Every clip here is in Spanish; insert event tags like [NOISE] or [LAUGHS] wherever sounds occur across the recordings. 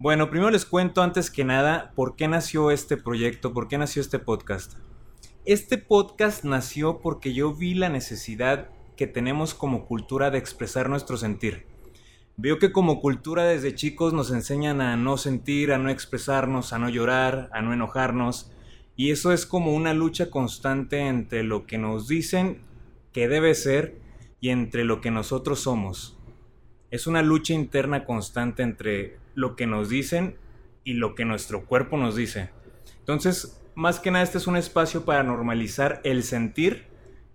Bueno, primero les cuento antes que nada por qué nació este proyecto, por qué nació este podcast. Este podcast nació porque yo vi la necesidad que tenemos como cultura de expresar nuestro sentir. Veo que como cultura desde chicos nos enseñan a no sentir, a no expresarnos, a no llorar, a no enojarnos. Y eso es como una lucha constante entre lo que nos dicen que debe ser y entre lo que nosotros somos. Es una lucha interna constante entre lo que nos dicen y lo que nuestro cuerpo nos dice. Entonces, más que nada, este es un espacio para normalizar el sentir,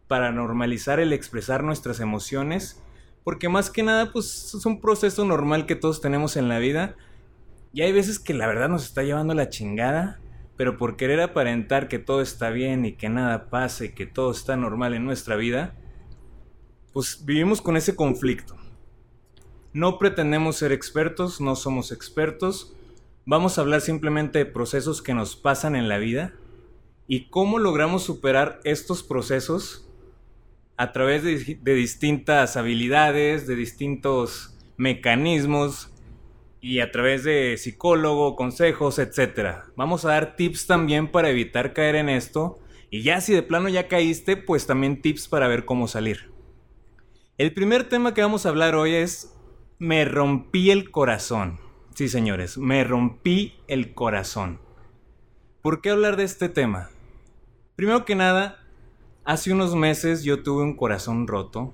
para normalizar el expresar nuestras emociones, porque más que nada, pues es un proceso normal que todos tenemos en la vida. Y hay veces que la verdad nos está llevando la chingada, pero por querer aparentar que todo está bien y que nada pasa y que todo está normal en nuestra vida, pues vivimos con ese conflicto. No pretendemos ser expertos, no somos expertos. Vamos a hablar simplemente de procesos que nos pasan en la vida y cómo logramos superar estos procesos a través de, distintas habilidades, de distintos mecanismos y a través de psicólogo, consejos, etc. Vamos a dar tips también para evitar caer en esto y ya si de plano ya caíste, pues también tips para ver cómo salir. El primer tema que vamos a hablar hoy es me rompí el corazón. Sí, señores, me rompí el corazón. ¿Por qué hablar de este tema? Primero que nada, hace unos meses yo tuve un corazón roto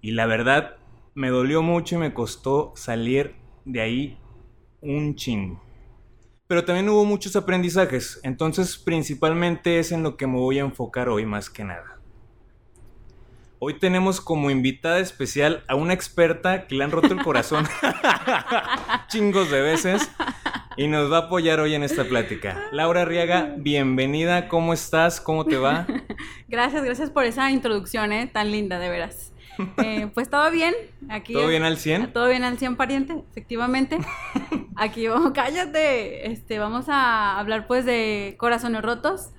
y la verdad me dolió mucho y me costó salir de ahí un chingo. Pero también hubo muchos aprendizajes, entonces principalmente es en lo que me voy a enfocar hoy más que nada. Hoy tenemos como invitada especial a una experta que le han roto el corazón [LAUGHS] chingos de veces y nos va a apoyar hoy en esta plática. Laura Riaga, bienvenida, ¿cómo estás? ¿Cómo te va? [LAUGHS] Gracias, gracias por esa introducción, ¿eh? Tan linda, de veras. Eh, pues todo bien. Aquí, ¿Todo bien al 100? Todo bien al 100, pariente, efectivamente. [LAUGHS] Aquí, cállate. Este, vamos a hablar pues de corazones rotos.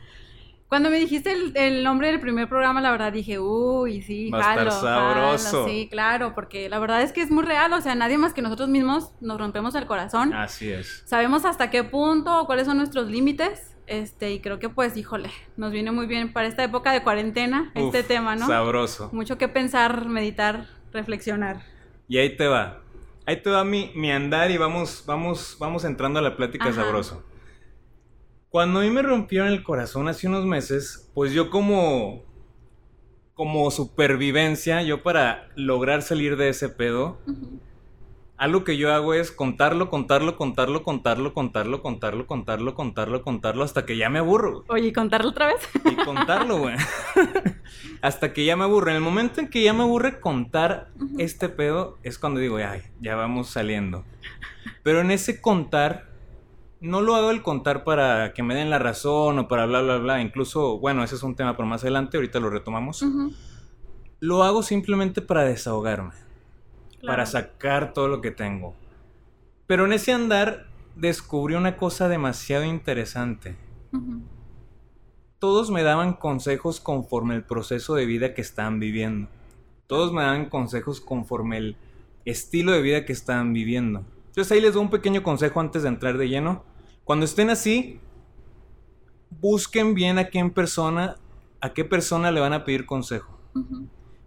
Cuando me dijiste el, nombre del primer programa, la verdad dije, uy, sí, Va a estar sabroso. sí, claro, porque la verdad es que es muy real, o sea, nadie más que nosotros mismos nos rompemos el corazón. Así es. Sabemos hasta qué punto cuáles son nuestros límites, este, y creo que pues, híjole, nos viene muy bien para esta época de cuarentena este tema, ¿no? Sabroso. Mucho que pensar, meditar, reflexionar. Y ahí te va. Ahí te va mi, mi andar y vamos, vamos, vamos entrando a la plática sabroso. Cuando a mí me rompieron el corazón hace unos meses, pues yo como como supervivencia, yo para lograr salir de ese pedo, algo que yo hago es contarlo, contarlo, contarlo, contarlo, contarlo, contarlo, contarlo, contarlo, contarlo, hasta que ya me aburro. Oye, ¿y contarlo otra vez? Y contarlo, güey. [LAUGHS] hasta que ya me aburre. En el momento en que ya me aburre contar este pedo, es cuando digo, ay, ya vamos saliendo. Pero en ese contar no lo hago el contar para que me den la razón o para bla, bla, bla. Incluso, bueno, ese es un tema para más adelante, ahorita lo retomamos. Lo hago simplemente para desahogarme, para sacar todo lo que tengo. Pero en ese andar descubrí una cosa demasiado interesante. Todos me daban consejos conforme el proceso de vida que estaban viviendo. Todos me daban consejos conforme el estilo de vida que estaban viviendo. Entonces ahí les doy un pequeño consejo antes de entrar de lleno. Cuando estén así, busquen bien a quién persona, a qué persona le van a pedir consejo.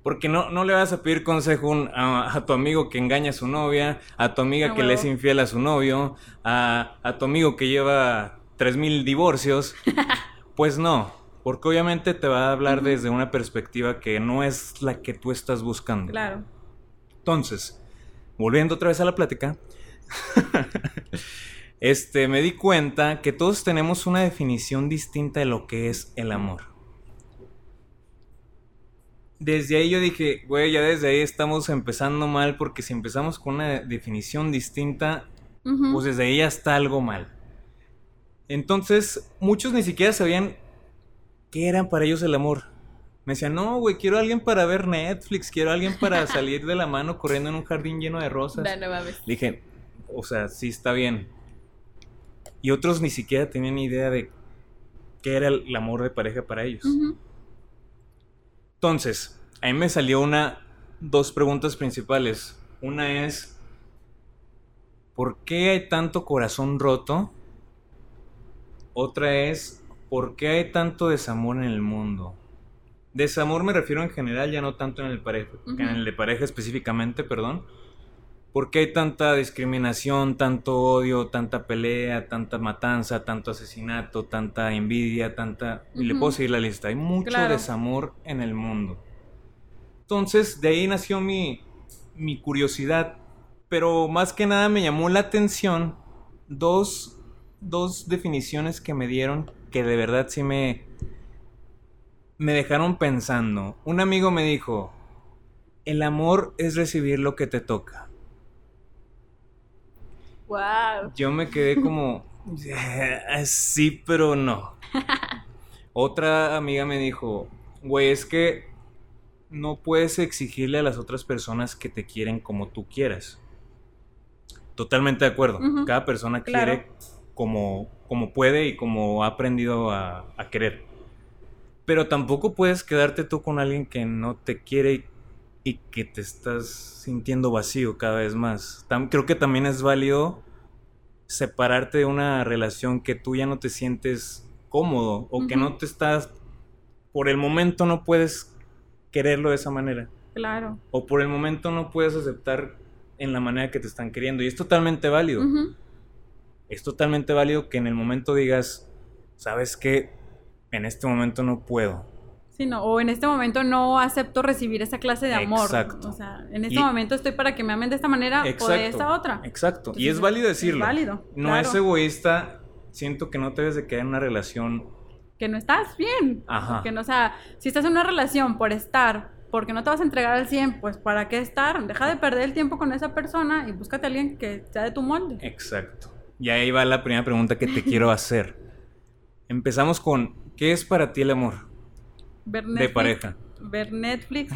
Porque no, no le vas a pedir consejo a, tu amigo que engaña a su novia, a tu amiga que le es infiel a su novio, a, a tu amigo que lleva 3.000 divorcios. [LAUGHS] pues no, porque obviamente te va a hablar desde una perspectiva que no es la que tú estás buscando. Claro. Entonces, volviendo otra vez a la plática, [LAUGHS] este, me di cuenta que todos tenemos una definición distinta de lo que es el amor. Desde ahí yo dije, güey, ya desde ahí estamos empezando mal porque si empezamos con una definición distinta, pues desde ahí ya está algo mal. Entonces, muchos ni siquiera sabían qué era para ellos el amor. Me decían, no, güey, quiero a alguien para ver Netflix, quiero a alguien para salir de la mano corriendo en un jardín lleno de rosas. [LAUGHS] No mames. Le dije, o sea, sí está bien. Y otros ni siquiera tenían idea de qué era el amor de pareja para ellos. Entonces, a mí me salió una, dos preguntas principales. Una es, ¿por qué hay tanto corazón roto? Otra es, ¿por qué hay tanto desamor en el mundo? Desamor me refiero en general, ya no tanto en el, pareja, en el de pareja específicamente, perdón. ¿Por qué hay tanta discriminación, tanto odio, tanta pelea, tanta matanza, tanto asesinato, tanta envidia, tanta... Y le puedo seguir la lista. Hay mucho Claro. desamor en el mundo. Entonces, de ahí nació mi, mi curiosidad. Pero más que nada me llamó la atención dos, dos definiciones que me dieron que de verdad sí me, me dejaron pensando. Un amigo me dijo, el amor es recibir lo que te toca. Wow. Yo me quedé como, "Eh, sí, pero no. [LAUGHS] Otra amiga me dijo, güey, es que no puedes exigirle a las otras personas que te quieren como tú quieras. Totalmente de acuerdo. Ujú. Cada persona Claro. quiere como, como puede y como ha aprendido a, a querer. Pero tampoco puedes quedarte tú con alguien que no te quiere y, y que te estás sintiendo vacío cada vez más. Tam- creo que también es válido separarte de una relación que tú ya no te sientes cómodo o que no te estás, por el momento no puedes quererlo de esa manera Claro. o por el momento no puedes aceptar en la manera que te están queriendo y es totalmente válido. Es totalmente válido que en el momento digas, ¿sabes qué? En este momento no puedo. Sí, no, o en este momento no acepto recibir esa clase de amor. Exacto. O sea, en este Y- momento estoy para que me amen de esta manera o de esta otra. Exacto. y es válido es decirlo. válido, No claro. es egoísta. Siento que no te debes de quedar en una relación. Que no estás bien. Ajá. Que no, o sea, si estás en una relación por estar, porque no te vas a entregar al 100, pues ¿para qué estar? Deja de perder el tiempo con esa persona y búscate a alguien que sea de tu molde. Exacto. Y ahí va la primera pregunta que te quiero hacer. [LAUGHS] Empezamos con, ¿qué es para ti el amor? Ver De pareja. Ver Netflix.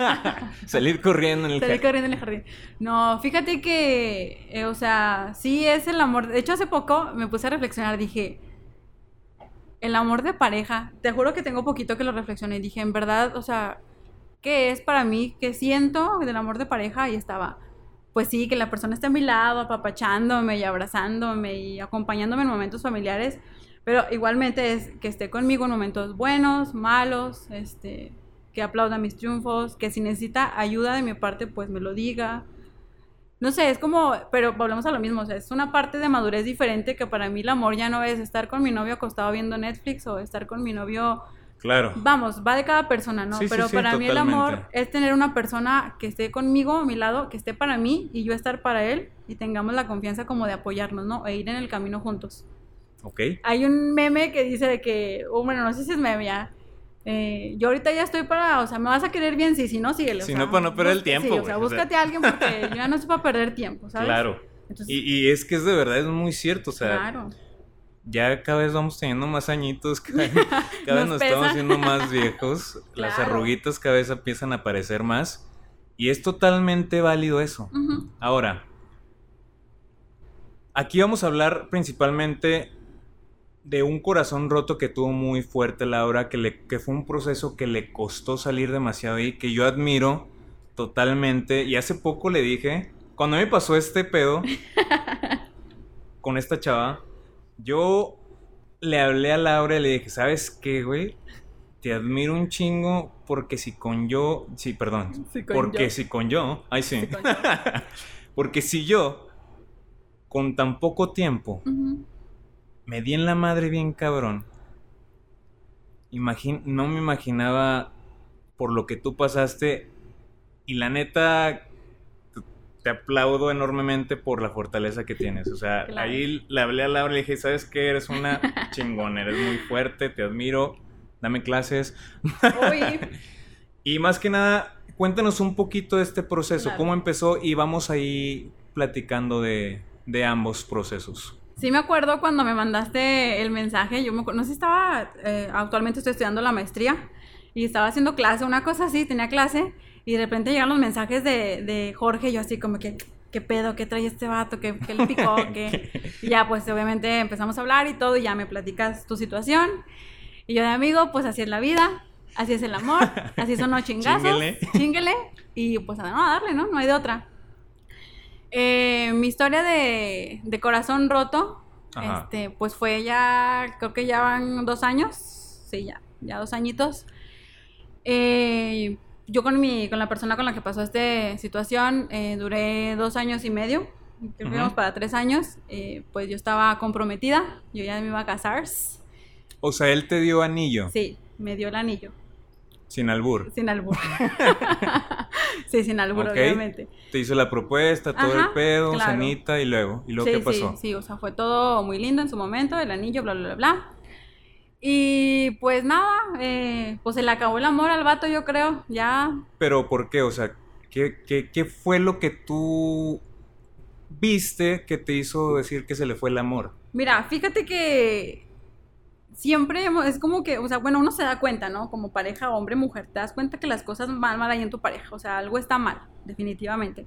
[LAUGHS] Salir corriendo en el jardín. corriendo en el jardín. No, fíjate que, eh, o sea, sí es el amor. De hecho, hace poco me puse a reflexionar, dije, el amor de pareja, te juro que tengo poquito que lo reflexioné dije, en verdad, o sea, ¿qué es para mí? ¿Qué siento del amor de pareja? Y estaba, pues sí, que la persona esté a mi lado, apapachándome y abrazándome y acompañándome en momentos familiares, pero igualmente es que esté conmigo en momentos buenos, malos, este, que aplauda mis triunfos, que si necesita ayuda de mi parte, pues me lo diga. No sé, es como, pero volvemos a lo mismo, o sea, es una parte de madurez diferente que para mí el amor ya no es estar con mi novio acostado viendo Netflix o estar con mi novio, Claro. vamos, va de cada persona, ¿no? Sí, pero sí, para mí el amor es tener una persona que esté conmigo a mi lado, que esté para mí y yo estar para él y tengamos la confianza como de apoyarnos, ¿no? E ir en el camino juntos. Ok. Hay un meme que dice de que, oh, bueno, no sé si es meme ya. eh, yo ahorita ya estoy para, o sea, me vas a querer bien, sí, si no, síguele. Si sea, no, para no perder el tiempo, Sí, o sea, o sea. búscate a alguien porque yo ya no estoy para perder tiempo, ¿sabes? Claro. Entonces, Y, y es que es de verdad, es muy cierto. O sea, claro. ya cada vez vamos teniendo más añitos, [LAUGHS] cada, cada vez Nos pesa. estamos haciendo más viejos, las arruguitas cada vez empiezan a aparecer más y es totalmente válido eso. Ahora, aquí vamos a hablar principalmente de un corazón roto que tuvo muy fuerte Laura, que, le, que fue un proceso que le costó salir demasiado y que yo admiro totalmente. Y hace poco le dije, cuando me pasó este pedo [LAUGHS] con esta chava, yo le hablé a Laura y le dije, ¿sabes qué, güey? Te admiro un chingo porque si con yo, sí, perdón, [LAUGHS] con porque yo. si con yo, ay sí, Sí, con yo. [LAUGHS] porque si yo con tan poco tiempo. Me di en la madre bien cabrón, imagin no me imaginaba por lo que tú pasaste y la neta te aplaudo enormemente por la fortaleza que tienes. O sea, Claro. ahí le hablé a Laura y le dije, ¿sabes qué? Eres una [LAUGHS] chingona, eres muy fuerte, te admiro, dame clases. [LAUGHS] Y más que nada, cuéntanos un poquito de este proceso, Claro. cómo empezó y vamos ahí platicando de, de ambos procesos. Sí me acuerdo cuando me mandaste el mensaje, yo me no sé si estaba, eh, actualmente estoy estudiando la maestría y estaba haciendo clase, una cosa así, tenía clase y de repente llegan los mensajes de, de Jorge, yo así como que, ¿qué pedo? ¿Qué trae este vato? ¿Qué, qué le picó? [LAUGHS] ¿Qué? Y ya pues obviamente empezamos a hablar y todo y ya me platicas tu situación y yo de amigo, pues así es la vida, así es el amor, así son los [LAUGHS] chingazos, Chinguele. y pues no, a darle, ¿no? No hay de otra. Eh, mi historia de, de corazón roto, Ajá. este, pues fue ya, creo que ya van dos años, sí, ya, ya dos añitos. Eh, yo con mi, con la persona con la que pasó esta situación, eh, duré dos años y medio, creo para tres años, eh, pues yo estaba comprometida, yo ya me iba a casar, O sea, él te dio anillo, sí, me dio el anillo, sin albur. sin albur. [LAUGHS] sí, sin albur, obviamente. Te hizo la propuesta, todo Ajá, el pedo, claro. cenita y luego. ¿Y luego sí, qué pasó? Sí, sí, o sea, fue todo muy lindo en su momento, el anillo, bla, bla, bla, bla. Y pues nada, eh, pues se le acabó el amor al vato, yo creo, ya. Pero ¿por qué? O sea, ¿qué, qué, qué fue lo que tú viste que te hizo decir que se le fue el amor? Mira, fíjate que siempre es como que, o sea, bueno, uno se da cuenta, ¿no? Como pareja, hombre, mujer, te das cuenta que las cosas van mal ahí en tu pareja, o sea, algo está mal, definitivamente.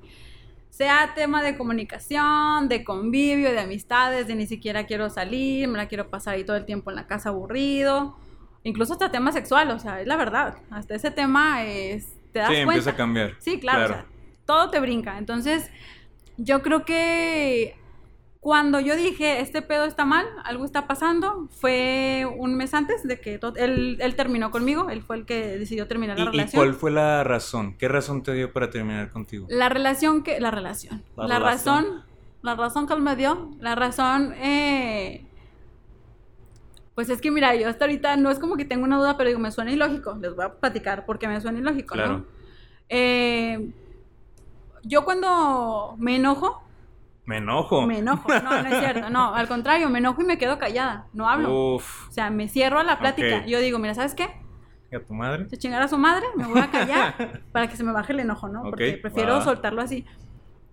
Sea tema de comunicación, de convivio, de amistades, de ni siquiera quiero salir, me la quiero pasar ahí todo el tiempo en la casa aburrido, incluso hasta tema sexual, o sea, es la verdad, hasta ese tema es, te das Sí, cuenta. empieza a cambiar. Sí, claro, o sea, todo te brinca. Entonces, yo creo que cuando yo dije, este pedo está mal, algo está pasando, fue un mes antes de que él, él terminó conmigo, él fue el que decidió terminar la ¿Y, y relación. cuál fue la razón? ¿Qué razón te dio para terminar contigo? La relación que, la relación, La la, relación. razón, la razón que él me dio, la razón, eh, pues es que mira, yo hasta ahorita no es como que tengo una duda, pero digo, me suena ilógico, les voy a platicar porque me suena ilógico, Claro. ¿no? Eh, yo cuando me enojo, Me enojo. me enojo, no, no es cierto, no, al contrario, me enojo y me quedo callada, no hablo. Uf, O sea, me cierro a la plática. Yo digo, mira, ¿sabes qué? ¿y a tu madre? Se chingar a su madre, me voy a callar [LAUGHS] para que se me baje el enojo, ¿no? Porque prefiero soltarlo así.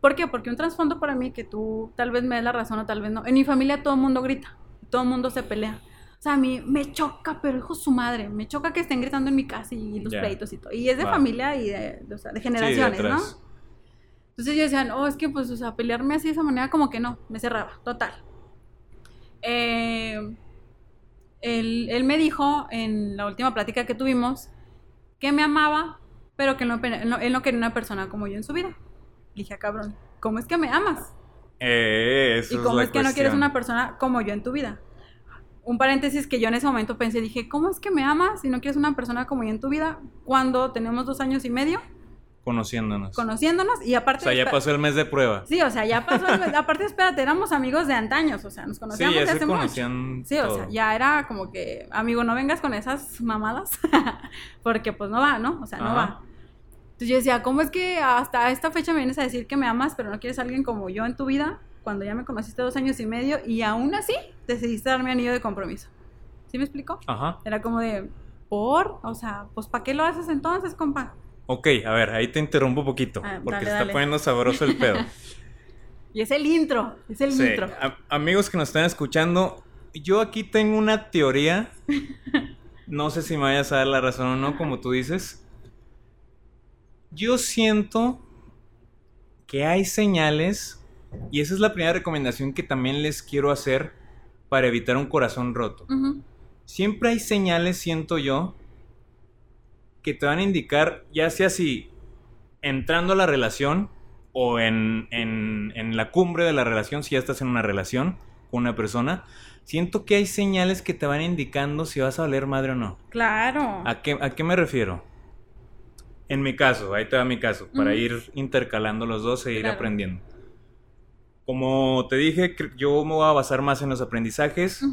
¿Por qué? Porque un trasfondo para mí que tú tal vez me des la razón o tal vez no. En mi familia todo el mundo grita, todo el mundo se pelea. O sea, a mí me choca, pero hijo su madre, me choca que estén gritando en mi casa y los Ya. pleitos y todo. Y es de familia y de, de- o sea, de Sí, generaciones, de ¿no? Entonces yo decía, oh, es que pues, o sea, pelearme así de esa manera como que no, me cerraba, total. Eh, él, él me dijo en la última plática que tuvimos que me amaba, pero que no- él no quería una persona como yo en su vida. Dije, "Ah, cabrón, ¿cómo es que me amas? Eh, eso ¿Y cómo es que no quieres una persona como yo en tu vida? Un paréntesis que yo en ese momento pensé, dije, ¿cómo es que me amas y no quieres una persona como yo en tu vida cuando tenemos dos años y medio Conociéndonos. conociéndonos y o aparte... sea, ya pasó el mes de prueba. Sí, o sea, ya pasó. el- [LAUGHS] aparte, espérate, éramos amigos de antaños, o sea, nos Sí, conocíamos ya de se hace mucho. conocían Sí, o sea, ya era como que, amigo, no vengas con esas mamadas, [LAUGHS] porque pues no va, ¿no? O sea, no Ajá. va. Entonces yo decía, ¿cómo es que hasta esta fecha me vienes a decir que me amas, pero no quieres a alguien como yo en tu vida, cuando ya me conociste dos años y medio y aún así decidiste darme anillo de compromiso? ¿Sí me explico? Ajá. Era como de, ¿por? O sea, pues ¿para qué lo haces entonces, compa? Ok, a ver, ahí te interrumpo un poquito. Ah, porque dale, se está dale. poniendo sabroso el pedo. [LAUGHS] Y es el intro, es el Sí, intro. a- amigos que nos están escuchando, yo aquí tengo una teoría. No sé si me vayas a dar la razón o no, como tú dices. Yo siento que hay señales, y esa es la primera recomendación que también les quiero hacer para evitar un corazón roto. Siempre hay señales, siento yo, que te van a indicar, ya sea si entrando a la relación o en, en- en la cumbre de la relación, si ya estás en una relación con una persona, siento que hay señales que te van indicando si vas a valer madre o no. Claro. ¿A qué, a qué me refiero? En mi caso, ahí te va mi caso, para ir intercalando los dos e ir Claro. aprendiendo. Como te dije, yo me voy a basar más en los aprendizajes.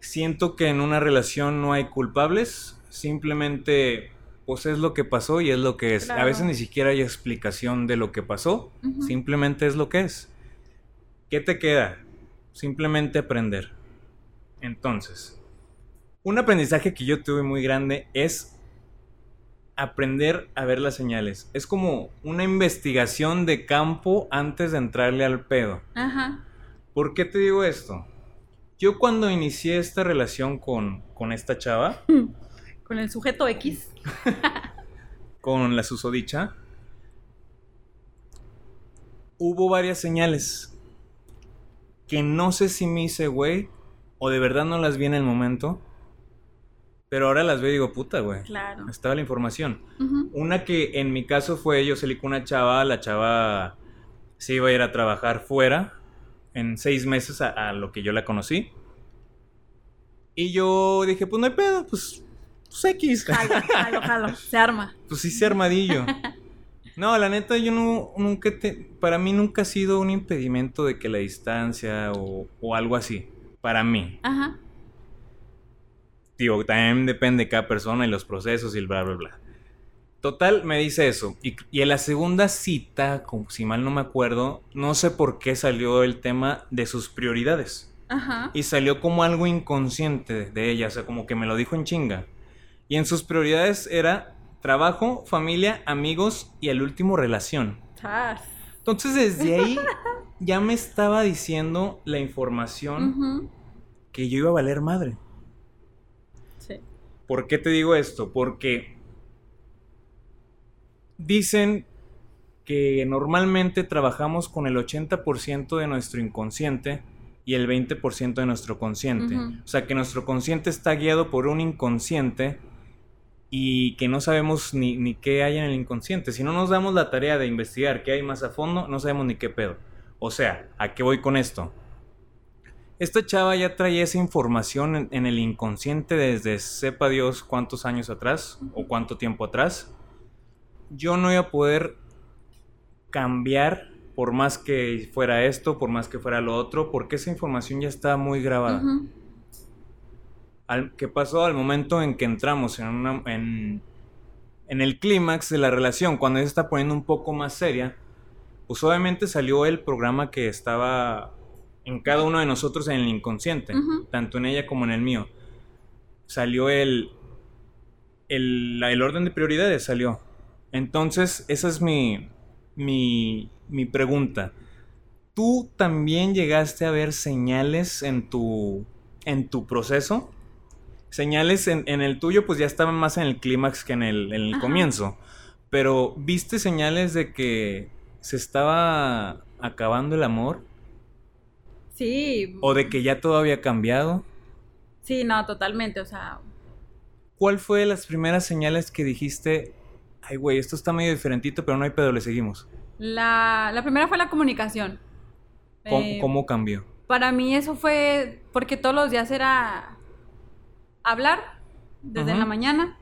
Siento que en una relación no hay culpables, simplemente pues es lo que pasó y es lo que es. A veces ni siquiera hay explicación de lo que pasó, simplemente es lo que es. ¿Qué te queda? Simplemente aprender. Entonces, un aprendizaje que yo tuve muy grande es aprender a ver las señales. Es como una investigación de campo antes de entrarle al pedo. Ajá. ¿Por qué te digo esto? Yo cuando inicié esta relación con, con esta chava, [LAUGHS] Con el sujeto X. [LAUGHS] con la susodicha, hubo varias señales que no sé si me hice güey o de verdad no las vi en el momento, pero ahora las veo y digo, puta, güey. Claro. Estaba la información. Una que en mi caso fue yo salí con una chava, la chava se iba a ir a trabajar fuera en seis meses a, a lo que yo la conocí. Y yo dije, pues no hay pedo, pues, pues X. Jalo, jalo, jalo. Se arma. Pues sí, se armadillo. [LAUGHS] No, la neta, yo no, nunca te, para mí nunca ha sido un impedimento de que la distancia o, o algo así. Para mí. Ajá. Digo, también depende de cada persona y los procesos y el bla, bla, bla. Total, me dice eso. Y, y en la segunda cita, como si mal no me acuerdo, no sé por qué salió el tema de sus prioridades. Ajá. Y salió como algo inconsciente de, de ella, o sea, como que me lo dijo en chinga. Y en sus prioridades era trabajo, familia, amigos y el último relación. Entonces desde ahí ya me estaba diciendo la información que yo iba a valer madre. Sí. ¿Por qué te digo esto? Porque dicen que normalmente trabajamos con el 80% de nuestro inconsciente y el 20% de nuestro consciente. O sea que nuestro consciente está guiado por un inconsciente y que no sabemos ni, ni qué hay en el inconsciente. Si no nos damos la tarea de investigar qué hay más a fondo, no sabemos ni qué pedo. O sea, ¿a qué voy con esto? Esta chava ya traía esa información en, el inconsciente desde sepa Dios cuántos años atrás o cuánto tiempo atrás. Yo no iba a poder cambiar por más que fuera esto, por más que fuera lo otro, porque esa información ya estaba muy grabada. Al- ¿Qué pasó al momento en que entramos en, una- en, en el clímax de la relación, cuando ella se está poniendo un poco más seria? Pues obviamente salió el programa que estaba en cada uno de nosotros en el inconsciente, tanto en ella como en el mío. Salió el, el, el orden de prioridades, salió. Entonces, esa es mi, mi, mi pregunta. ¿Tú también llegaste a ver señales en tu, en tu proceso? Señales en, en el tuyo, pues ya estaban más en el clímax que en el, en el Ajá. comienzo. Pero, ¿viste señales de que se estaba acabando el amor? Sí. ¿O de que ya todo había cambiado? Sí, no, totalmente. O sea, ¿Cuál fue las primeras señales que dijiste? Ay, güey, esto está medio diferentito, pero no hay pedo, le seguimos. la, la primera fue la comunicación. ¿Cómo, Eh, cómo cambió? Para mí eso fue porque todos los días era hablar desde la mañana,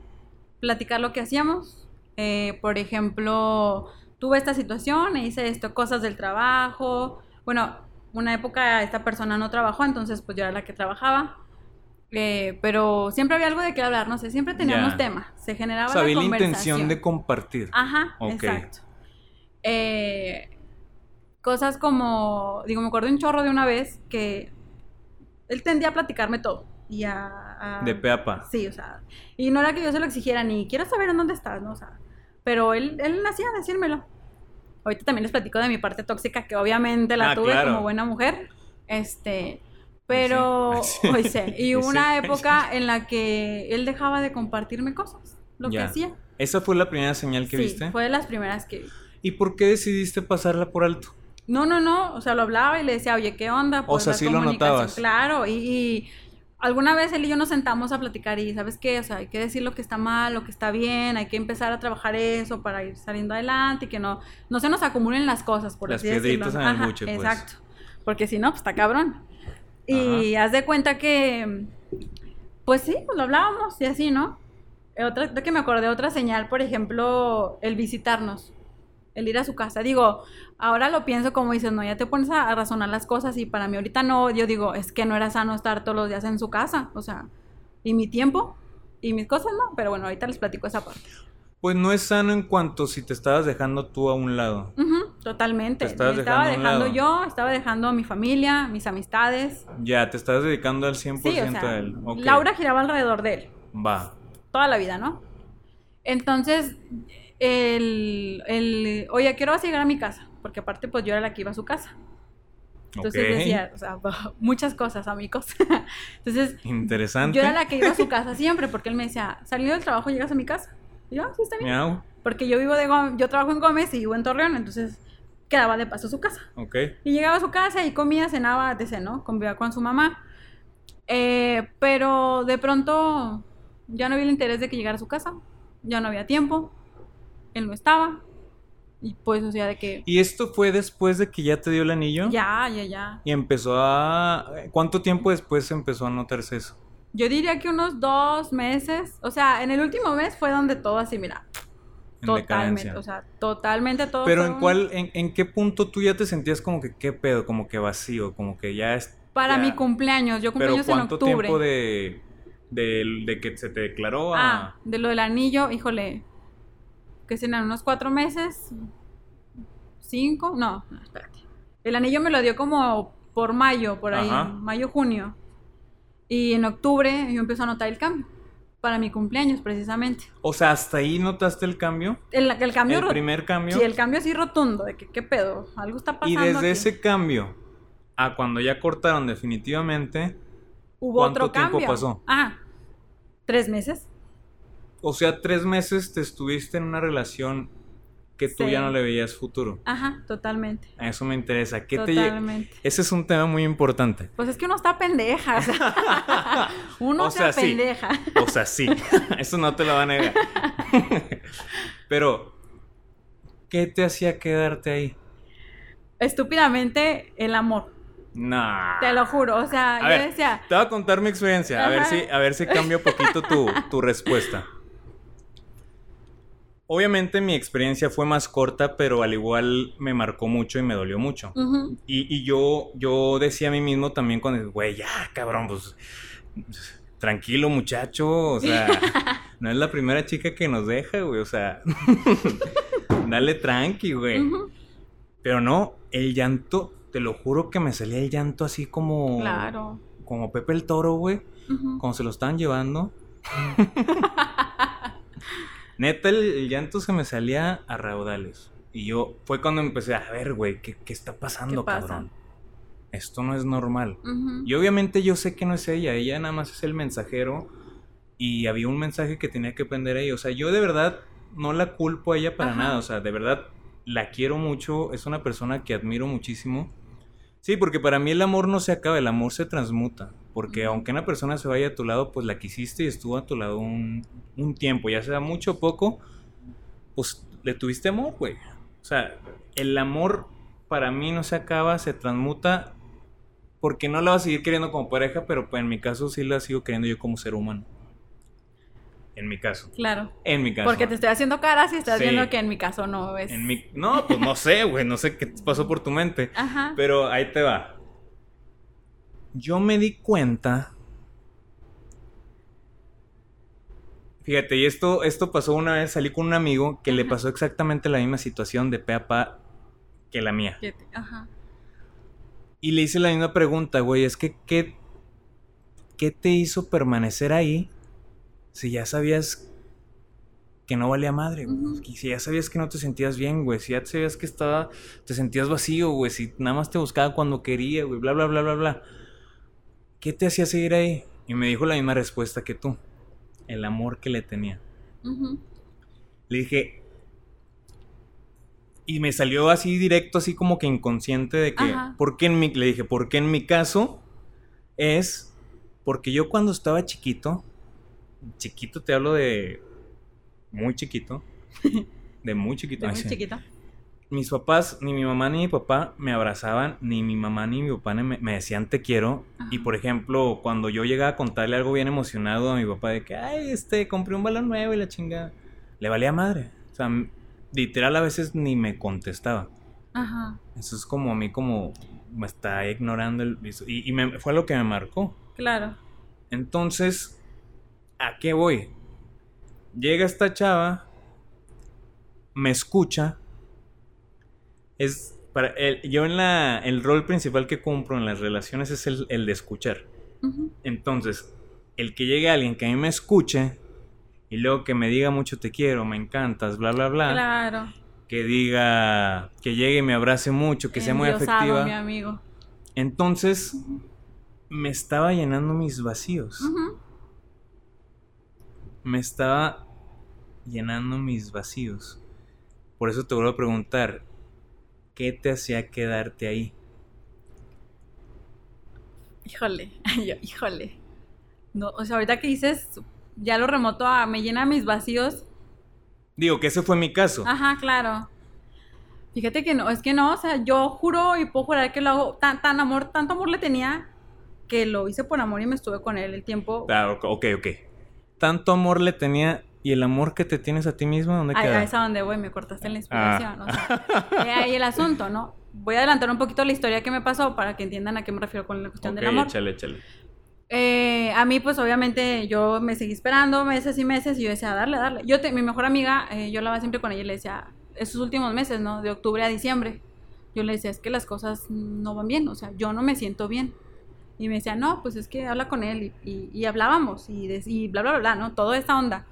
platicar lo que hacíamos. Eh, por ejemplo, tuve esta situación, e hice esto, cosas del trabajo. Bueno, una época esta persona no trabajó, entonces pues yo era la que trabajaba. Eh, pero siempre había algo de qué hablar, no sé, siempre teníamos Ya. tema, se generaba O sea, la había la intención de compartir. Ajá, Ok. exacto. Eh, cosas como, digo, me acuerdo un chorro de una vez que él tendía a platicarme todo. Y a, a- De pe a pa. Sí, o sea, y no era que yo se lo exigiera ni quiero saber en dónde estás, ¿no? O sea, pero él, él hacía decírmelo. Ahorita también les platico de mi parte tóxica, que obviamente la Ah, tuve claro. como buena mujer. Este, pero, Sí. [LAUGHS] hoy sé, [LAUGHS] y hubo una época en la que él dejaba de compartirme cosas, lo que hacía. ¿Esa fue la primera señal que sí, viste? fue de las primeras que vi. ¿Y por qué decidiste pasarla por alto? No, no, no, o sea, lo hablaba y le decía, oye, ¿qué onda? Pues sea, la sí lo comunicación". notabas. Claro, y, y alguna vez él y yo nos sentamos a platicar y, ¿sabes qué? O sea, hay que decir lo que está mal, lo que está bien, hay que empezar a trabajar eso para ir saliendo adelante y que no, no se nos acumulen las cosas, por Las así decirlo. piedritas el Ajá, buche, pues. Exacto, porque si no, pues está cabrón. Y haz de cuenta que, pues sí, pues lo hablábamos y así, ¿no? Eh, Otra, que me acordé, otra señal, por ejemplo, el visitarnos, el ir a su casa. Digo, ahora lo pienso como dices, no, ya te pones a, a razonar las cosas y para mí ahorita no, yo digo, es que no era sano estar todos los días en su casa, o sea, y mi tiempo y mis cosas no, pero bueno, ahorita les platico esa parte. Pues no es sano en cuanto si te estabas dejando tú a un lado. Totalmente. Te estabas Me estaba dejando yo, estaba dejando a mi familia, mis amistades. Ya, te estás dedicando al 100% Sí, o sea, a él. Laura giraba alrededor de él. Va. toda la vida, ¿no? Entonces, el, el, oye, ¿a qué hora vas a llegar a mi casa? Porque aparte, pues yo era la que iba a su casa. Entonces decía, o sea, [LAUGHS] muchas cosas, amigos. [LAUGHS] Entonces, Interesante. yo era la que iba a su casa siempre, porque él me decía, saliendo del trabajo, llegas a mi casa. Y yo, "Ah, sí, está bien. Miau. Porque yo vivo de Gómez, yo trabajo en Gómez y vivo en Torreón, entonces quedaba de paso a su casa. Y llegaba a su casa y comía, cenaba, etc., ¿no? Convivía con su mamá. Eh, pero de pronto ya no había el interés de que llegara a su casa. Ya no había tiempo. Él no estaba. Y pues, o sea, de que ¿Y esto fue después de que ya te dio el anillo? ya, ya, ya. Y empezó a... ¿Cuánto tiempo después empezó a notarse eso? Yo diría que unos dos meses. O sea, en el último mes fue donde todo así, mira. En Totalmente. decadencia. O sea, totalmente todo. Pero en un- cuál, en, en qué punto tú ya te sentías como que qué pedo, como que vacío, como que ya es... Para ya- mi cumpleaños. Yo Pero cumpleaños en ¿cuánto octubre. tiempo de, de, de que se te declaró a... Ah, de lo del anillo, híjole. Que serán unos cuatro meses. ¿Cinco? No, no, espérate. El anillo me lo dio como por mayo, por ahí. Ajá. Mayo, junio. Y en octubre yo empiezo a notar el cambio. Para mi cumpleaños, precisamente. O sea, hasta ahí notaste el cambio. El, el cambio. el primer cambio. Sí, el cambio así rotundo. De que, ¿qué pedo? Algo está y pasando. desde aquí. ese cambio a cuando ya cortaron definitivamente, Hubo ¿cuánto otro tiempo cambio. pasó? Ah, tres meses. O sea, tres meses te estuviste en una relación que tú Sí. ya no le veías futuro. Ajá, totalmente. Eso me interesa. ¿Qué te Totalmente. Ese es un tema muy importante. Pues es que uno está pendeja. o sea, [LAUGHS] uno O se sí. pendeja. O sea, sí, [LAUGHS] eso no te lo va a negar. [LAUGHS] Pero, ¿qué te hacía quedarte ahí? Estúpidamente el amor. Nah. Te lo juro. O sea, A yo ver, decía, Te voy a contar mi experiencia, a ver si, a ver si cambia un poquito tu, tu respuesta. Obviamente mi experiencia fue más corta, pero al igual me marcó mucho y me dolió mucho. Y, y yo, yo decía a mí mismo también cuando, güey, ya, cabrón, pues tranquilo muchacho, o sea, [LAUGHS] no es la primera chica que nos deja, güey, o sea, [LAUGHS] dale tranqui, güey. Pero no, el llanto, te lo juro que me salía el llanto así como... claro. Como Pepe el Toro, güey. ujú. Cuando se lo estaban llevando. [LAUGHS] Neta, el, el llanto se me salía a raudales. Y yo, fue cuando empecé a ver, güey, ¿qué, qué está pasando, ¿Qué pasa? cabrón? Esto no es normal. Y obviamente yo sé que no es ella, ella nada más es el mensajero. Y había un mensaje que tenía que aprender ella. O sea, yo de verdad no la culpo a ella para Ajá. nada. O sea, de verdad la quiero mucho. Es una persona que admiro muchísimo. Sí, porque para mí el amor no se acaba, el amor se transmuta. Porque aunque una persona se vaya a tu lado, pues la quisiste y estuvo a tu lado un, un tiempo, ya sea mucho o poco, pues le tuviste amor, güey. O sea, el amor para mí no se acaba, se transmuta porque no la vas a seguir queriendo como pareja, pero pues, en mi caso sí la sigo queriendo yo como ser humano. En mi caso. Claro. En mi caso. Porque te estoy haciendo caras y estás Sí. viendo que en mi caso no es. En mi... No, pues no sé, güey, no sé qué pasó por tu mente. Ajá. Pero ahí te va. Yo me di cuenta. Fíjate, y esto, esto pasó una vez, salí con un amigo que le pasó exactamente la misma situación de pe a pa que la mía. Ajá. Y le hice la misma pregunta, güey, es que ¿qué, ¿qué te hizo permanecer ahí si ya sabías que no valía madre, güey? Si ya sabías que no te sentías bien, güey, si ya sabías que estaba, te sentías vacío, güey, si nada más te buscaba cuando quería, güey, bla, bla, bla, bla, bla. ¿Qué te hacía seguir ahí? Y me dijo la misma respuesta que tú, el amor que le tenía. Le dije. Y me salió así directo, así como que inconsciente de que. Ajá. Porque en mi. Le dije, porque en mi caso es. Porque yo cuando estaba chiquito. Chiquito te hablo de. Muy chiquito. [LAUGHS] De muy chiquito. De muy chiquito. Mis papás, ni mi mamá ni mi papá me abrazaban, ni mi mamá ni mi papá me, me decían te quiero. Y por ejemplo, cuando yo llegaba a contarle algo bien emocionado a mi papá de que, ay, este, compré un balón nuevo y la chingada, le valía madre. O sea, literal a veces ni me contestaba. Ajá. Eso es como a mí como me está ignorando el... Y, y me- fue lo que me marcó. Claro. Entonces, ¿a qué voy? Llega esta chava, me escucha. Es para el- yo en la el rol principal que cumplo en las relaciones es el, el de escuchar. Entonces, el que llegue alguien que a mí me escuche y luego que me diga mucho te quiero, me encantas, bla bla bla, Claro. que diga que llegue y me abrace mucho, que sea muy afectiva. mi amigo. Entonces, me estaba llenando mis vacíos. Me estaba llenando mis vacíos. Por eso te vuelvo a preguntar, ¿qué te hacía quedarte ahí? Híjole, [LAUGHS] yo, híjole. No, o sea, ahorita que dices, ya lo remoto a me llena mis vacíos. Digo que ese fue mi caso. Ajá, claro. Fíjate que no, es que no, o sea, yo juro y puedo jurar que lo hago, tan, tan amor, tanto amor le tenía que lo hice por amor y me estuve con él el tiempo. Ah, ok, ok. ok. Tanto amor le tenía y el amor que te tienes a ti mismo, ¿dónde queda? ahí es a donde voy, me cortaste la inspiración. Ah. O sea, he [LAUGHS] ahí el asunto, ¿no? Voy a adelantar un poquito la historia que me pasó para que entiendan a qué me refiero con la cuestión Ok, del amor. échale, échale. Eh, a mí, pues obviamente, yo me seguí esperando meses y meses y yo decía, darle, darle. Yo, te- mi mejor amiga, eh, yo hablaba siempre con ella y le decía, esos últimos meses, ¿no? De octubre a diciembre. Yo le decía, es que las cosas no van bien, o sea, yo no me siento bien. Y me decía, no, pues es que habla con él y, y- y hablábamos y, de- y bla, bla, bla, bla, ¿no? Toda esta onda.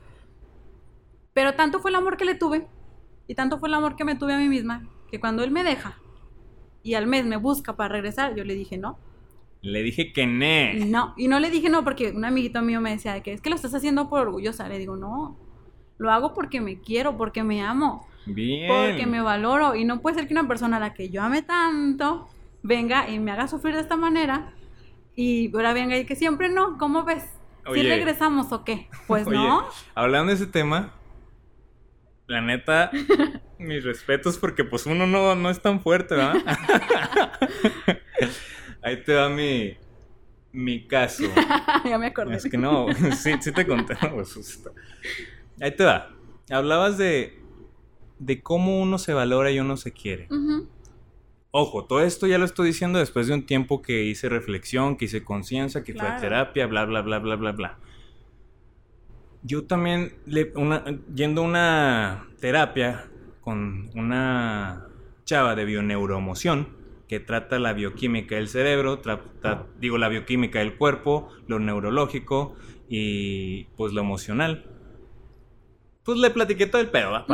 Pero tanto fue el amor que le tuve y tanto fue el amor que me tuve a mí misma que cuando él me deja y al mes me busca para regresar, yo le dije, no, Le dije que ne. no, y no le dije no porque un amiguito mío me decía de que es que lo estás haciendo por orgullosa. Le digo, no, lo hago porque me quiero, porque me amo, Bien. porque me valoro. Y no puede ser que una persona a la que yo ame tanto venga y me haga sufrir de esta manera y ahora venga y que siempre no. ¿Cómo ves? ¿Si Oye. regresamos o qué? Pues [LAUGHS] Oye, no. Hablando de ese tema, la neta, [LAUGHS] mis respetos porque pues uno no, no es tan fuerte, ¿verdad? [LAUGHS] Ahí te va mi, mi caso. [LAUGHS] ya me acordé. Es que no, sí, sí te conté. no, pues, Ahí te va. Hablabas de, de cómo uno se valora y uno se quiere. Ojo, todo esto ya lo estoy diciendo después de un tiempo que hice reflexión, que hice conciencia, que fue a Claro. terapia, bla, bla, bla, bla, bla, bla. Yo también, le- una- yendo a una terapia con una chava de bioneuroemoción que trata la bioquímica del cerebro, trata, digo, la bioquímica del cuerpo, lo neurológico y pues lo emocional. Pues le platiqué todo el pedo,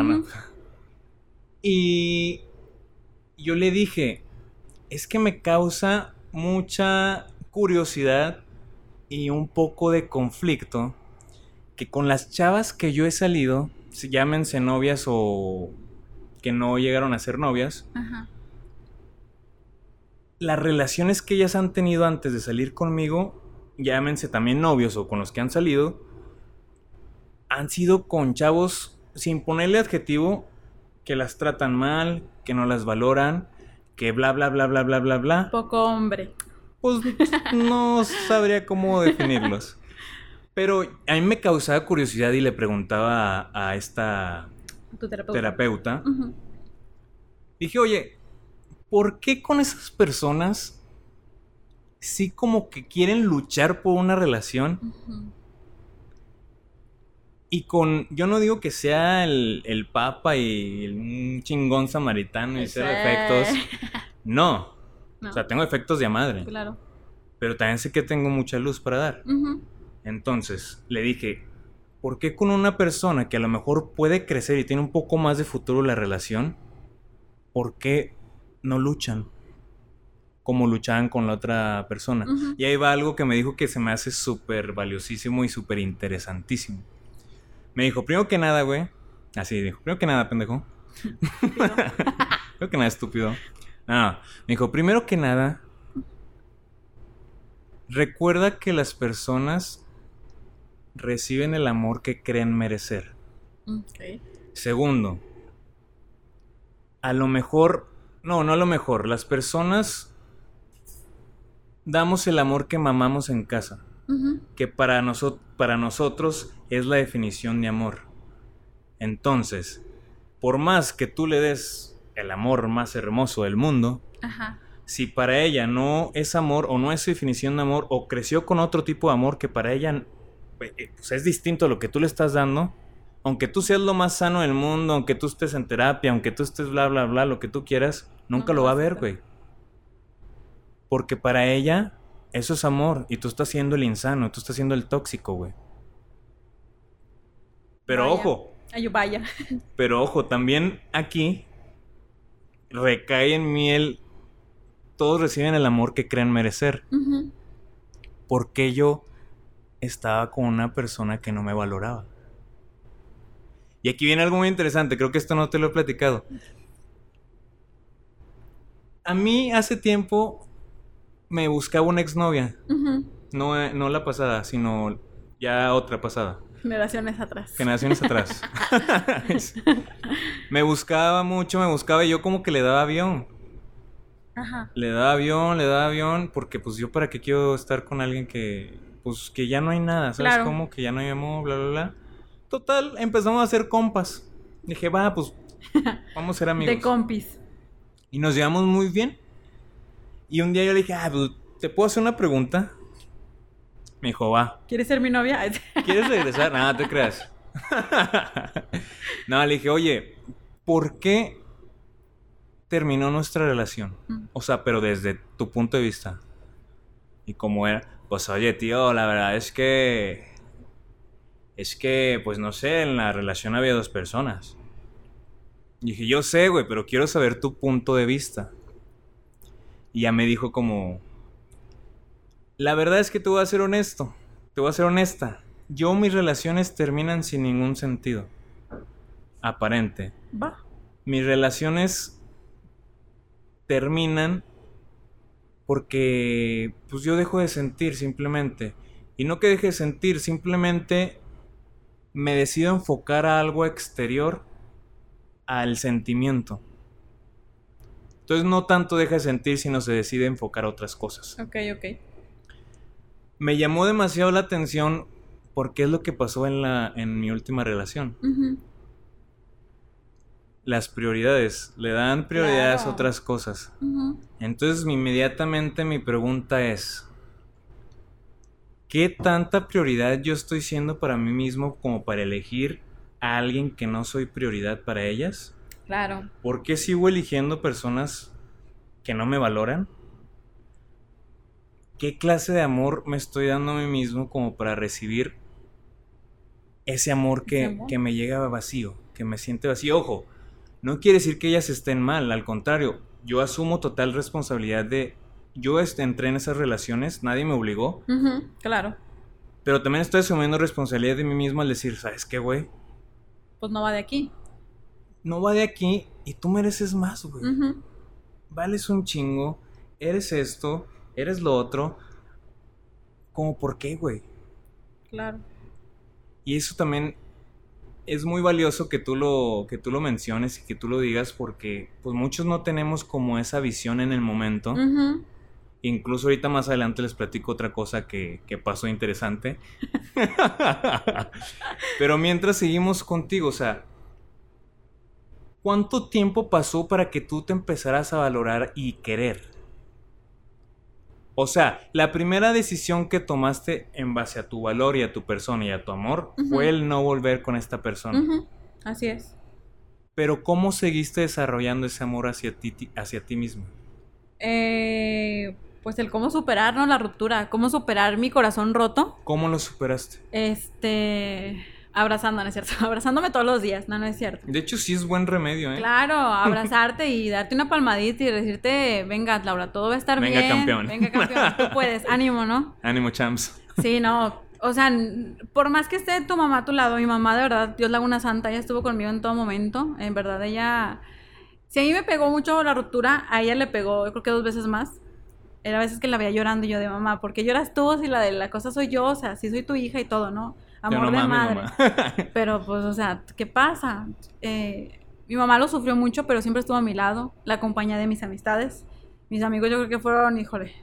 y yo le dije, es que me causa mucha curiosidad y un poco de conflicto que con las chavas que yo he salido, llámense novias o que no llegaron a ser novias, Ajá. las relaciones que ellas han tenido antes de salir conmigo, llámense también novios o con los que han salido, han sido con chavos sin ponerle adjetivo que las tratan mal, que no las valoran, que bla bla bla bla bla bla bla. Poco hombre. Pues no sabría cómo definirlos. Pero a mí me causaba curiosidad y le preguntaba a, a esta Tu terapeuta. Dije, oye, ¿por qué con esas personas sí como que quieren luchar por una relación? Y con, yo no digo que sea el, el papa y un chingón samaritano y cero efectos. [LAUGHS] No. No, O sea, tengo efectos de a madre. claro. Pero también sé que tengo mucha luz para dar. Ujú. Entonces, le dije, ¿por qué con una persona que a lo mejor puede crecer y tiene un poco más de futuro la relación? ¿Por qué no luchan? Como luchaban con la otra persona. Y ahí va algo que me dijo que se me hace súper valiosísimo y súper interesantísimo. Me dijo, primero que nada, güey. Así dijo, primero que nada, pendejo. Primero [LAUGHS] que nada, estúpido. No, me dijo, primero que nada, recuerda que las personas reciben el amor que creen merecer. Segundo, a lo mejor, no, no a lo mejor, las personas damos el amor que mamamos en casa, que para, noso- para nosotros es la definición de amor. Entonces, por más que tú le des el amor más hermoso del mundo, Ajá. si para ella no es amor o no es su definición de amor o creció con otro tipo de amor que para ella pues, es distinto a lo que tú le estás dando, aunque tú seas lo más sano del mundo, aunque tú estés en terapia, aunque tú estés bla bla bla, lo que tú quieras, nunca No lo va a ver, güey. Porque para ella eso es amor y tú estás siendo el insano, tú estás siendo el tóxico, güey. Pero Vaya. ojo, Ay, vaya. pero ojo, también aquí recae en mí el todos reciben el amor que creen merecer. Ujú. ¿Por qué yo estaba con una persona que no me valoraba? Y aquí viene algo muy interesante, creo que esto no te lo he platicado. A mí hace tiempo me buscaba una exnovia, no, eh, no la pasada, sino ya otra pasada. Generaciones atrás. Generaciones atrás. [LAUGHS] me buscaba mucho, me buscaba y yo como que le daba avión. Ajá. Le daba avión, le daba avión, porque pues yo para qué quiero estar con alguien que, pues que ya no hay nada, ¿sabes Claro. cómo? Que ya no hay amor, bla, bla, bla. Total, empezamos a hacer compas. Dije, va, pues [LAUGHS] vamos a ser amigos. De compis. y nos llevamos muy bien. Y un día yo le dije, ah, pues, ¿te puedo hacer una pregunta? Me dijo, va. ¿Quieres ser mi novia? [LAUGHS] ¿Quieres regresar? Nada, te creas. [LAUGHS] no, le dije, oye, ¿por qué terminó nuestra relación? Mm. O sea, pero desde tu punto de vista. ¿Y cómo era? Pues oye, tío, la verdad es que... Es que, pues no sé, en la relación había dos personas. Y dije, yo sé, güey, pero quiero saber tu punto de vista. Y ya me dijo como... La verdad es que te voy a ser honesto. Te voy a ser honesta. Yo mis relaciones terminan sin ningún sentido. Aparente. Va. Mis relaciones terminan porque pues yo dejo de sentir simplemente. Y no que deje de sentir, simplemente me decido enfocar a algo exterior al sentimiento. Entonces no tanto deja de sentir, sino se decide enfocar a otras cosas. Ok, ok. Me llamó demasiado la atención porque es lo que pasó en, la, en mi última relación. Las prioridades, le dan prioridades a otras cosas. Entonces inmediatamente mi pregunta es, ¿qué tanta prioridad yo estoy siendo para mí mismo como para elegir a alguien que no soy prioridad para ellas? Claro. ¿Por qué sigo eligiendo personas que no me valoran? ¿Qué clase de amor me estoy dando a mí mismo como para recibir ese amor que, Ese amor. que me llega vacío, que me siente vacío? Ojo, no quiere decir que ellas estén mal, al contrario, yo asumo total responsabilidad de... Yo este, entré en esas relaciones, nadie me obligó. Claro. pero también estoy asumiendo responsabilidad de mí mismo al decir, ¿sabes qué, güey? Pues no va de aquí. No va de aquí y tú mereces más, güey. Ujú. vales un chingo, eres esto, eres lo otro. ¿Cómo por qué, güey? Claro. Y eso también es muy valioso que tú lo que tú lo menciones y que tú lo digas porque pues muchos no tenemos como esa visión en el momento. Incluso ahorita más adelante les platico otra cosa que, que pasó interesante. [LAUGHS] Pero mientras seguimos contigo, o sea, ¿cuánto tiempo pasó para que tú te empezaras a valorar y querer? O sea, la primera decisión que tomaste en base a tu valor y a tu persona y a tu amor fue el no volver con esta persona. Así es. Pero ¿cómo seguiste desarrollando ese amor hacia ti, ti- hacia ti mismo? Eh, pues el cómo superar, ¿no? La ruptura. Cómo superar mi corazón roto. ¿Cómo lo superaste? Este. Abrazando, ¿no es cierto? [LAUGHS] Abrazándome todos los días, no, no es cierto. De hecho, sí es buen remedio, ¿eh? Claro, [LAUGHS] abrazarte y darte una palmadita y decirte, venga, Laura, todo va a estar Venga, bien. campeón. Venga, campeón. Tú puedes, [LAUGHS] ánimo, ¿no? Ánimo, champs. Sí, no. O sea, por más que esté tu mamá a tu lado, mi mamá de verdad, Dios la haga una santa, ella estuvo conmigo en todo momento. En verdad, ella. Si a mí me pegó mucho la ruptura, a ella le pegó, yo creo que dos veces más. Era veces que la veía llorando y yo de mamá, ¿por qué lloras tú si la de la cosa soy yo? O sea, sí soy tu hija y todo, ¿no? Amor no de madre. mamá. [LAUGHS] [LAUGHS] Pero pues, o sea, ¿qué pasa? Eh, mi mamá lo sufrió mucho, pero siempre estuvo a mi lado, la compañía de mis amistades. Mis amigos yo creo que fueron, híjole,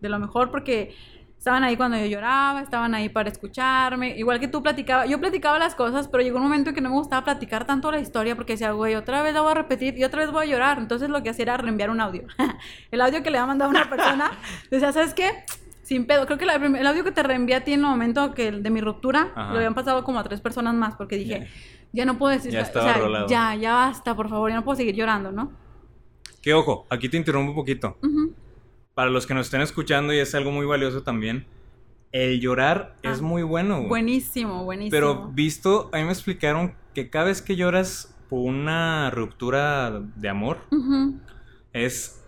de lo mejor porque estaban ahí cuando yo lloraba, estaban ahí para escucharme. Igual que tú platicaba, yo platicaba las cosas, pero llegó un momento en que no me gustaba platicar tanto la historia porque decía, güey, otra vez la voy a repetir y otra vez voy a llorar. Entonces lo que hacía era reenviar un audio. [LAUGHS] el audio que le había mandado a una persona, decía, ¿sabes qué? Sin pedo. Creo que la el audio que te reenvié a ti en el momento que de mi ruptura, Ajá. lo habían pasado como a tres personas más porque dije, ya no puedo decir, Ya o sea, ya, ya basta, por favor, ya no puedo seguir llorando, ¿no? Que ojo, aquí te interrumpo un poquito. Para los que nos estén escuchando y es algo muy valioso también, el llorar Ah. es muy bueno. güey. Buenísimo, buenísimo. Pero visto, a mí me explicaron que cada vez que lloras por una ruptura de amor, es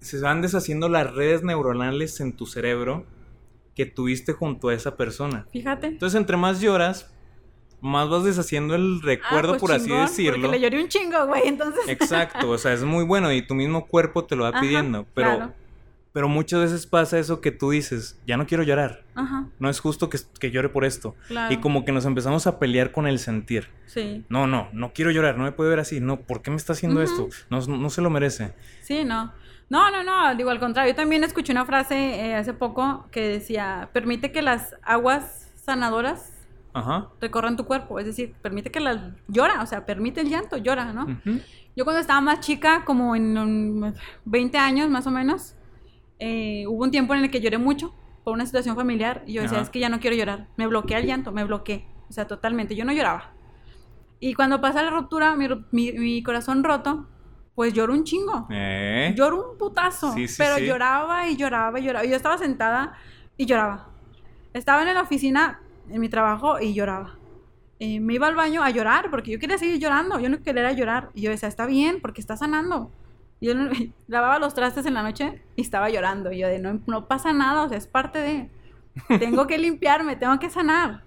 se van deshaciendo las redes neuronales en tu cerebro que tuviste junto a esa persona. Fíjate. Entonces, entre más lloras, más vas deshaciendo el recuerdo, Ah, pues por así chingón, decirlo. Porque le lloré un chingo, güey, entonces. Exacto, o sea, es muy bueno y tu mismo cuerpo te lo va Ajá, pidiendo. Pero, claro. pero muchas veces pasa eso que tú dices, ya no quiero llorar. Ajá, No es justo que, que llore por esto. claro. Y como que nos empezamos a pelear con el sentir. Sí. No, no, no quiero llorar, no me puede ver así. No, ¿por qué me está haciendo esto? No, no se lo merece. Sí, no. No, no, no, digo al contrario. Yo también escuché una frase eh, hace poco que decía, permite que las aguas sanadoras Ajá. recorran tu cuerpo. Es decir, permite que las... Llora, o sea, permite el llanto, llora, ¿no? Yo cuando estaba más chica, como en um, 20 años más o menos, eh, hubo un tiempo en el que lloré mucho por una situación familiar y yo decía, Ajá. es que ya no quiero llorar. Me bloquea el llanto, me bloqueé. O sea, totalmente. Yo no lloraba. Y cuando pasa la ruptura, mi, ru- mi- mi corazón roto, pues lloro un chingo. Eh. Lloro un putazo. Sí, sí, pero sí. lloraba y lloraba y lloraba. Yo estaba sentada y lloraba. Estaba en la oficina, en mi trabajo, y lloraba. Eh, me iba al baño a llorar porque yo quería seguir llorando. Yo no quería llorar. Y yo decía, está bien, porque está sanando. Y yo [LAUGHS] lavaba los trastes en la noche y estaba llorando. Y yo de, no, no pasa nada, o sea, es parte de... Tengo que [LAUGHS] limpiarme, tengo que sanar.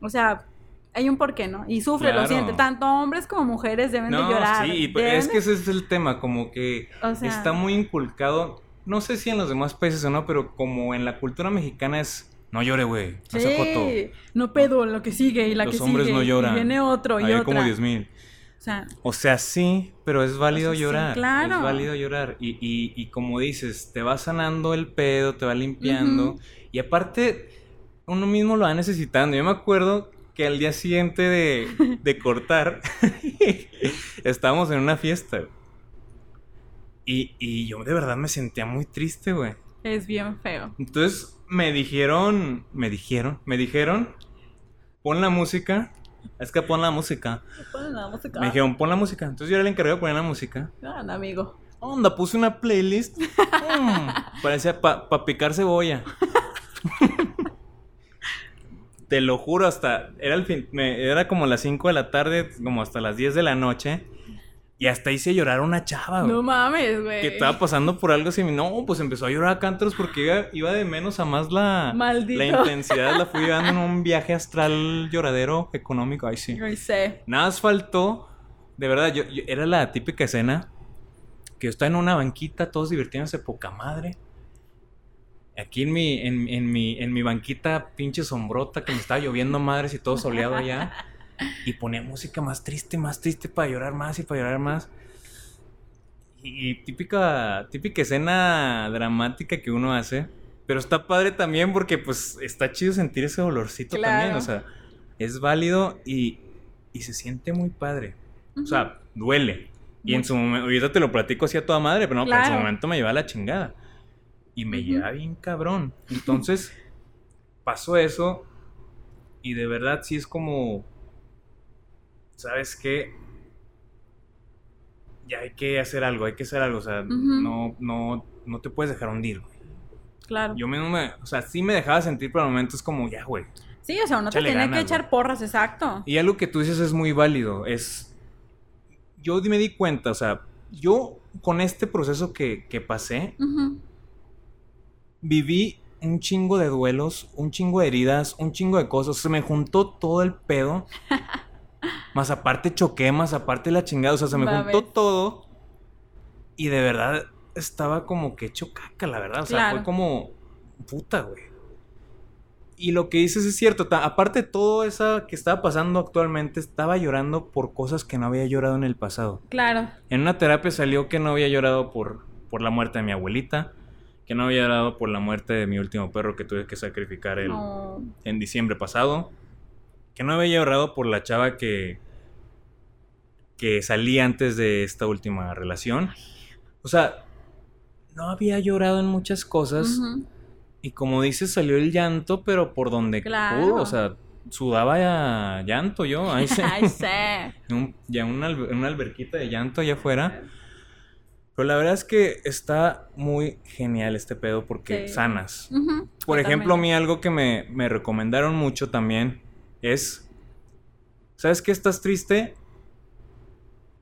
O sea, hay un porqué, ¿no? Y sufre, lo siente. Tanto hombres como mujeres deben de llorar. sí, pero es que ese es el tema, como que o sea, está muy inculcado, no sé si en los demás países o no, pero como en la cultura mexicana es, no llore, güey, no. Sí, no pedo lo que sigue y la Los que hombres sigue. no lloran. Y viene otro y Hay otra. como 10 mil. O sea, O sea, sí, pero es válido O sea, sí, llorar. claro. Es válido llorar. Y, y, y como dices, te va sanando el pedo, te va limpiando. Y aparte, uno mismo lo va necesitando. Yo me acuerdo que al día siguiente de, de cortar, [LAUGHS] estábamos en una fiesta. Y, y yo de verdad me sentía muy triste, güey. es bien feo. Entonces me dijeron, me dijeron, me dijeron, pon la música. Es que pon la música. Me dijeron, pon la música. Entonces yo era el encargado de poner la música. Anda, amigo. Onda, puse una playlist. Mm, parecía para picar cebolla. [LAUGHS] Te lo juro, hasta. Era, el fin, me- era como las 5 de la tarde, como hasta las 10 de la noche. Y hasta hice llorar a una chava, güey. No mames, güey. que estaba pasando por algo así. No, pues empezó a llorar a cantos porque iba, iba de menos a más la. Maldito. La intensidad la fui llevando en un [LAUGHS] viaje astral lloradero económico. Ay, sí. Ay, sé. Nada más faltó, de verdad, yo, yo- era la típica escena que yo estaba en una banquita, todos divirtiéndose poca madre. Aquí en mi, en, en mi, en mi banquita, pinche sombrota, que me estaba lloviendo madres y todo soleado allá. Y ponía música más triste, más triste para llorar más y para llorar más. Y, y típica, típica escena dramática que uno hace. Pero está padre también porque pues está chido sentir ese dolorcito Claro. también. O sea, es válido y, y se siente muy padre. O sea, duele. Y en su momento, ahorita te lo platico así a toda madre, pero no, pero en su momento me lleva la chingada. Y me Ujú. lleva bien cabrón. Entonces, pasó eso. Y de verdad sí es como. ¿Sabes qué? Ya hay que hacer algo, hay que hacer algo. O sea, no, no, no te puedes dejar hundir, güey. Claro. Yo mismo me. O sea, sí me dejaba sentir, pero al momento es como, ya, güey. Sí, o sea, uno te tiene ganas, que echar güey. porras, exacto. Y algo que tú dices es muy válido. Es. Yo me di cuenta, o sea, yo con este proceso que, que pasé. Viví un chingo de duelos, un chingo de heridas, un chingo de cosas. Se me juntó todo el pedo. [LAUGHS] más aparte choqué, más aparte la chingada. O sea, se me juntó todo. Y de verdad estaba como que hecho caca, la verdad. O sea, Claro. fue como puta, güey. Y lo que dices es cierto. aparte de todo eso que estaba pasando actualmente, estaba llorando por cosas que no había llorado en el pasado. Claro. En una terapia salió que no había llorado por, por la muerte de mi abuelita, que no había llorado por la muerte de mi último perro que tuve que sacrificar el, No. en diciembre pasado, que no había llorado por la chava que, que salí antes de esta última relación. O sea, no había llorado en muchas cosas y como dices salió el llanto, pero por donde Claro. pudo, o sea, sudaba ya llanto yo, ahí [LAUGHS] se- sé. [LAUGHS] un- ya una, alber- una alberquita de llanto allá afuera. Pero la verdad es que está muy genial este pedo porque Sí. sanas. Por ejemplo, a mí algo que me, me recomendaron mucho también es, ¿sabes qué estás triste?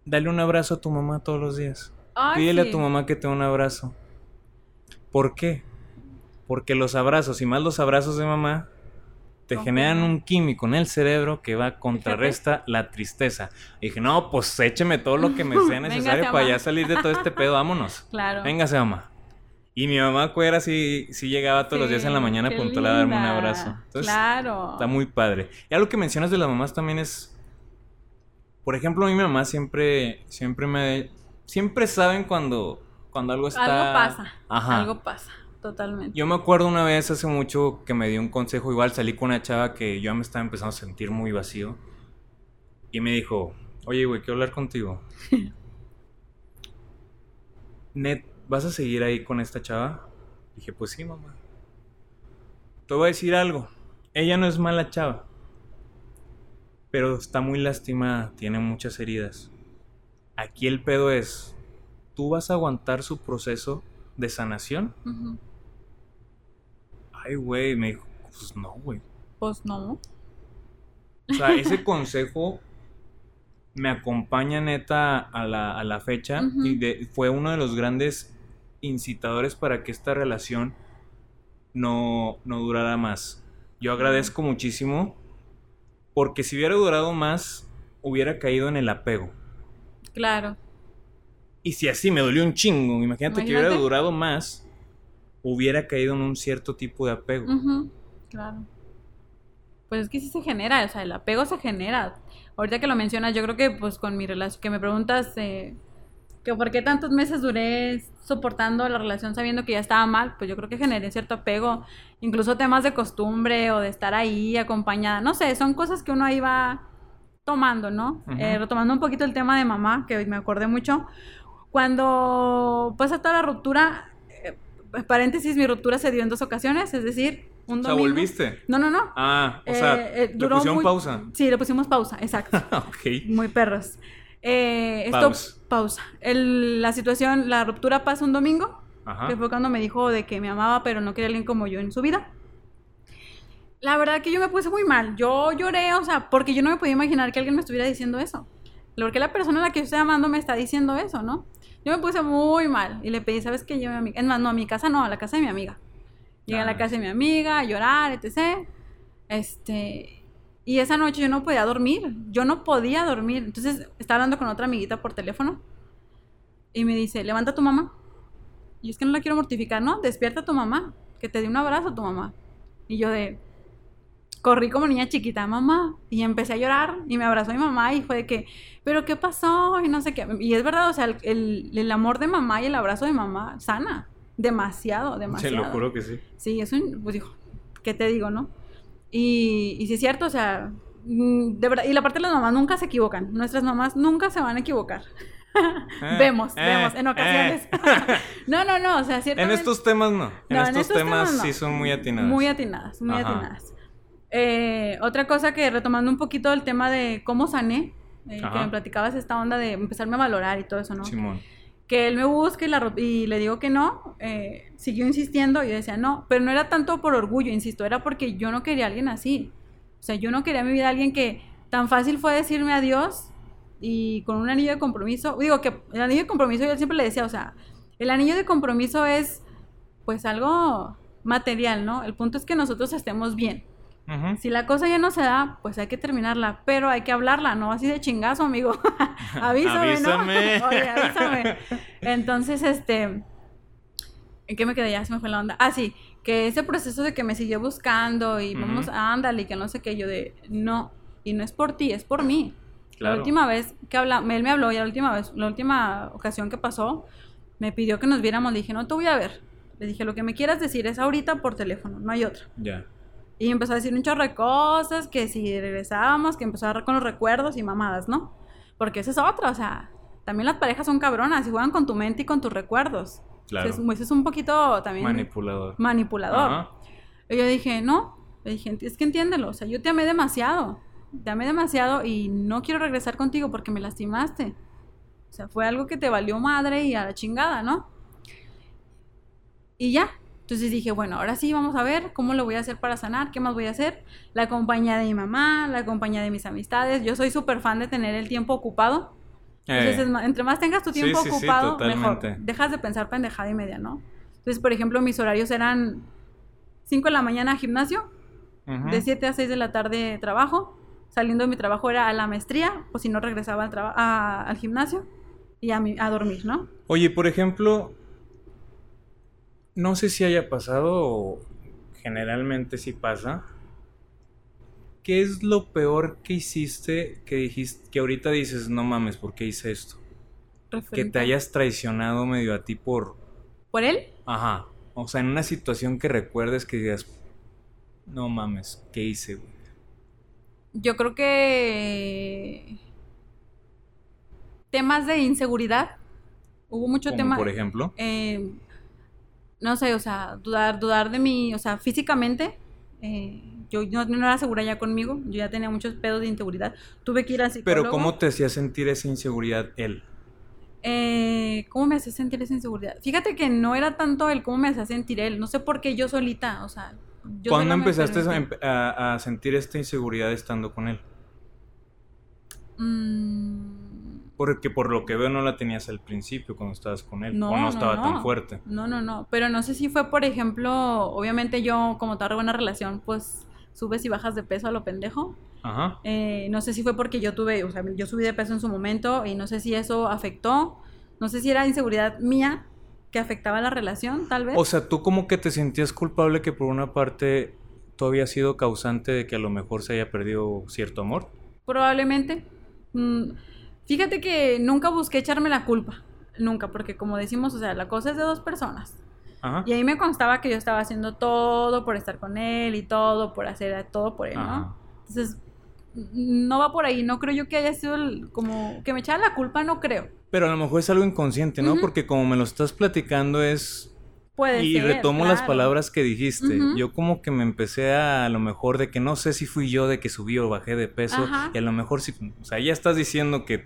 Dale un abrazo a tu mamá todos los días. Ay, Pídele sí. a tu mamá que te dé un abrazo. ¿Por qué? Porque los abrazos y más los abrazos de mamá te Ok. generan un químico en el cerebro que va contrarresta la tristeza. Y dije, no, pues écheme todo lo que me sea [LAUGHS] Véngase, necesario para ya salir de todo este pedo, vámonos. [LAUGHS] Claro. Véngase, mamá. Y mi mamá cuera sí, sí llegaba todos los días en la Sí, mañana puntual a darme un abrazo. Entonces, claro. Está muy padre. Y algo que mencionas de las mamás también es. Por ejemplo, a mí mi mamá siempre. Siempre me. Siempre saben cuando. Cuando algo está. Algo pasa. Ajá. Algo pasa. Totalmente. Yo me acuerdo una vez hace mucho que me dio un consejo. Igual salí con una chava que yo ya me estaba empezando a sentir muy vacío. Y me dijo: Oye, güey, quiero hablar contigo. [LAUGHS] Net, ¿vas a seguir ahí con esta chava? Dije: Pues sí, mamá. Te voy a decir algo. Ella no es mala chava. Pero está muy lastimada, tiene muchas heridas. Aquí el pedo es, ¿tú vas a aguantar su proceso de sanación? Ujú. Ay, güey, me dijo, pues no, güey. Pues no. O sea, ese [LAUGHS] consejo me acompaña neta a la, a la fecha y de- fue uno de los grandes incitadores para que esta relación no, no durara más. Yo agradezco muchísimo porque si hubiera durado más, hubiera caído en el apego. Claro. Y si así me dolió un chingo, imagínate, que hubiera durado más, hubiera caído en un cierto tipo de apego. Ujú, Claro. Pues es que sí se genera, o sea, el apego se genera. Ahorita que lo mencionas, yo creo que pues con mi relación, que me preguntas eh, que por qué tantos meses duré soportando la relación sabiendo que ya estaba mal, pues yo creo que generé cierto apego, incluso temas de costumbre o de estar ahí acompañada, no sé, son cosas que uno ahí va tomando, ¿no? Ujú. Eh, retomando un poquito el tema de mamá, que me acordé mucho, cuando pasa toda la ruptura, paréntesis, mi ruptura se dio en dos ocasiones, es decir, un O sea, domingo. ¿volviste? No, no, no. Ah, o Eh, sea, eh, le duró pusieron muy- pausa. Sí, le pusimos pausa, exacto. [LAUGHS] ok. Muy perros. Eh, esto, Pausa. pausa. El- la situación, la ruptura pasa un domingo, Ajá. que fue cuando me dijo de que me amaba, pero no quería alguien como yo en su vida. La verdad que yo me puse muy mal. Yo lloré, o sea, porque yo no me podía imaginar que alguien me estuviera diciendo eso. Porque la persona a la que yo estoy amando me está diciendo eso, ¿no? Yo me puse muy mal y le pedí, ¿sabes qué? Lleve a mi... Es más, no, a mi casa no, a la casa de mi amiga. Llegué a la Ah. casa de mi amiga a llorar, etc. Este... Y esa noche yo no podía dormir. Yo no podía dormir. Entonces estaba hablando con otra amiguita por teléfono y me dice, levanta a tu mamá. Y es que no la quiero mortificar, ¿no? Despierta a tu mamá, que te dé un abrazo a tu mamá. Y yo de... Corrí como niña chiquita, mamá, y empecé a llorar y me abrazó mi mamá y fue de que, pero ¿qué pasó? Y no sé qué. Y es verdad, o sea, el, el- el amor de mamá y el abrazo de mamá sana. Demasiado, Se demasiado. lo juro que sí. Sí, es un, pues dijo, ¿qué te digo, no? Y, y sí es cierto, o sea, mm, de verdad, y la parte de las mamás nunca se equivocan, nuestras mamás nunca se van a equivocar. [LAUGHS] Eh, vemos, eh, vemos, en ocasiones. eh. [LAUGHS] no, no, no, o sea, en ciertamente... estos temas no. En No, en estos estos temas, temas no. sí son muy atinadas. Muy atinadas, muy Ajá. atinadas. Eh, otra cosa que retomando un poquito el tema de cómo sané, eh, que me platicabas esta onda de empezarme a valorar y todo eso, ¿no? Simón. que él me busca y, la, ro- y le digo que no, eh, siguió insistiendo, y yo decía no, pero no era tanto por orgullo, insisto, era porque yo no quería a alguien así. O sea, yo no quería en mi vida a alguien que tan fácil fue decirme adiós y con un anillo de compromiso. Digo que el anillo de compromiso yo siempre le decía, o sea, el anillo de compromiso es pues algo material, ¿no? El punto es que nosotros estemos bien. Si la cosa ya no se da, pues hay que terminarla, pero hay que hablarla, no así de chingazo, amigo. avísame, [LAUGHS] Avísame. ¿no? [LAUGHS] Oye, avísame. Entonces, este, ¿en qué me quedé? Ya se me fue la onda. Ah, sí, que ese proceso de que me siguió buscando y Ujú. vamos, ándale, y que no sé qué, yo de, no, y no es por ti, es por mí. Claro. La última vez que habla, él me habló y la última vez, la última ocasión que pasó, me pidió que nos viéramos, le dije, no te voy a ver. Le dije, lo que me quieras decir es ahorita por teléfono, no hay otra. Ya. Y empezó a decir un chorro de cosas, que si regresábamos, que empezó a agarrar con los recuerdos y mamadas, ¿no? Porque esa es otra, o sea, también las parejas son cabronas y juegan con tu mente y con tus recuerdos. Claro. Eso es, eso es un poquito también Manipulador. manipulador. Ajá. Y yo dije, no, le dije, es que entiéndelo, o sea, yo te amé demasiado, te amé demasiado y no quiero regresar contigo porque me lastimaste. O sea, fue algo que te valió madre y a la chingada, ¿no? Y ya. Entonces dije, bueno, ahora sí vamos a ver cómo lo voy a hacer para sanar, qué más voy a hacer. La compañía de mi mamá, la compañía de mis amistades. Yo soy súper fan de tener el tiempo ocupado. Entonces, Eh, entre más tengas tu Sí, tiempo sí, sí, ocupado, mejor. Dejas de pensar pendejada y media, ¿no? Entonces, por ejemplo, mis horarios eran 5 de la mañana gimnasio, Ujú. de 7 a 6 de la tarde trabajo, saliendo de mi trabajo era a la maestría, o si no regresaba al, a- al gimnasio y a, mi- a dormir, ¿no? Oye, por ejemplo, no sé si haya pasado o generalmente sí pasa. ¿Qué es lo peor que hiciste que dijiste que ahorita dices, no mames, ¿por qué hice esto? Que te hayas traicionado medio a ti por, ¿Por él? ajá, o sea, en una situación que recuerdes que digas, no mames, ¿qué hice? güey?" Yo creo que temas de inseguridad. Hubo mucho tema. por ejemplo, eh, no sé, o sea, dudar, dudar de mí, o sea, físicamente. eh, yo no, no era segura ya conmigo, yo ya tenía muchos pedos de inseguridad. Tuve que ir al psicólogo. pero ¿cómo te hacía sentir esa inseguridad él? Eh, ¿Cómo me hacía sentir esa inseguridad? Fíjate que no era tanto el cómo me hacía sentir él, no sé por qué yo solita, o sea. yo ¿Cuándo empezaste a, a- sentir esta inseguridad estando con él? Mm, Porque por lo que veo no la tenías al principio cuando estabas con él. No, o no no, estaba no. tan fuerte. No, no, no. Pero no sé si fue, por ejemplo, obviamente yo, como toda buena relación, pues subes y bajas de peso a lo pendejo. Ajá. Eh, no sé si fue porque yo tuve, o sea, yo subí de peso en su momento y no sé si eso afectó. No sé si era inseguridad mía que afectaba la relación, tal vez. O sea, tú como que te sentías culpable que por una parte tú habías sido causante de que a lo mejor se haya perdido cierto amor. Probablemente. Mm, fíjate que nunca busqué echarme la culpa. Nunca, porque como decimos, o sea, la cosa es de dos personas. Ajá. Y ahí me constaba que yo estaba haciendo todo por estar con él y todo por hacer todo por él, ¿no? Entonces, no va por ahí. No creo yo que haya sido el- como que me echara la culpa, no creo. Pero a lo mejor es algo inconsciente, ¿no? Porque como me lo estás platicando es... Puede Y ser. retomo las palabras que dijiste. Yo como que me empecé a, a lo mejor de que no sé si fui yo de que subí o bajé de peso. Ajá. Y a lo mejor sí... O sea, ya estás diciendo que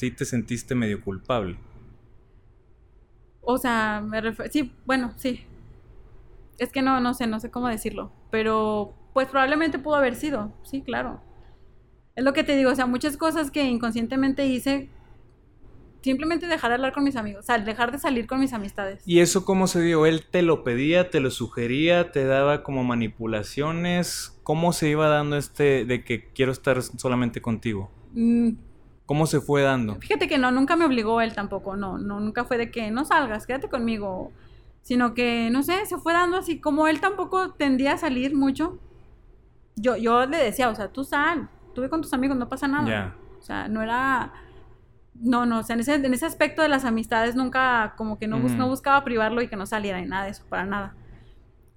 sí te sentiste medio culpable. O sea, me refiero. Sí, bueno, sí. Es que no, no sé, no sé cómo decirlo. Pero, pues probablemente pudo haber sido. Sí, claro. Es lo que te digo, o sea, muchas cosas que inconscientemente hice. Simplemente dejar de hablar con mis amigos. O sea, dejar de salir con mis amistades. ¿Y eso cómo se dio? ¿Él te lo pedía, te lo sugería, te daba como manipulaciones? ¿Cómo se iba dando este de que quiero estar solamente contigo? Mm, ¿Cómo se fue dando? Fíjate que no, nunca me obligó él tampoco, no, no, nunca fue de que no salgas, quédate conmigo, sino que, no sé, se fue dando así, como él tampoco tendía a salir mucho, yo, yo le decía, o sea, tú sal, tú ve con tus amigos, no pasa nada, o sea, no era, no, no, o sea, en ese, en ese aspecto de las amistades nunca, como que no, no buscaba privarlo y que no saliera y nada de eso, para nada.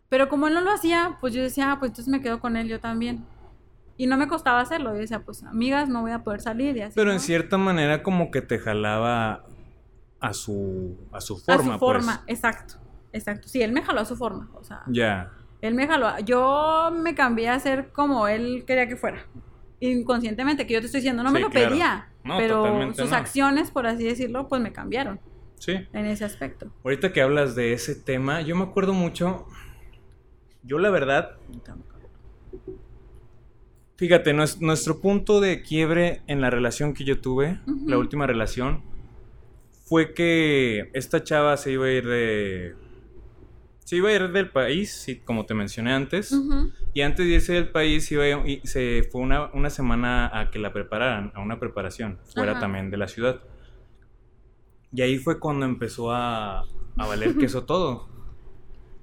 Pero como él no lo hacía, pues yo decía, ah, pues entonces me quedo con él yo también. Y no me costaba hacerlo. Yo decía, pues amigas, no voy a poder salir y así. Pero ¿no? en cierta manera como que te jalaba a su a su A forma, su forma, pues. exacto. Exacto. Sí, él me jaló a su forma. O sea, Ya. él me jaló. a- Yo me cambié a ser como él quería que fuera. Inconscientemente, que yo te estoy diciendo, no me lo claro. pedía. No, pero sus no. acciones, por así decirlo, pues me cambiaron Sí. en ese aspecto. Ahorita que hablas de ese tema, yo me acuerdo mucho. Yo la verdad, fíjate, nues- nuestro punto de quiebre en la relación que yo tuve, Ujú. la última relación, fue que esta chava se iba a ir de... Se iba a ir del país, como te mencioné antes. Ujú. Y antes de irse del país, iba a- y se fue una, una semana a que la prepararan, a una preparación, fuera Ajá. también de la ciudad. Y ahí fue cuando empezó a, a valer queso todo.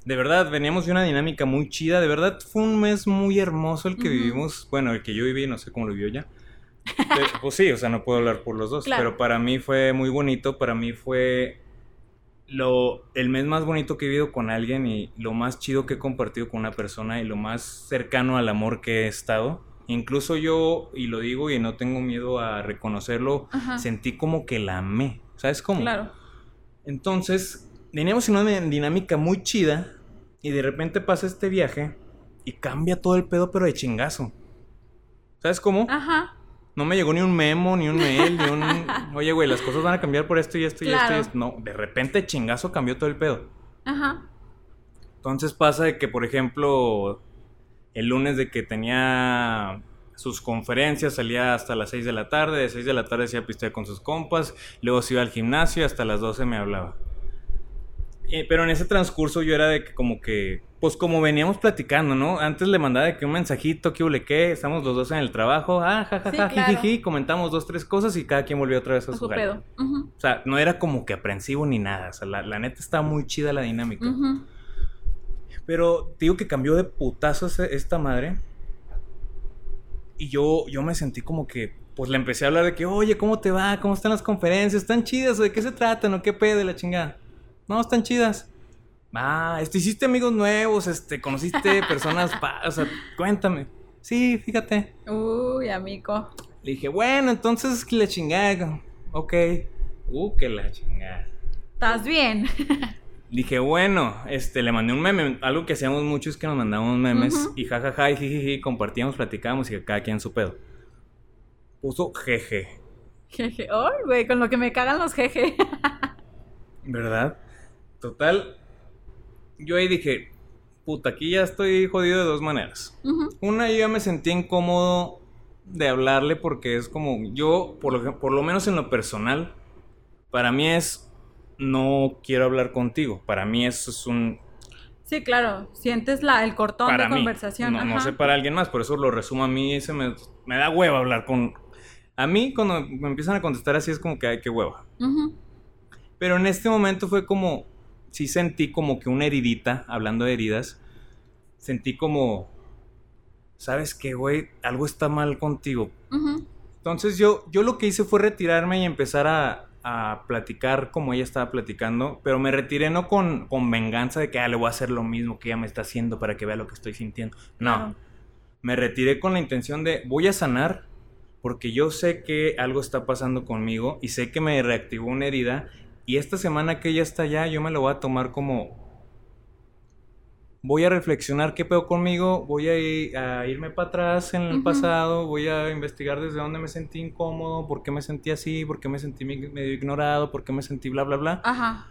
De verdad, veníamos de una dinámica muy chida. De verdad, fue un mes muy hermoso el que Ujú. vivimos. Bueno, el que yo viví, no sé cómo lo vivió ya. [LAUGHS] Pero, pues sí, o sea, no puedo hablar por los dos. Claro. Pero para mí fue muy bonito. Para mí fue lo, el mes más bonito que he vivido con alguien y lo más chido que he compartido con una persona y lo más cercano al amor que he estado. Incluso yo, y lo digo y no tengo miedo a reconocerlo, Ajá. sentí como que la amé. ¿Sabes cómo? Claro. Entonces, veníamos en una dinámica muy chida y de repente pasa este viaje y cambia todo el pedo, pero de chingazo. ¿Sabes cómo? Ajá. No me llegó ni un memo, ni un mail, ni un... [LAUGHS] Oye, güey, las cosas van a cambiar por esto y esto y esto y esto. No, de repente chingazo cambió todo el pedo. Ajá. Entonces pasa de que, por ejemplo, el lunes de que tenía sus conferencias, salía hasta las 6 de la tarde, de 6 de la tarde se iba a pistear con sus compas, luego se iba al gimnasio y hasta las 12 me hablaba. Eh, pero en ese transcurso yo era de que como que, pues como veníamos platicando, ¿no? Antes le mandaba de que un mensajito, que huble qué, estamos los dos en el trabajo, ah, Sí, ja, claro. jijiji, comentamos dos, tres cosas y cada quien volvió otra vez a A su pedo. Ujú, O sea, no era como que aprensivo ni nada, o sea, la, la neta estaba muy chida la dinámica. Pero digo que cambió de putazo esta madre. Y yo, yo me sentí como que, pues le empecé a hablar de que, oye, ¿cómo te va? ¿Cómo están las conferencias? ¿Están chidas? ¿O ¿De qué se tratan? ¿O qué pedo de la chingada? No, están chidas. Ah, este, hiciste amigos nuevos, este, conociste [LAUGHS] personas, pa- o sea, cuéntame. Sí, fíjate. Uy, amigo. Le dije, bueno, entonces que la chingada. Ok. Uh, que la chingada. ¿Estás bien? Dije, bueno, este, le mandé un meme. Algo que hacíamos mucho es que nos mandábamos memes y jajaja y jijiji, compartíamos, platicábamos y cada quien su pedo. Puso jeje, Jeje. Ay, güey, con lo que me cagan los jeje. ¿verdad? Total, yo ahí dije, puta, aquí ya estoy jodido de dos maneras. Una, yo ya me sentí incómodo de hablarle porque es como, yo, por lo, por lo menos en lo personal, para mí es, no quiero hablar contigo. Para mí eso es un, Sí, claro. Sientes la, el cortón para de mí. conversación. No, sé para alguien más, por eso lo resumo a mí. Se me, me da hueva hablar con. A mí, cuando me empiezan a contestar así, es como que ay, qué hueva. Pero en este momento fue como. Sí sentí como que una heridita, hablando de heridas. Sentí como. ¿Sabes qué, güey? Algo está mal contigo. Entonces yo, yo lo que hice fue retirarme y empezar a, a platicar como ella estaba platicando, pero me retiré no con, con venganza de que ah, le voy a hacer lo mismo que ella me está haciendo para que vea lo que estoy sintiendo. No, Claro. me retiré con la intención de voy a sanar porque yo sé que algo está pasando conmigo y sé que me reactivó una herida y esta semana que ella está allá yo me lo voy a tomar como voy a reflexionar qué pedo conmigo, voy a, ir- a irme para atrás en el Ujú. pasado, voy a investigar desde dónde me sentí incómodo, por qué me sentí así, por qué me sentí medio ignorado, por qué me sentí bla bla bla. Ajá.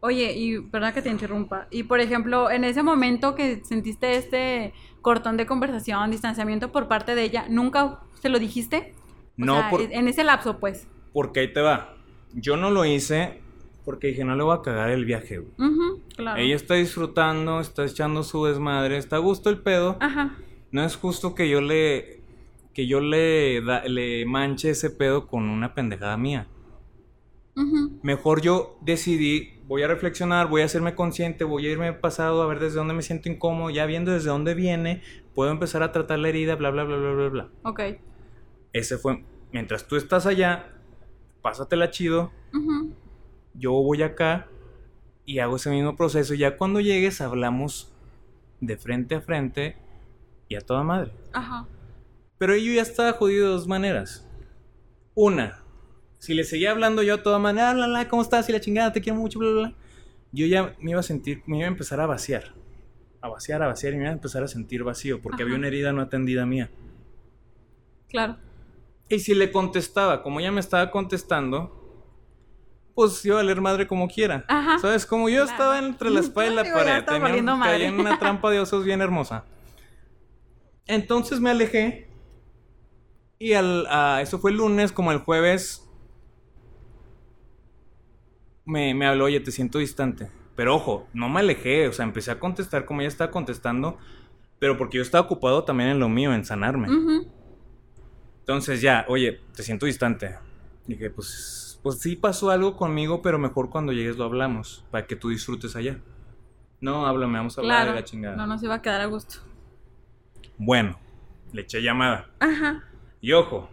Oye, y verdad que te interrumpa. Y por ejemplo, en ese momento que sentiste este cortón de conversación, distanciamiento por parte de ella, ¿nunca se lo dijiste? O No, sea, por- en ese lapso, pues. porque ahí te va. Yo no lo hice porque dije, no le voy a cagar el viaje, güey. Ujú, claro. Ella está disfrutando, está echando su desmadre, está a gusto el pedo. Ajá. No es justo que yo le que yo le da- le manche ese pedo con una pendejada mía. Mejor yo decidí, voy a reflexionar, voy a hacerme consciente, voy a irme pasado a ver desde dónde me siento incómodo, ya viendo desde dónde viene, puedo empezar a tratar la herida, bla bla bla bla bla bla. Ok. Ese fue mientras tú estás allá, pásatela chido, yo voy acá y hago ese mismo proceso. Ya cuando llegues hablamos de frente a frente y a toda madre. Ajá. Pero yo ya estaba jodido de dos maneras. Una, si le seguía hablando yo a toda manera, la, la, ¿cómo estás? Y la chingada, te quiero mucho, bla, bla, bla. Yo ya me iba a sentir, me iba a empezar a vaciar. A vaciar, a vaciar y me iba a empezar a sentir vacío porque había una herida no atendida mía. Claro. Y si le contestaba, como ella me estaba contestando, pues iba a leer madre como quiera. Ajá. ¿Sabes? Como yo Claro. estaba entre la [LAUGHS] espalda y la Digo, pared, tenía un- caí en una trampa de osos bien hermosa. Entonces me alejé. Y al, a- eso fue el lunes, como el jueves. Me, me habló, oye, te siento distante. Pero ojo, no me alejé, o sea, empecé a contestar como ella estaba contestando. Pero porque yo estaba ocupado también en lo mío, en sanarme. Entonces ya, oye, te siento distante. Dije, pues, pues sí pasó algo conmigo, pero mejor cuando llegues lo hablamos, para que tú disfrutes allá. No, háblame, vamos a hablar Claro. de la chingada. No nos iba a quedar a gusto. Bueno, le eché llamada. Ajá. Y ojo,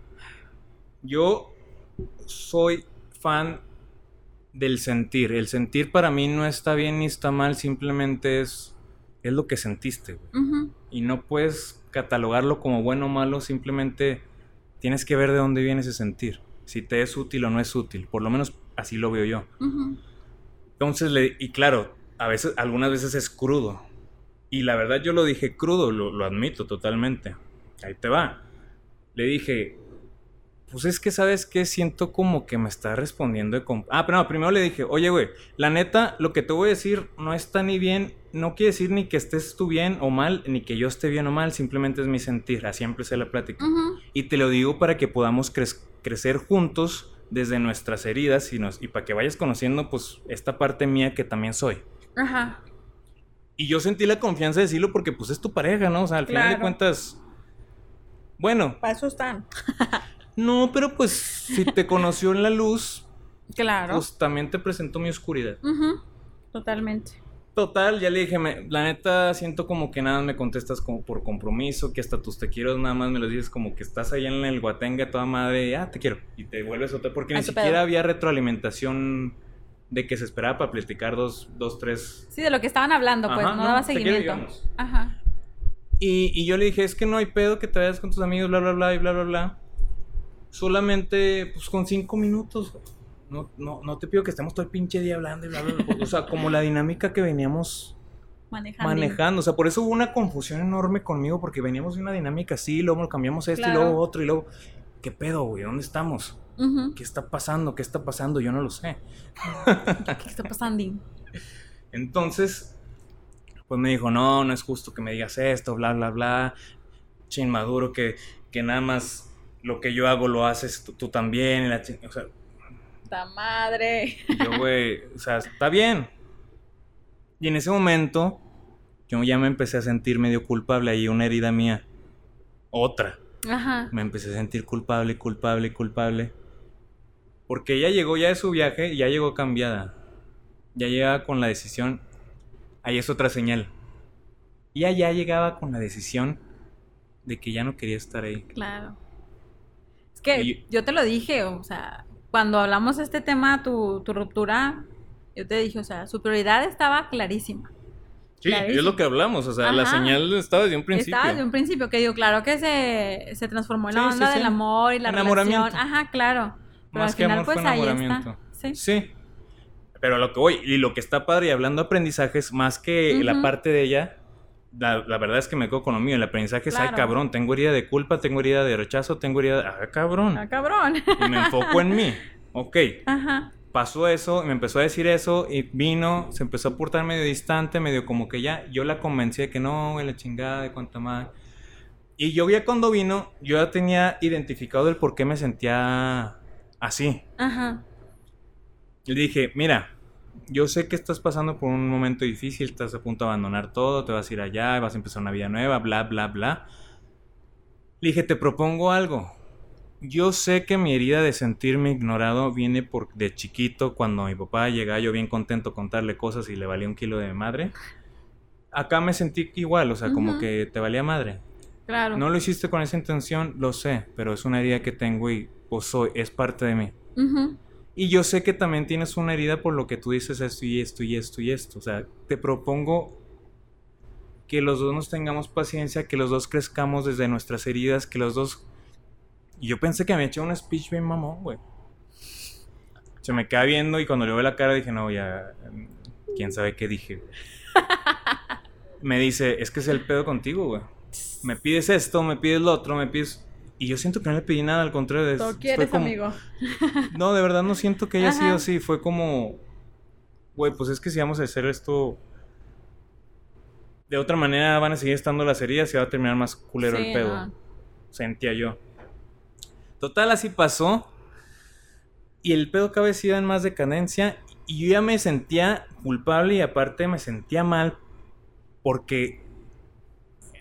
yo soy fan del sentir. El sentir para mí no está bien ni está mal, simplemente es, es lo que sentiste. güey. Ujú, Y no puedes catalogarlo como bueno o malo, simplemente tienes que ver de dónde viene ese sentir. Si te es útil o no es útil. Por lo menos así lo veo yo. Entonces, le, y claro, a veces, algunas veces es crudo. Y la verdad yo lo dije crudo, lo, lo admito totalmente. Ahí te va. Le dije, pues es que sabes que siento como que me está respondiendo de... comp- Ah, pero no, primero le dije, oye, güey, la neta, lo que te voy a decir no está ni bien, no quiere decir ni que estés tú bien o mal, ni que yo esté bien o mal, simplemente es mi sentir. Así empecé la plática. Y te lo digo para que podamos crec- crecer juntos desde nuestras heridas y, nos, y para que vayas conociendo pues esta parte mía que también soy. Ajá. Y yo sentí la confianza de decirlo porque pues es tu pareja, ¿no? O sea, al final de cuentas... Bueno, Para eso están. [LAUGHS] no, pero pues si te conoció en la luz, Claro. pues también te presentó mi oscuridad. Ujú. Totalmente. Total, ya le dije, me- la neta siento como que nada me contestas como por compromiso, que hasta tus te quiero nada más me los dices como que estás ahí en el guatenga toda madre, ah, te quiero, y te vuelves otra, porque ni siquiera pedo. había retroalimentación de que se esperaba para platicar dos, dos tres. Sí, de lo que estaban hablando, pues, Ajá, no, no, daba quiero, seguimiento. Ajá. Y, y yo le dije, es que no hay pedo que te vayas con tus amigos, bla, bla, bla, y bla, bla, bla. Solamente, pues con cinco minutos. No, no, no te pido que estemos todo el pinche día hablando y bla, bla, bla. O sea, como la dinámica que veníamos Manejando. manejando. O sea, por eso hubo una confusión enorme conmigo, porque veníamos de una dinámica así, luego cambiamos esto Claro. y luego otro, y luego, ¿qué pedo, güey? ¿Dónde estamos? ¿Qué está pasando? ¿Qué está pasando? Yo no lo sé. ¿Qué está pasando? Entonces, pues me dijo, no, no es justo que me digas esto, bla, bla, bla. Che inmaduro, que, que nada más lo que yo hago lo haces tú, tú también. y la o sea, ¡Ta madre! y yo, güey, o sea, está bien. Y en ese momento, yo ya me empecé a sentir medio culpable ahí, una herida mía. Otra. Ajá. Me empecé a sentir culpable, culpable, culpable. Porque ella llegó ya de su viaje y ya llegó cambiada. Ya llegaba con la decisión. Ahí es otra señal. Ella ya llegaba con la decisión de que ya no quería estar ahí. Claro. Que yo te lo dije, o sea, cuando hablamos de este tema, tu, tu ruptura, yo te dije, o sea, su prioridad estaba clarísima. Sí, Clarísimo. es lo que hablamos. O sea, la Ajá. señal estaba desde un principio. Estaba desde un principio, que digo, claro que se, se transformó en la Sí, sí, onda sí. del amor y la Enamoramiento. relación. Ajá, claro. Pero Más al que final, amor pues fue ahí enamoramiento. está. Sí. Sí. Pero a lo que voy, y lo que está padre, y hablando de aprendizajes, más que la Ujú. parte de ella, la, la verdad es que me quedo con lo mío. El aprendizaje es, ay, Claro. cabrón, tengo herida de culpa, tengo herida de rechazo, tengo herida de, ah, cabrón. Ah, cabrón. Y me enfoco en mí. [LAUGHS] Ok, Ajá. pasó eso, y me empezó a decir eso, y vino, se empezó a portar medio distante, medio como que ya, yo la convencí de que no, güey, la chingada, de cuánta más. Y yo ya cuando vino, yo ya tenía identificado el por qué me sentía así. Ajá. Le dije, mira, yo sé que estás pasando por un momento difícil, estás a punto de abandonar todo, te vas a ir allá, vas a empezar una vida nueva, bla, bla, bla. Le dije, te propongo algo. Yo sé que mi herida de sentirme ignorado viene por de chiquito, cuando mi papá llegaba yo bien contento contarle cosas y le valía un kilo de madre. Acá me sentí igual, o sea, como que te valía madre. Claro. No lo hiciste con esa intención, lo sé, pero es una herida que tengo y pues soy, es parte de mí. Ujú. Y yo sé que también tienes una herida por lo que tú dices esto y esto y esto y esto. O sea, te propongo que los dos nos tengamos paciencia, que los dos crezcamos desde nuestras heridas, que los dos... Y yo pensé que me había hecho un speech bien mamón, güey. Se me queda viendo y cuando le veo la cara dije, no, ya... mm, ¿Quién sabe qué dije? güey?". [LAUGHS] me dice, es que es el pedo contigo, güey. Me pides esto, me pides lo otro, me pides... Y yo siento que no le pedí nada, al contrario. Todo quieres, como- amigo. no, de verdad no siento que haya Ajá. sido así. Fue como, güey, pues es que si vamos a hacer esto de otra manera, van a seguir estando las heridas y va a terminar más culero Sí, el pedo. Sentía yo. Total, así pasó. Y el pedo cada vez iba en más decadencia. Y yo ya me sentía culpable y aparte me sentía mal porque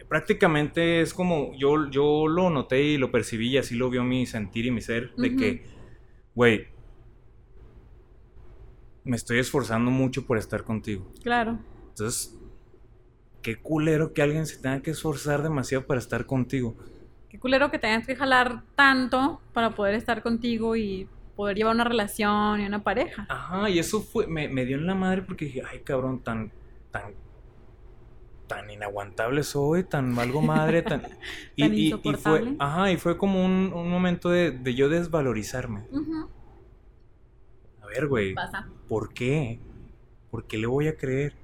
prácticamente es como yo, yo lo noté y lo percibí y así lo vio mi sentir y mi ser de que, güey, me estoy esforzando mucho por estar contigo. Claro. Entonces, qué culero que alguien se tenga que esforzar demasiado para estar contigo. Qué culero que tengas que jalar tanto para poder estar contigo y poder llevar una relación y una pareja. Ajá, y eso fue, me, me dio en la madre porque dije, ay cabrón, tan, tan, tan inaguantable soy, tan valgo madre, tan... [LAUGHS] Tan y, insoportable. fue, ajá, y fue como un, un momento de, de yo desvalorizarme. A ver, güey. ¿por qué? ¿Por qué le voy a creer?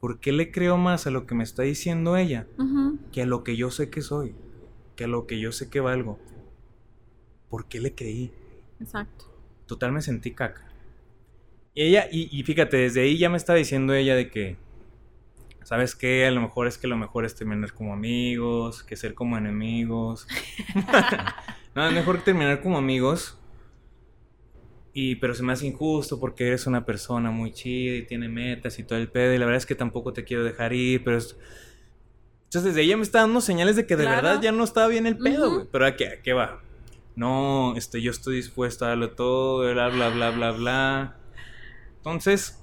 ¿Por qué le creo más a lo que me está diciendo ella que a lo que yo sé que soy? Que a lo que yo sé que valgo. ¿Por qué le creí? Exacto. Total me sentí caca. Y ella, y, y fíjate, desde ahí ya me está diciendo ella de que, ¿sabes qué? A lo mejor es que lo mejor es terminar como amigos, que ser como enemigos. [LAUGHS] no, es mejor terminar como amigos. Y, pero se me hace injusto porque eres una persona muy chida y tiene metas y todo el pedo. Y la verdad es que tampoco te quiero dejar ir, pero es... Entonces desde ella me está dando señales de que de Claro. verdad ya no estaba bien el pedo, güey. Pero ¿a qué, a qué va? No, este, yo estoy dispuesto a darlo todo, bla, bla, bla, bla, bla. Entonces,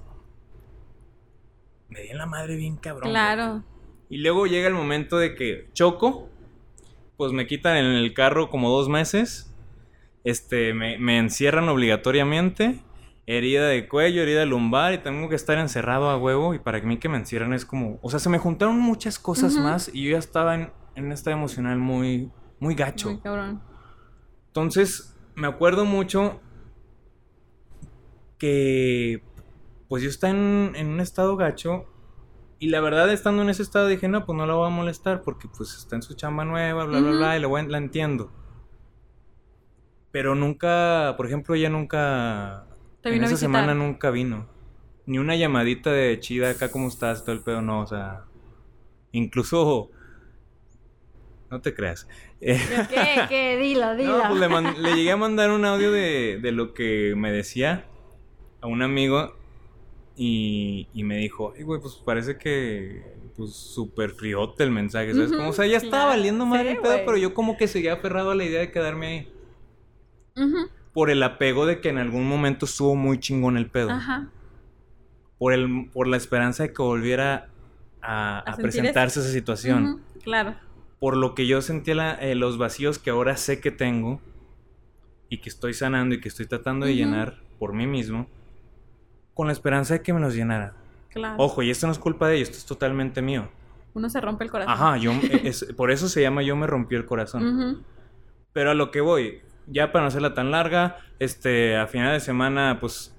me di en la madre bien cabrón. güey. Claro. Y luego llega el momento de que choco, pues me quitan en el carro como dos meses, este, me, me encierran obligatoriamente, herida de cuello, herida lumbar y tengo que estar encerrado a huevo y para mí que me encierran es como, o sea, se me juntaron muchas cosas más y yo ya estaba en, en un estado emocional muy, muy gacho. Muy cabrón. Entonces, me acuerdo mucho que pues yo estaba en, en un estado gacho y la verdad estando en ese estado dije, no, pues no la voy a molestar porque pues está en su chamba nueva, bla, bla, bla, y la, voy a- la entiendo. Pero nunca, por ejemplo, ella nunca... Te en vino a esa semana nunca vino. Ni una llamadita de chida, acá cómo estás, todo el pedo, no, o sea... Incluso... No te creas. [LAUGHS] Eh, ¿Qué? ¿Qué? Dilo, dilo. no, pues le, le llegué a [LAUGHS] mandar un audio de, de lo que me decía a un amigo y, y me dijo, ay, güey, pues parece que, pues, súper friote el mensaje, ¿sabes? Como, o sea, ya estaba claro, valiendo sí, el pedo, pero yo como que seguía aferrado a la idea de quedarme ahí. Ujú. Por el apego de que en algún momento estuvo muy chingón el pedo. Ajá. Por, el, por la esperanza de que volviera a, presentarse esa situación. Claro. por lo que yo sentía la- eh, los vacíos que ahora sé que tengo y que estoy sanando y que estoy tratando de llenar por mí mismo, con la esperanza de que me los llenara. Claro. Ojo, y esto no es culpa de ellos, esto es totalmente mío. Uno se rompe el corazón. Ajá, yo, es- por eso se llama Yo me rompió el corazón. Ujú. Pero a lo que voy, ya para no hacerla tan larga, este, a final de semana, pues.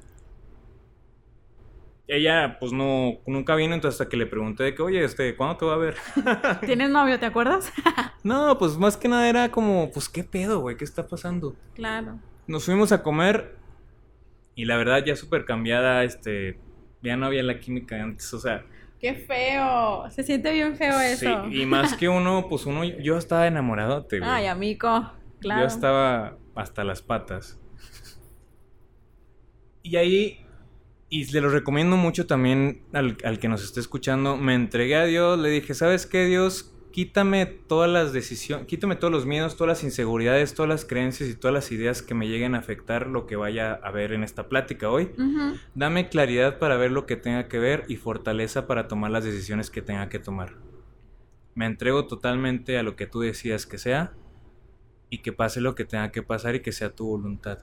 Ella, pues no, nunca vino, entonces hasta que le pregunté de que, oye, este, ¿cuándo te va a ver? [LAUGHS] ¿Tienes novio, te acuerdas? [LAUGHS] No, pues más que nada era como, pues, ¿qué pedo, güey? ¿Qué está pasando? claro. Nos fuimos a comer y la verdad ya súper cambiada, este, ya no había la química de antes, o sea, Qué feo. Se siente bien feo sí, eso. y más que uno, pues uno, yo estaba enamorado, güey. Ay, amigo. Claro. Yo estaba hasta las patas. Y ahí, y le lo recomiendo mucho también al, al que nos esté escuchando, me entregué a Dios, le dije, ¿sabes qué, Dios? Quítame todas las decisiones, quítame todos los miedos, todas las inseguridades, todas las creencias y todas las ideas que me lleguen a afectar lo que vaya a ver en esta plática hoy. Dame claridad para ver lo que tenga que ver y fortaleza para tomar las decisiones que tenga que tomar. Me entrego totalmente a lo que tú decidas que sea y que pase lo que tenga que pasar y que sea tu voluntad.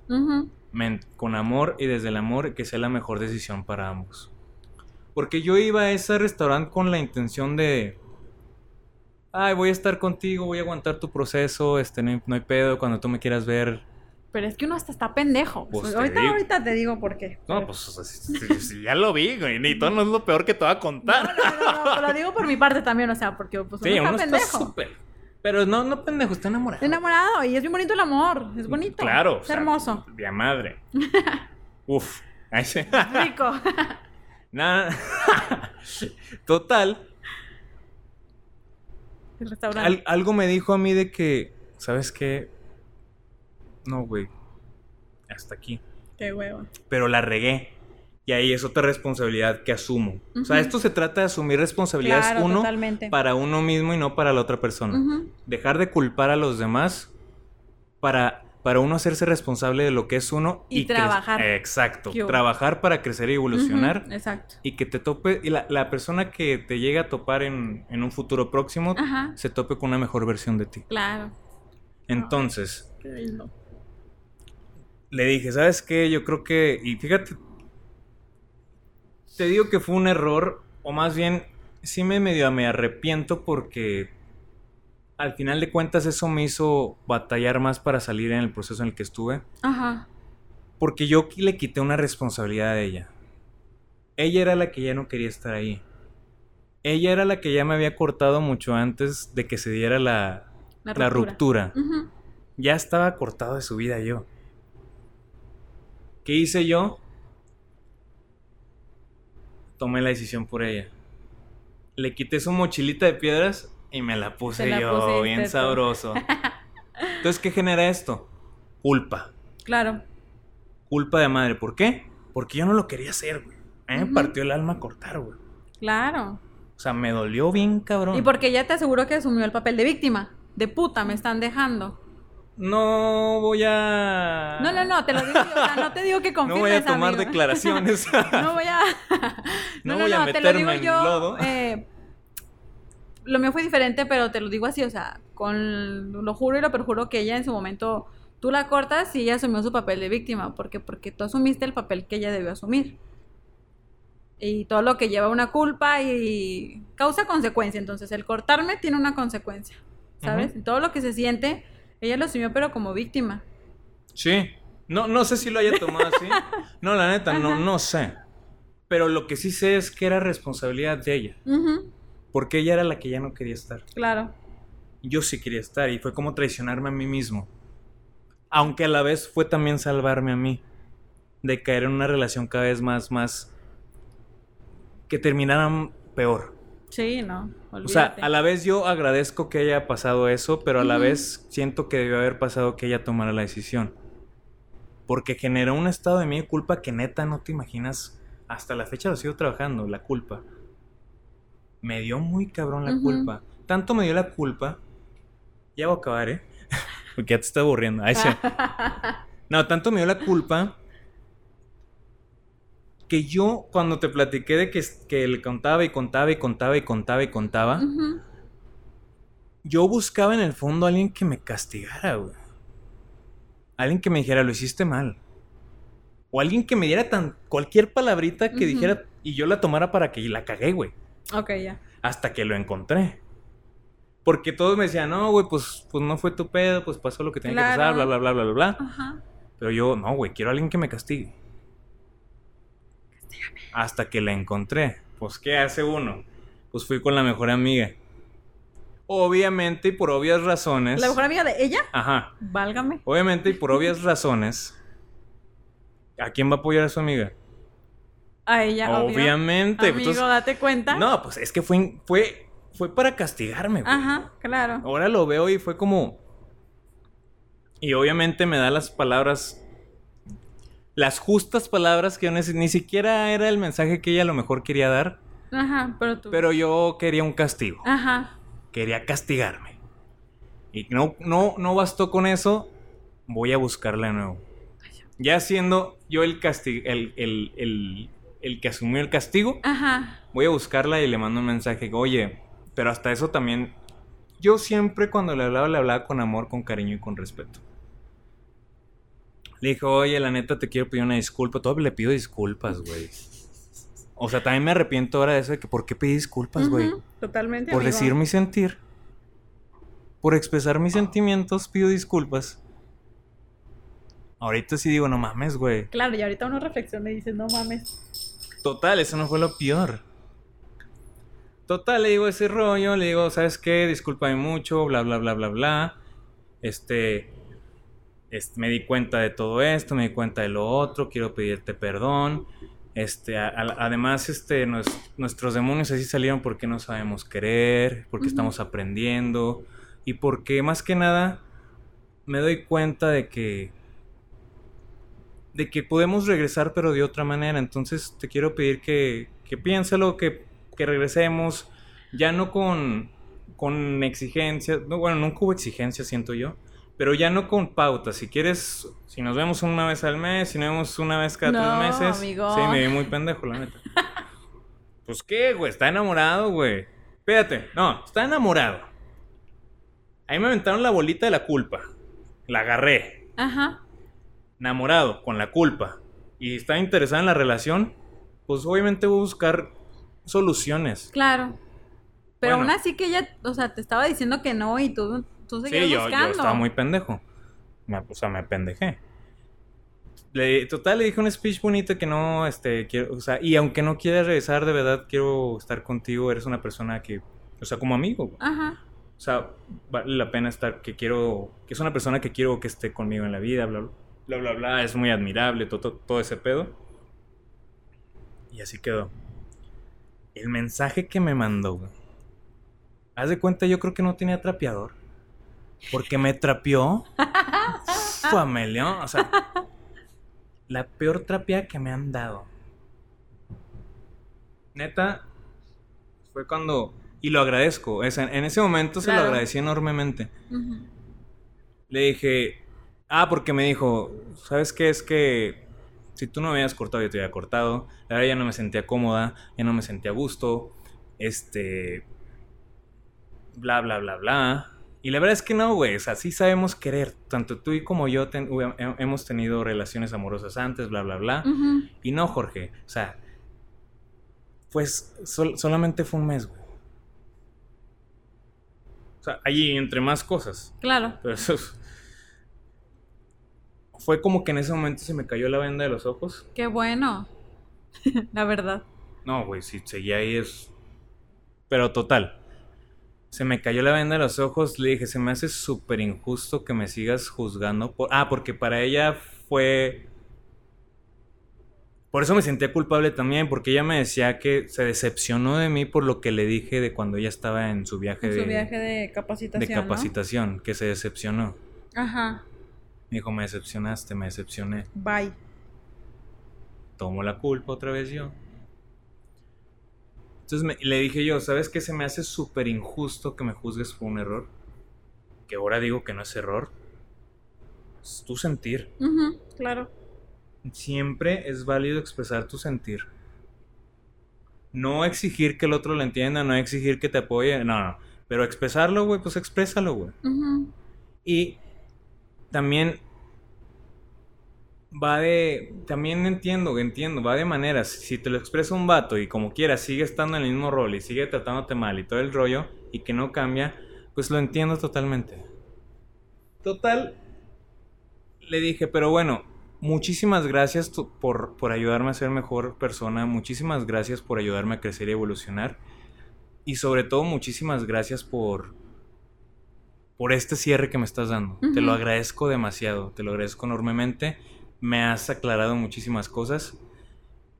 Men- con amor y desde el amor que sea la mejor decisión para ambos. Porque yo iba a ese restaurante con la intención de... Ay, voy a estar contigo, voy a aguantar tu proceso, este, no hay, no hay pedo, cuando tú me quieras ver. Pero es que uno hasta está pendejo. Pues te ahorita, digo. ahorita te digo por qué. No, pues o sea, si- si- si ya lo vi, güey, ni todo no es lo peor que te va a No, contar. no, no, no, pero lo digo por mi parte también, o sea, porque pues, Sí, uno uno está está pendejo. Pero no, no pendejo, está enamorado. Está enamorado y es bien bonito el amor. Es bonito. Claro. o Es sea, hermoso. De madre. [LAUGHS] Uf. Ahí sí. Rico. [LAUGHS] Nada. [LAUGHS] Total. [LAUGHS] el restaurante. al- algo me dijo a mí de que, ¿sabes qué? No, güey. Hasta aquí. Qué huevo. Pero la regué. Y ahí es otra responsabilidad que asumo. O sea, esto se trata de asumir responsabilidades Claro, uno totalmente. para uno mismo y no para la otra persona. Dejar de culpar a los demás para, para uno hacerse responsable de lo que es uno Y trabajar. Exacto. Trabajar para crecer y evolucionar. Exacto. Y que te tope, y la, la persona que te llegue a topar en, en un futuro próximo Ajá. se tope con una mejor versión de ti. Claro. Entonces, Qué lindo. le dije, ¿sabes qué? Yo creo que, y fíjate, te digo que fue un error, o más bien, sí me medio me arrepiento porque al final de cuentas eso me hizo batallar más para salir en el proceso en el que estuve, Ajá. porque yo le quité una responsabilidad a ella. Ella era la que ya no quería estar ahí. Ella era la que ya me había cortado mucho antes de que se diera la, La la ruptura. Ya estaba cortado de su vida yo. ¿Qué hice yo? Tomé la decisión por ella. Le quité su mochilita de piedras y me la puse la yo, pusiste bien sabroso. [LAUGHS] Entonces, ¿qué genera esto? Culpa. Claro. culpa de madre. ¿Por qué? Porque yo no lo quería hacer, güey. A mí me Ujú. partió el alma cortar, güey. Claro. O sea, me dolió bien, cabrón. Y porque ella te aseguró que asumió el papel de víctima. De puta, me están dejando. No voy a... No, no, no, te lo digo yo. O sea, no te digo que [LAUGHS] No confirmes, voy a tomar amigo. declaraciones. [LAUGHS] No voy a. No No, no, voy a no, te lo digo meterme en yo. lodo. eh, lo mío fue diferente, pero te lo digo así, o sea, con lo juro y lo perjuro que ella en su momento tú la cortas y ella asumió su papel de víctima, porque porque tú asumiste el papel que ella debió asumir. Y todo lo que lleva una culpa y causa consecuencia, entonces el cortarme tiene una consecuencia, ¿sabes? Todo lo que se siente, ella lo asumió pero como víctima. Sí. No, no sé si lo haya tomado así. [LAUGHS] No, la neta, no, no sé. Pero lo que sí sé es que era responsabilidad de ella. Porque ella era la que ya no quería estar. claro. Yo sí quería estar y fue como traicionarme a mí mismo. Aunque a la vez fue también salvarme a mí. De caer en una relación cada vez más, más... Que terminara peor. Sí, no. O sea, a la vez yo agradezco que haya pasado eso, pero a la vez siento que debió haber pasado que ella tomara la decisión. Porque generó un estado de mí de culpa que neta no te imaginas. Hasta la fecha lo sigo trabajando, la culpa. Me dio muy cabrón la culpa. Tanto me dio la culpa. Ya voy a acabar, ¿eh? [LAUGHS] Porque ya te está aburriendo. Ay, sí. [LAUGHS] No, tanto me dio la culpa que yo cuando te platiqué de que, que le contaba y contaba y contaba y contaba y contaba, yo buscaba en el fondo a alguien que me castigara, güey. Alguien que me dijera, lo hiciste mal. O alguien que me diera tan cualquier palabrita que dijera y yo la tomara para que la cagué, güey. Ok, ya. Hasta que lo encontré. Porque todos me decían, no, güey, pues, pues no fue tu pedo, pues pasó lo que tenía que pasar, bla, bla, bla, bla, bla, bla. Ajá. Pero yo, no, güey, quiero a alguien que me castigue. Hasta que la encontré. Pues, ¿qué hace uno? Pues fui con la mejor amiga. Obviamente y por obvias razones. ¿La mejor amiga de ella? Ajá. Válgame. Obviamente y por obvias razones. ¿A quién va a apoyar a su amiga? A ella, obvio. Obviamente. Amigo, date cuenta. no, pues es que fue, fue, fue para castigarme, güey. Ajá, claro. Ahora lo veo y fue como. Y obviamente me da las palabras. Las justas palabras que yo ni siquiera era el mensaje que ella a lo mejor quería dar. Ajá, pero tú. Pero yo quería un castigo. Ajá. Quería castigarme. Y no, no, no bastó con eso. Voy a buscarla de nuevo. Ya siendo yo el, casti- el, el, el, el que asumió el castigo, Ajá. voy a buscarla y le mando un mensaje. Oye, pero hasta eso también. Yo siempre cuando le hablaba, le hablaba con amor, con cariño y con respeto. Le dijo, oye, la neta te quiero pedir una disculpa. Todavía le pido disculpas, güey. O sea, también me arrepiento ahora de eso de que ¿por qué pedí disculpas, güey? Totalmente. Por amigo. decir mi sentir. Por expresar mis sentimientos, pido disculpas. Ahorita sí digo, no mames, güey. Claro, y ahorita uno reflexiona y dice, no mames. Total, eso no fue lo peor. Total, le digo ese rollo, le digo, ¿sabes qué? Discúlpame mucho, bla, bla, bla, bla, bla. Este, este, me di cuenta de todo esto, me di cuenta de lo otro, quiero pedirte perdón. Este, a- a- además, este, nos- nuestros demonios así salieron porque no sabemos querer, porque estamos aprendiendo y porque más que nada me doy cuenta de que de que podemos regresar pero de otra manera. Entonces te quiero pedir que, que piénsalo, que, que regresemos, ya no con, con exigencias, no, bueno, nunca hubo exigencias, siento yo, pero ya no con pautas. Si quieres, si nos vemos una vez al mes, si nos vemos una vez cada No, tres meses, amigo. sí, me vi muy pendejo, la neta. [LAUGHS] pues qué, güey, está enamorado, güey. Espérate, no, está enamorado. Ahí me aventaron la bolita de la culpa. La agarré Ajá. Enamorado, con la culpa, y está interesada en la relación, pues obviamente voy a buscar soluciones. Claro. Pero Bueno. aún así que ella, o sea, te estaba diciendo que no y tú, tú seguías Sí, yo, yo buscando. estaba muy pendejo. Me, o sea, me pendejé. Le- total, le dije un speech bonito que no, este, quiero, o sea, y aunque no quieras regresar, de verdad quiero estar contigo, eres una persona que, o sea, como amigo. Ajá. O sea, vale la pena estar, que quiero, que es una persona que quiero que esté conmigo en la vida, bla, bla, bla, bla, bla, es muy admirable, todo, todo, todo ese pedo. Y así quedó. El mensaje que me mandó, güey. Haz de cuenta, yo creo que no tenía trapeador. Porque me trapeó. Familia, o sea. la peor trapea que me han dado. Neta, fue cuando... Y lo agradezco. es- en ese momento se lo agradecí enormemente. Le dije, ah, porque me dijo, ¿sabes qué? Es que si tú no me habías cortado, yo te había cortado. La verdad ya no me sentía cómoda, ya no me sentía a gusto. Este. Bla, bla, bla, bla. Y la verdad es que no, güey. O sea, sí sabemos querer. Tanto tú y como yo ten- hemos tenido relaciones amorosas antes, bla, bla, bla. Y no, Jorge. O sea, pues sol- solamente fue un mes, güey. O sea, allí entre más cosas. Claro. Pero eso es- Fue como que en ese momento se me cayó la venda de los ojos. Qué bueno. [LAUGHS] la verdad. No, güey, si seguía ahí es... Pero total. Se me cayó la venda de los ojos. Le dije, se me hace súper injusto que me sigas juzgando. Por... Ah, porque para ella fue... Por eso me sentía culpable también, porque ella me decía que se decepcionó de mí por lo que le dije de cuando ella estaba en su viaje, En de, su viaje de capacitación. de ¿no? capacitación, que se decepcionó. Ajá. Me dijo, me decepcionaste, me decepcioné. Bye. tomo la culpa otra vez yo. Entonces me- le dije yo, ¿sabes qué? Se me hace súper injusto que me juzgues por un error. Que ahora digo que no es error. Es tu sentir. Claro. Siempre es válido expresar tu sentir. No exigir que el otro lo entienda, no exigir que te apoye, no, no. Pero expresarlo, güey, pues exprésalo, güey. Y también va de. También entiendo, entiendo, va de maneras. Si te lo expresa un vato y como quiera sigue estando en el mismo rol y sigue tratándote mal y todo el rollo y que no cambia, pues lo entiendo totalmente. Total. Le dije, pero bueno, muchísimas gracias por, por ayudarme a ser mejor persona. Muchísimas gracias por ayudarme a crecer y evolucionar. Y sobre todo, muchísimas gracias por por este cierre que me estás dando. Te lo agradezco demasiado, te lo agradezco enormemente. Me has aclarado muchísimas cosas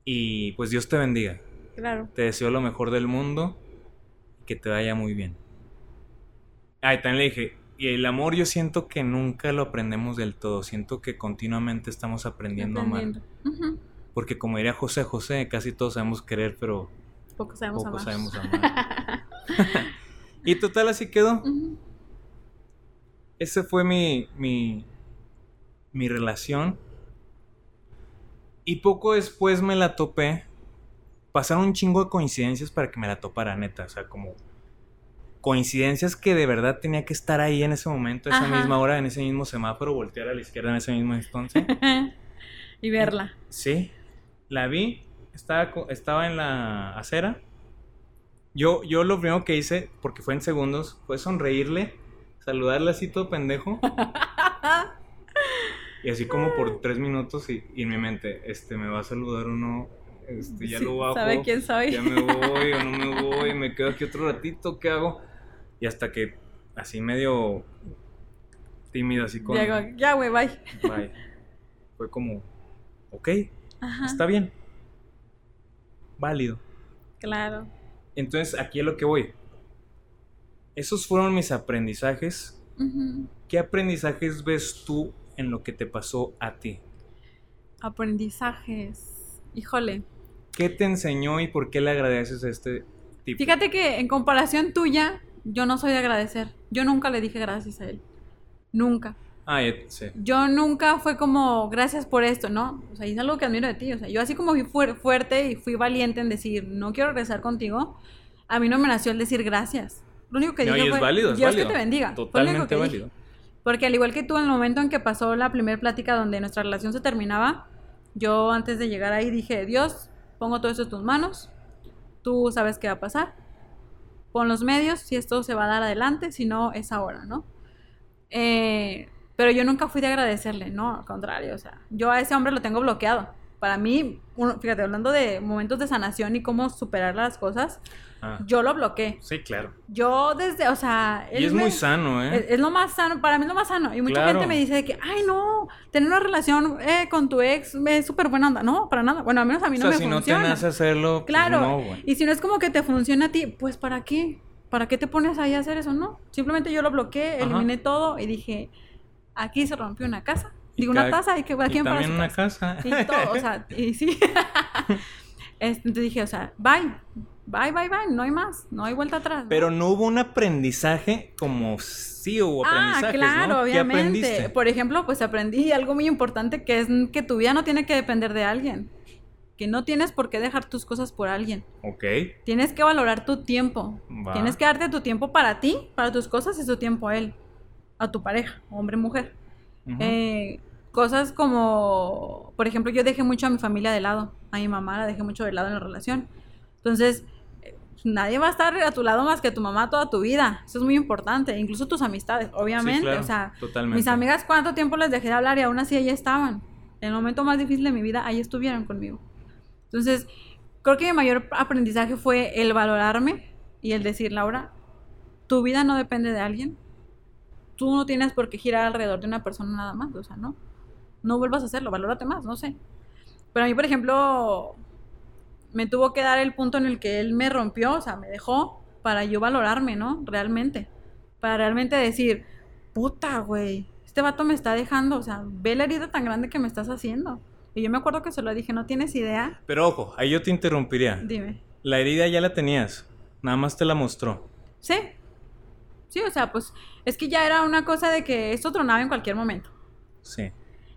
y pues Dios te bendiga. Claro. Te deseo lo mejor del mundo y que te vaya muy bien. Ah, y también le dije, y el amor yo siento que nunca lo aprendemos del todo, siento que continuamente estamos aprendiendo, a amar. Ujú. Porque como diría José José, casi todos sabemos querer, pero Poco sabemos poco amar. sabemos amar. [LAUGHS] [LAUGHS] y total así quedó. Ujú. Ese fue mi, mi, mi relación. Y poco después me la topé. Pasaron un chingo de coincidencias para que me la topara, neta. O sea, como coincidencias que de verdad tenía que estar ahí en ese momento, a esa Ajá. misma hora, en ese mismo semáforo, voltear a la izquierda en ese mismo instante. [LAUGHS] y verla. Sí, la vi, estaba, estaba en la acera. Yo, yo lo primero que hice, porque fue en segundos, fue sonreírle, saludarle así todo pendejo. [LAUGHS] y así como por tres minutos y, y en mi mente, este, ¿me va a saludar o no? Este, ya Sí, lo bajo. ¿Sabe quién soy? Ya me voy o no me [LAUGHS] voy, me quedo aquí otro ratito, ¿qué hago? Y hasta que así medio tímido, así con... Ya, ya, güey, bye. Bye. Fue como, ok, Ajá. está bien. Válido. Claro. Entonces, aquí es lo que voy. Esos fueron mis aprendizajes. ¿Qué aprendizajes ves tú en lo que te pasó a ti? Aprendizajes. Híjole. ¿Qué te enseñó y por qué le agradeces a este tipo? Fíjate que en comparación tuya, yo no soy de agradecer. Yo nunca le dije gracias a él. Nunca. Ah, ya sé. Yo nunca fue como gracias por esto, ¿no? O sea, es algo que admiro de ti. O sea, yo así como fui fuer- fuerte y fui valiente en decir no quiero regresar contigo, a mí no me nació el decir gracias. Lo único que No, dije y es fue válido, es Dios válido. que te bendiga. Totalmente dije. válido. Porque al igual que tú, en el momento en que pasó la primera plática donde nuestra relación se terminaba, yo antes de llegar ahí dije, Dios, pongo todo esto en tus manos, tú sabes qué va a pasar, pon los medios, si esto se va a dar adelante, si no, es ahora, ¿no? Eh, pero yo nunca fui de agradecerle, no, al contrario, o sea, yo a ese hombre lo tengo bloqueado. Para mí, uno- fíjate, hablando de momentos de sanación y cómo superar las cosas, Ah, yo lo bloqueé. sí, claro. Yo desde, o sea... Y es me- muy sano, es, ¿eh? es lo más sano, para mí es lo más sano. Y mucha Claro. gente me dice de que, ay, no, tener una relación eh, con tu ex es súper buena onda. No, para nada. Bueno, al menos a mí o no sea, me si no funciona. te nace hacerlo, pues claro. no, y si no es como que te funciona a ti, pues ¿para qué? ¿Para qué te pones ahí a hacer eso? No. Simplemente yo lo bloqueé, Ajá. eliminé todo y dije, aquí se rompió una casa. Digo, una taza y que Y quien para su una casa. casa. Y todo, o sea, y sí. [LAUGHS] Entonces dije, o sea, bye, bye, bye, bye, no hay más, no hay vuelta atrás. ¿no? Pero no hubo un aprendizaje como sí hubo Ah, aprendizajes, claro, ¿no? ¿Qué obviamente. aprendiste? Por ejemplo, pues aprendí algo muy importante que es que tu vida no tiene que depender de alguien. Que no tienes por qué dejar tus cosas por alguien. Ok. Tienes que valorar tu tiempo. Va. Tienes que darte tu tiempo para ti, para tus cosas y su tiempo a él, a tu pareja, hombre, mujer. Eh, cosas como, por ejemplo, yo dejé mucho a mi familia de lado, a mi mamá la dejé mucho de lado en la relación. Entonces, nadie va a estar a tu lado más que tu mamá toda tu vida. Eso es muy importante, incluso tus amistades, obviamente. Sí, claro, o sea, totalmente. mis amigas, ¿cuánto tiempo les dejé de hablar y aún así ahí estaban? En el momento más difícil de mi vida, ahí estuvieron conmigo. Entonces, creo que mi mayor aprendizaje fue el valorarme y el decir, Laura, tu vida no depende de alguien. Tú no tienes por qué girar alrededor de una persona nada más, o sea, no. No vuelvas a hacerlo, valórate más, no sé. Pero a mí, por ejemplo, me tuvo que dar el punto en el que él me rompió, o sea, me dejó para yo valorarme, ¿no? Realmente. Para realmente decir, puta, güey, este vato me está dejando, o sea, ve la herida tan grande que me estás haciendo. Y yo me acuerdo que se lo dije, no tienes idea. Pero ojo, ahí yo te interrumpiría. Dime. La herida ya la tenías. Nada más te la mostró. Sí. Sí, o sea, pues es que ya era una cosa de que esto tronaba en cualquier momento. Sí.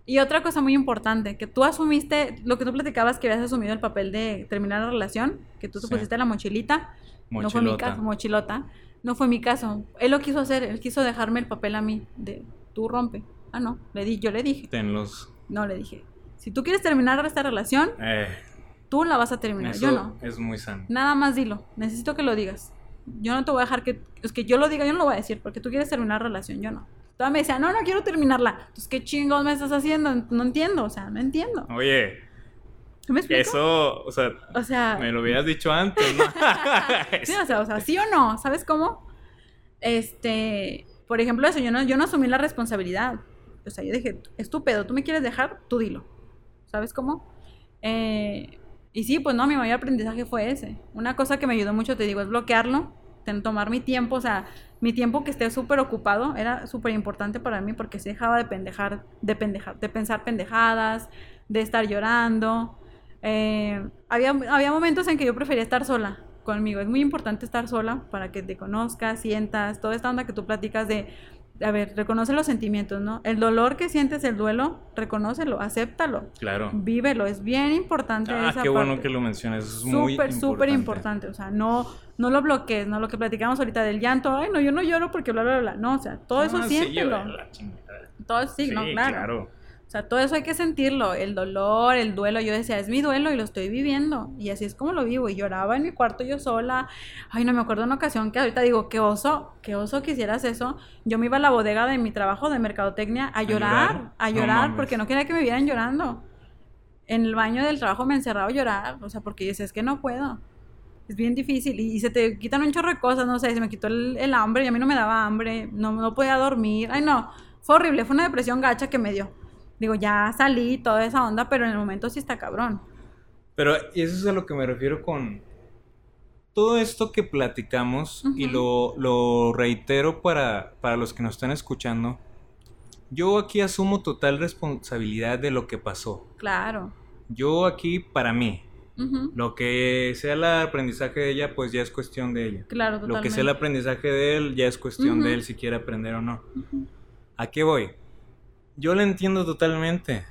Y otra cosa muy importante, que tú asumiste, lo que tú platicabas, que habías asumido el papel de terminar la relación, que tú te Sí. pusiste la mochilita. No fue mi Mochilota. caso, mochilota. No fue mi caso. Él lo quiso hacer, él quiso dejarme el papel a mí, de tú rompe. Ah, no, le di, yo le dije. Tenlos. No, le dije. Si tú quieres terminar esta relación, Eh, tú la vas a terminar, eso yo no. es muy sano. Nada más dilo. Necesito que lo digas. Yo no te voy a dejar que. Es que yo lo diga, yo no lo voy a decir, porque tú quieres terminar la relación, yo no. Todavía me decía, no, no quiero terminarla. Entonces, ¿qué chingos me estás haciendo? No entiendo, o sea, no entiendo. Oye, eso, o sea, O sea, me lo hubieras dicho antes, ¿no? [LAUGHS] sí, o sea, o sea, sí o no, ¿sabes cómo? Este, por ejemplo, eso, yo no, yo no asumí la responsabilidad. O sea, yo dije, estúpido, tú me quieres dejar, tú dilo. ¿Sabes cómo? Eh, y sí, pues no, mi mayor aprendizaje fue ese. Una cosa que me ayudó mucho, te digo, es bloquearlo, tomar mi tiempo, o sea, mi tiempo que esté súper ocupado era súper importante para mí porque se dejaba de pendejar, de pendejar, de pensar pendejadas, de estar llorando. Eh, había, había momentos en que yo prefería estar sola conmigo. Es muy importante estar sola para que te conozcas, sientas, toda esta onda que tú platicas de, a ver, reconoce los sentimientos, ¿no? El dolor que sientes, el duelo, reconócelo, acéptalo, claro. vívelo. Es bien importante Ah, esa qué bueno que lo mencionas. Eso es muy Súper, súper importante. importante. O sea, no, no lo bloquees, ¿no? Lo que platicamos ahorita del llanto, ay, no, yo no lloro porque bla, bla, bla. No, o sea, todo eso Ah, sí, siéntelo. yo- la chingada. todo eso sí, no, claro. claro. O sea, todo eso hay que sentirlo, el dolor, el duelo. Yo decía, es mi duelo y lo estoy viviendo. Y así es como lo vivo. Y lloraba en mi cuarto yo sola. Ay, no me acuerdo una ocasión que ahorita digo, qué oso, qué oso que hicieras eso. Yo me iba a la bodega de mi trabajo de mercadotecnia a llorar, llorar? a llorar, porque no quería que me vieran llorando. En el baño del trabajo me encerraba a llorar, o sea, porque yo decía, es que no puedo. Es bien difícil y, y se te quitan un chorro de cosas, no sé, se me quitó el, el hambre y a mí no me daba hambre, no, no podía dormir. Ay, no, fue horrible, fue una depresión gacha que me dio. Digo, ya salí, toda esa onda, pero en el momento sí está cabrón. Pero eso es a lo que me refiero con todo esto que platicamos y lo, lo reitero para, para los que nos están escuchando. Yo aquí asumo total responsabilidad de lo que pasó. Claro. Yo aquí, para mí, lo que sea el aprendizaje de ella, pues ya es cuestión de ella. Claro, Lo totalmente. que sea el aprendizaje de él, ya es cuestión de él si quiere aprender o no. ¿A qué voy? Yo la entiendo totalmente.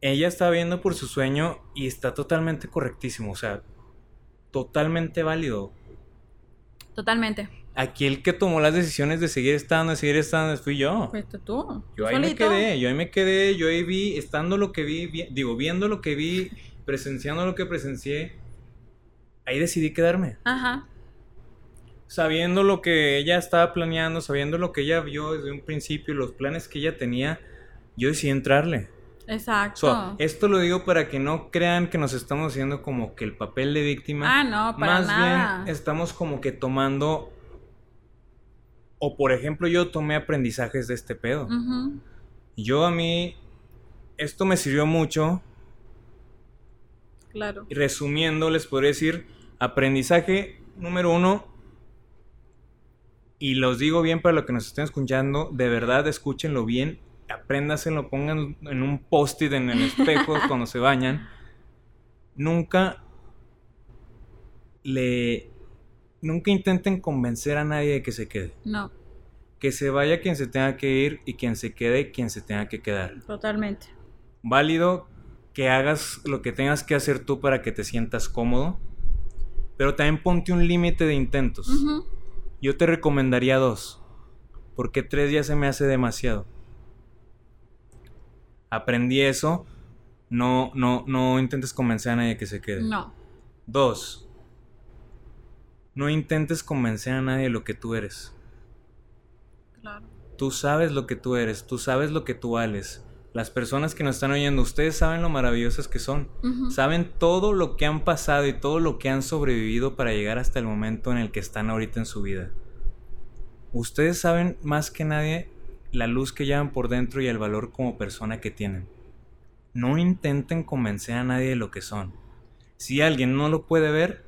Ella está viendo por su sueño y está totalmente correctísimo, o sea, totalmente válido. Totalmente. Aquí el que tomó las decisiones de seguir estando, de seguir estando, fui yo. Fuiste tú. Yo ahí me quedé, yo ahí me quedé, yo ahí vi, estando lo que vi, vi- digo, viendo lo que vi, presenciando lo que presencié, ahí decidí quedarme. Ajá. Sabiendo lo que ella estaba planeando, sabiendo lo que ella vio desde un principio, los planes que ella tenía, yo decidí entrarle. Exacto. So, esto lo digo para que no crean que nos estamos haciendo como que el papel de víctima. ah, no, para Más nada. bien estamos como que tomando, o por ejemplo yo tomé aprendizajes de este pedo. Yo a mí, esto me sirvió mucho. Claro. Y resumiendo, les podría decir, aprendizaje número uno, y los digo bien para los que nos estén escuchando, de verdad escúchenlo bien, apréndaselo, pongan en un post-it en el espejo [LAUGHS] cuando se bañan. Nunca le. Nunca intenten convencer a nadie de que se quede. No, Que se vaya quien se tenga que ir y quien se quede quien se tenga que quedar. totalmente. Válido que hagas lo que tengas que hacer tú para que te sientas cómodo. Pero también ponte un límite de intentos. Ujú. Yo te recomendaría dos. Porque tres ya se me hace demasiado. Aprendí eso. No, no, no intentes convencer a nadie que se quede. No, Dos. No intentes convencer a nadie de lo que tú eres. claro. Tú sabes lo que tú eres, tú sabes lo que tú vales. Las personas que nos están oyendo, ustedes saben lo maravillosas que son. Saben todo lo que han pasado y todo lo que han sobrevivido para llegar hasta el momento en el que están ahorita en su vida. Ustedes saben más que nadie la luz que llevan por dentro y el valor como persona que tienen. No intenten convencer a nadie de lo que son. Si alguien no lo puede ver,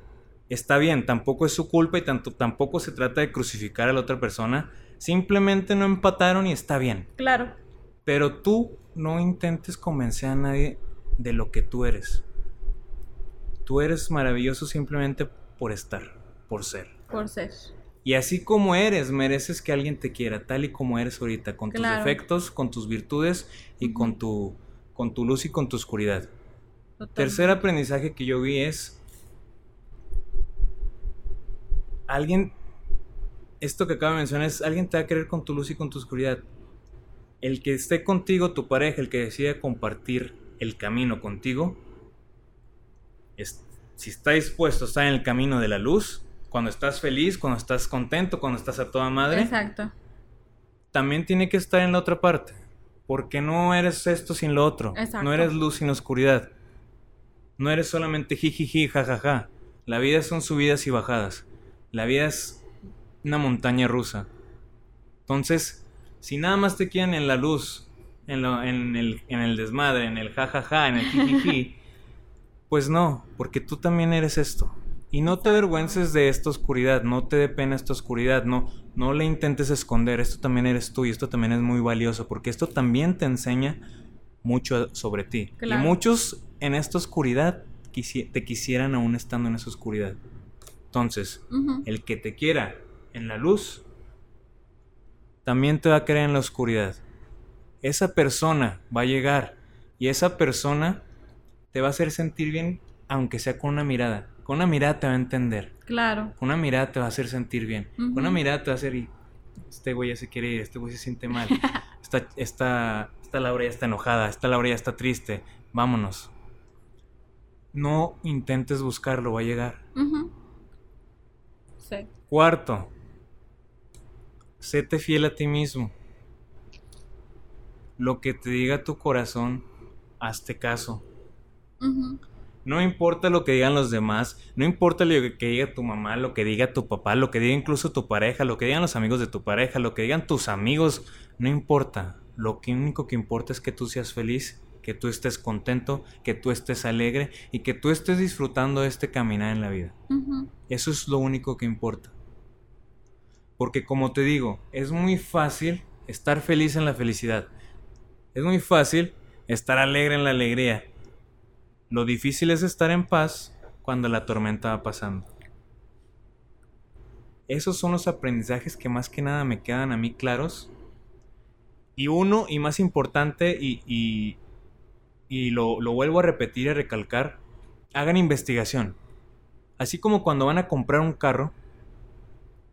está bien, tampoco es su culpa y tanto, tampoco se trata de crucificar a la otra persona. Simplemente no empataron y está bien. Claro. Pero tú no intentes convencer a nadie de lo que tú eres. Tú eres maravilloso simplemente por estar, por ser. Por ser. Y así como eres, mereces que alguien te quiera, tal y como eres ahorita, con tus defectos, con tus virtudes y con, tu, con tu luz y con tu oscuridad. Tercer aprendizaje que yo vi es... Alguien... Esto que acabo de mencionar es, alguien te va a querer con tu luz y con tu oscuridad. El que esté contigo, tu pareja, el que decida compartir el camino contigo, es- si está dispuesto a estar en el camino de la luz, cuando estás feliz, cuando estás contento, cuando estás a toda madre, Exacto. también tiene que estar en la otra parte. Porque no eres esto sin lo otro. Exacto. No eres luz sin oscuridad. No eres solamente jijiji, jajaja. La vida son subidas y bajadas. La vida es una montaña rusa. Entonces, si nada más te quieren en la luz, en, lo- en el, en el desmadre, en el jajaja, en el jijiji, [LAUGHS] pues no, porque tú también eres esto. Y no te avergüences de esta oscuridad, no te dé pena esta oscuridad, no, no le intentes esconder, esto también eres tú y esto también es muy valioso, porque esto también te enseña mucho sobre ti. Claro. Y muchos en esta oscuridad te quisieran aún estando en esa oscuridad. Entonces, el que te quiera en la luz, también te va a querer en la oscuridad. Esa persona va a llegar y esa persona te va a hacer sentir bien, aunque sea con una mirada. Con una mirada te va a entender. Claro. Con una mirada te va a hacer sentir bien. Con una mirada te va a hacer y este güey ya se quiere ir, este güey se siente mal. Esta, esta, esta Laura ya está enojada, esta Laura ya está triste. Vámonos. No intentes buscarlo, va a llegar. Sí. Cuarto, séte fiel a ti mismo. Lo que te diga tu corazón, hazte caso. No importa lo que digan los demás, no importa lo que diga tu mamá, lo que diga tu papá, lo que diga incluso tu pareja, lo que digan los amigos de tu pareja, lo que digan tus amigos, no importa. Lo que único que importa es que tú seas feliz, que tú estés contento, que tú estés alegre y que tú estés disfrutando de este caminar en la vida. Eso es lo único que importa. Porque como te digo, es muy fácil estar feliz en la felicidad. Es muy fácil estar alegre en la alegría. Lo difícil es estar en paz cuando la tormenta va pasando. Esos son los aprendizajes que más que nada me quedan a mí claros. Y uno, y más importante, y, y, y lo, lo vuelvo a repetir y recalcar, hagan investigación. Así como cuando van a comprar un carro,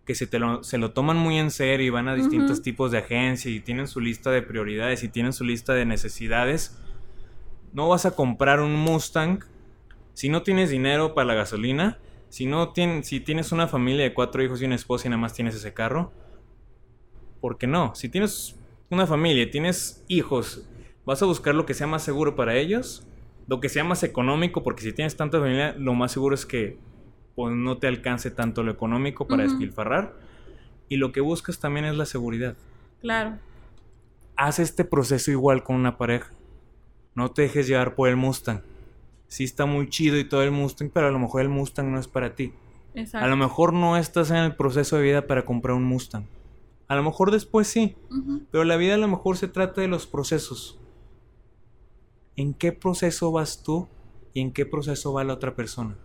que se, te lo, se lo toman muy en serio y van a distintos tipos de agencia y tienen su lista de prioridades y tienen su lista de necesidades, no vas a comprar un Mustang si no tienes dinero para la gasolina, si, no tien- si tienes una familia de cuatro hijos y una esposa y nada más tienes ese carro. ¿Por qué no? Si tienes una familia, tienes hijos, vas a buscar lo que sea más seguro para ellos, lo que sea más económico, porque si tienes tanta familia, lo más seguro es que pues, no te alcance tanto lo económico para Ujú. despilfarrar. Y lo que buscas también es la seguridad. Claro. Haz este proceso igual con una pareja. No te dejes llevar por el Mustang. Sí está muy chido y todo el Mustang, pero a lo mejor el Mustang no es para ti. Exacto. A lo mejor no estás en el proceso de vida para comprar un Mustang. A lo mejor después sí, pero la vida a lo mejor se trata de los procesos. ¿En qué proceso vas tú y en qué proceso va la otra persona?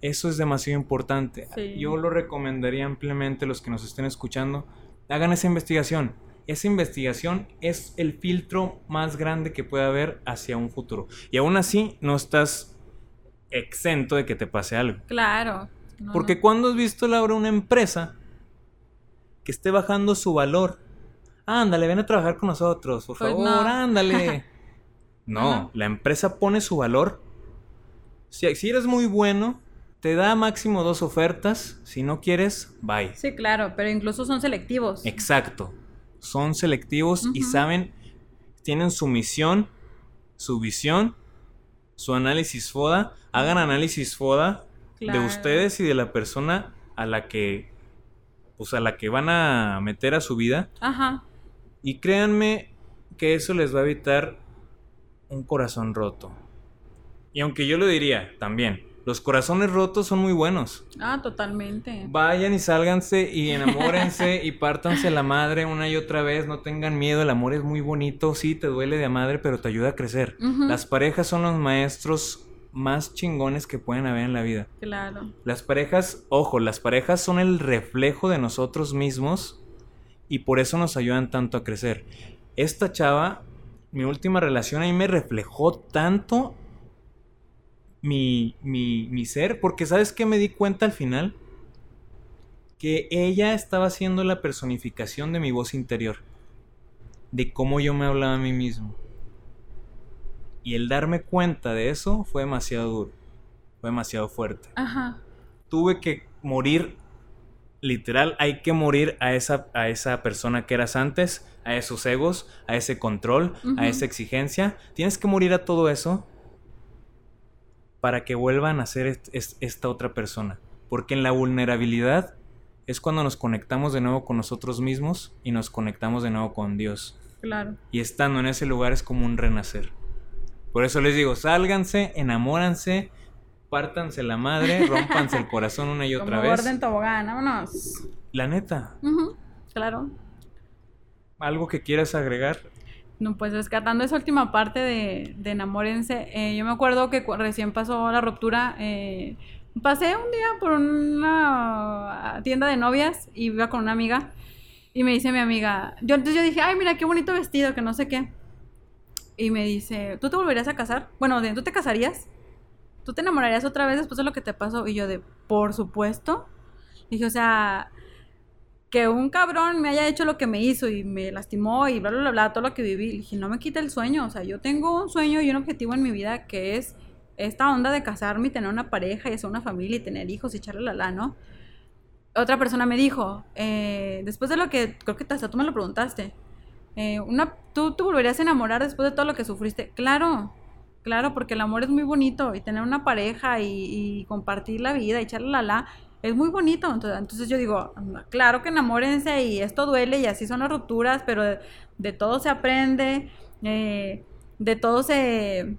Eso es demasiado importante. Sí. Yo lo recomendaría ampliamente a los que nos estén escuchando. Hagan esa investigación. Esa investigación es el filtro más grande que puede haber hacia un futuro. Y aún así no estás exento de que te pase algo. Claro. No, Porque no. cuando has visto, Laura, una empresa que esté bajando su valor. Ándale, ven a trabajar con nosotros, por Pues favor, no. ándale. [LAUGHS] No, la empresa pone su valor. Si, si eres muy bueno, te da máximo dos ofertas. Si no quieres, bye. Sí, claro, pero incluso son selectivos. Exacto. Son selectivos y saben, tienen su misión, su visión, su análisis FODA. Hagan análisis FODA de ustedes y de la persona a la que pues a la que van a meter a su vida Ajá. y créanme que eso les va a evitar un corazón roto. Y aunque yo lo diría también, los corazones rotos son muy buenos. Ah, totalmente. Vayan y sálganse y enamórense [LAUGHS] y pártanse la madre una y otra vez, no tengan miedo, el amor es muy bonito, sí, te duele de madre, pero te ayuda a crecer. Las parejas son los maestros más chingones que pueden haber en la vida. Claro. Las parejas, ojo, las parejas son el reflejo de nosotros mismos y por eso nos ayudan tanto a crecer. Esta chava, mi última relación, ahí me reflejó tanto mi, mi, mi ser, porque ¿sabes qué me di cuenta al final? Que ella estaba siendo la personificación de mi voz interior, de cómo yo me hablaba a mí mismo. Y el darme cuenta de eso fue demasiado duro, fue demasiado fuerte Ajá. tuve que morir, literal, hay que morir a esa, a esa persona que eras antes, a esos egos, a ese control, a esa exigencia. Tienes que morir a todo eso para que vuelvan a ser est- est- esta otra persona. Porque en la vulnerabilidad es cuando nos conectamos de nuevo con nosotros mismos y nos conectamos de nuevo con Dios. Claro. Y estando en ese lugar es como un renacer. Por eso les digo, sálganse, enamóranse, pártanse la madre, [LAUGHS] rompanse el corazón una y otra Como vez. orden tobogán, vámonos. La neta, Claro. algo que quieras agregar. No, pues rescatando esa última parte de, de enamórense, eh, yo me acuerdo que recién pasó la ruptura, eh, pasé un día por una tienda de novias y iba con una amiga y me dice mi amiga, yo entonces yo dije, ay mira qué bonito vestido, que no sé qué. Y me dice, ¿tú te volverías a casar? Bueno, ¿tú te casarías? ¿Tú te enamorarías otra vez después de lo que te pasó? Y yo de, por supuesto. Dije, o sea, que un cabrón me haya hecho lo que me hizo y me lastimó y bla, bla, bla, todo lo que viví. Le dije, no me quita el sueño. O sea, yo tengo un sueño y un objetivo en mi vida que es esta onda de casarme y tener una pareja y hacer una familia y tener hijos y echarle la la, ¿no? Otra persona me dijo, eh, después de lo que, creo que hasta tú me lo preguntaste, eh, una, ¿tú te volverías a enamorar después de todo lo que sufriste? Claro, claro, porque el amor es muy bonito y tener una pareja y, y compartir la vida y echarle la la es muy bonito. Entonces, entonces yo digo, claro que enamórense y esto duele y así son las rupturas, pero de, de todo se aprende, eh, de todo se...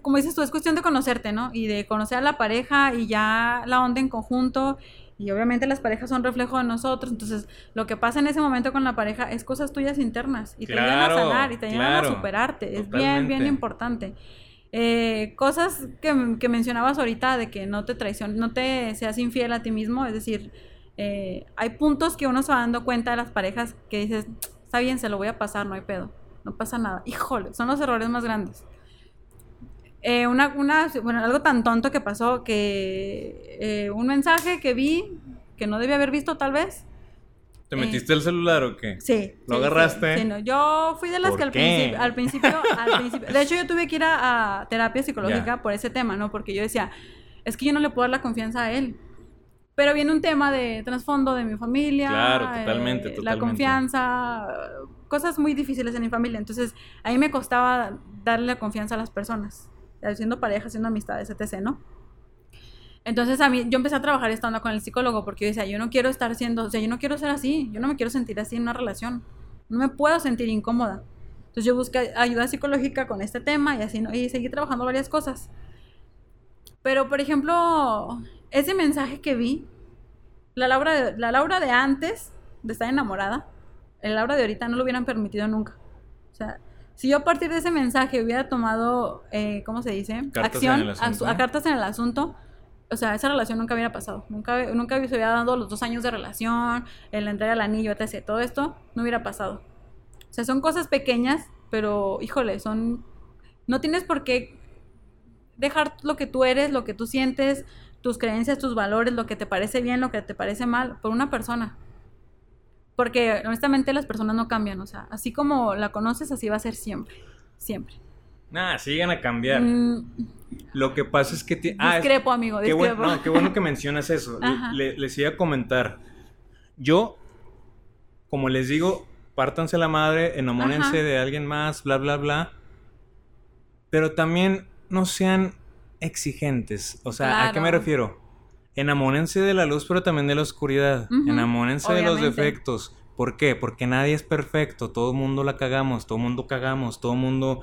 Como dices tú, es cuestión de conocerte, ¿no? Y de conocer a la pareja y ya la onda en conjunto. Y obviamente las parejas son reflejo de nosotros. Entonces, lo que pasa en ese momento con la pareja es cosas tuyas internas. Y te ayudan a sanar y te ayudan claro, a superarte. Es bien, bien importante. Eh, cosas que, que mencionabas ahorita de que no te traiciones, no te seas infiel a ti mismo, es decir, eh, hay puntos que uno se va dando cuenta de las parejas que dices, está bien, se lo voy a pasar, no hay pedo, no pasa nada. Híjole, son los errores más grandes. Eh, una, una, bueno, algo tan tonto que pasó que eh, un mensaje que vi que no debía haber visto tal vez. ¿Te Eh, metiste el celular o qué? Sí. ¿Lo sí, agarraste? sí, sí, no. Yo fui de las ¿Por que al qué? principio, al principio, al [LAUGHS] principio, de hecho yo tuve que ir a, a terapia psicológica por ese tema, ¿no? Porque yo decía, es que yo no le puedo dar la confianza a él. Pero viene un tema de trasfondo de mi familia. Claro, totalmente, eh, La totalmente. confianza, cosas muy difíciles en mi familia. Entonces, a mí me costaba darle la confianza a las personas, haciendo pareja, haciendo amistades, etc., ¿no? Entonces a mí, yo empecé a trabajar esta onda con el psicólogo porque yo decía, yo no quiero estar siendo, o sea, yo no quiero ser así, yo no me quiero sentir así en una relación, no me puedo sentir incómoda. Entonces yo busqué ayuda psicológica con este tema y así, ¿no? y seguí trabajando varias cosas. Pero, por ejemplo, ese mensaje que vi, la Laura, de, la Laura de antes de estar enamorada, la Laura de ahorita no lo hubieran permitido nunca. O sea, si yo a partir de ese mensaje hubiera tomado, eh, ¿cómo se dice? Cartas Acción a, a cartas en el asunto. O sea, esa relación nunca hubiera pasado. Nunca, nunca se hubiera dado los dos años de relación, el entrega del anillo, etc. Todo esto no hubiera pasado. O sea, son cosas pequeñas, pero híjole, son... No tienes por qué dejar lo que tú eres, lo que tú sientes, tus creencias, tus valores, lo que te parece bien, lo que te parece mal, por una persona. Porque honestamente las personas no cambian, o sea, así como la conoces, así va a ser siempre. Siempre. Nah, sigan a cambiar. Mm, Lo que pasa es que... ti- ah, es- discrepo, amigo, Qué bueno, no, qué bueno que mencionas eso. Le- les iba a comentar. Yo, como les digo, pártanse la madre, enamórense Ajá. de alguien más, bla, bla, bla. Pero también no sean exigentes. O sea, ¿a qué me refiero? Enamórense de la luz, pero también de la oscuridad. Ujú, Enamórense de los defectos. ¿Por qué? Porque nadie es perfecto. Todo el mundo la cagamos, todo el mundo cagamos, todo el mundo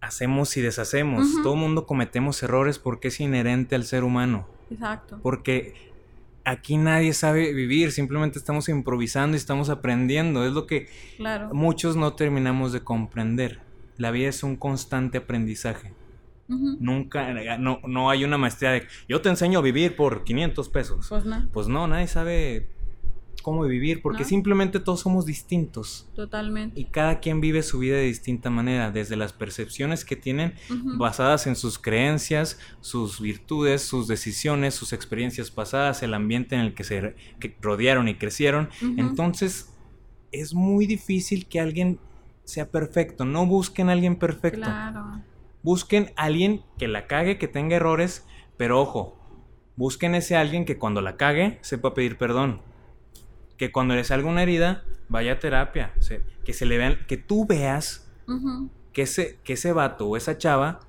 hacemos y deshacemos. Ujú. Todo el mundo cometemos errores porque es inherente al ser humano. Exacto. Porque aquí nadie sabe vivir, simplemente estamos improvisando y estamos aprendiendo. Es lo que Claro. muchos no terminamos de comprender. La vida es un constante aprendizaje. Nunca, no, no hay una maestría de yo te enseño a vivir por 500 pesos. Pues no, Pues no, nadie sabe cómo vivir porque No. simplemente todos somos distintos. totalmente. Y cada quien vive su vida de distinta manera, desde las percepciones que tienen basadas en sus creencias, sus virtudes, sus decisiones, sus experiencias pasadas, el ambiente en el que se que rodearon y crecieron. Entonces, es muy difícil que alguien sea perfecto. No busquen a alguien perfecto. Claro. Busquen a alguien que la cague, que tenga errores, pero ojo, busquen ese alguien que cuando la cague sepa pedir perdón. Que cuando le salga una herida, vaya a terapia. se- que se le vean, que tú veas que ese, que ese vato o esa chava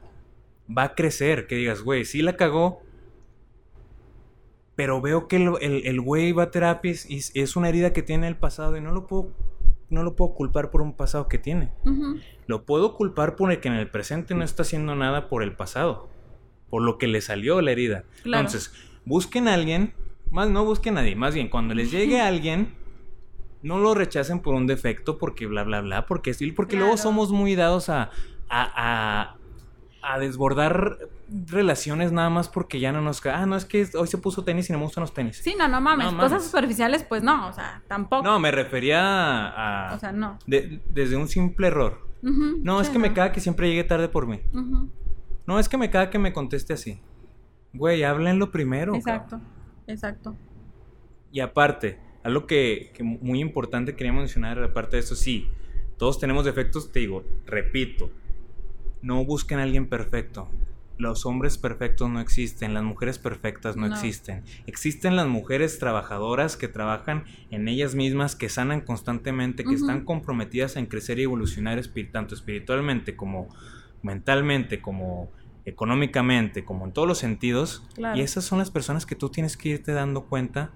va a crecer. Que digas, güey, sí la cagó. Pero veo que el, el- el güey va a terapia y es, una herida que tiene el pasado y no lo puedo, no lo puedo culpar por un pasado que tiene. Lo puedo culpar por el que en el presente no está haciendo nada por el pasado. Por lo que le salió la herida. Claro. Entonces, busquen a alguien. Más no busquen a nadie. Más bien, cuando les llegue [LAUGHS] alguien, no lo rechacen por un defecto, porque bla, bla, bla. Porque, sí, porque luego somos muy dados a, a, a, a desbordar relaciones nada más porque ya no nos... Ah, no, es que hoy se puso tenis y no me gustan los tenis. Sí, no, no mames. No mames. Cosas superficiales, pues no, o sea, tampoco. No, me refería a... O sea, no. de- desde un simple error. No, es que me caga que siempre llegue tarde por mí. No, es que me caga que me conteste así. Güey, háblenlo primero. Exacto, cabrón. Exacto. Y aparte, algo que, que muy importante quería mencionar, aparte de eso, sí, todos tenemos defectos, te digo, repito, no busquen a alguien perfecto. Los hombres perfectos no existen, las mujeres perfectas no, No. existen. Existen las mujeres trabajadoras que trabajan en ellas mismas, que sanan constantemente, que están comprometidas en crecer y evolucionar tanto espiritualmente como mentalmente, como económicamente, como en todos los sentidos. Claro. Y esas son las personas que tú tienes que irte dando cuenta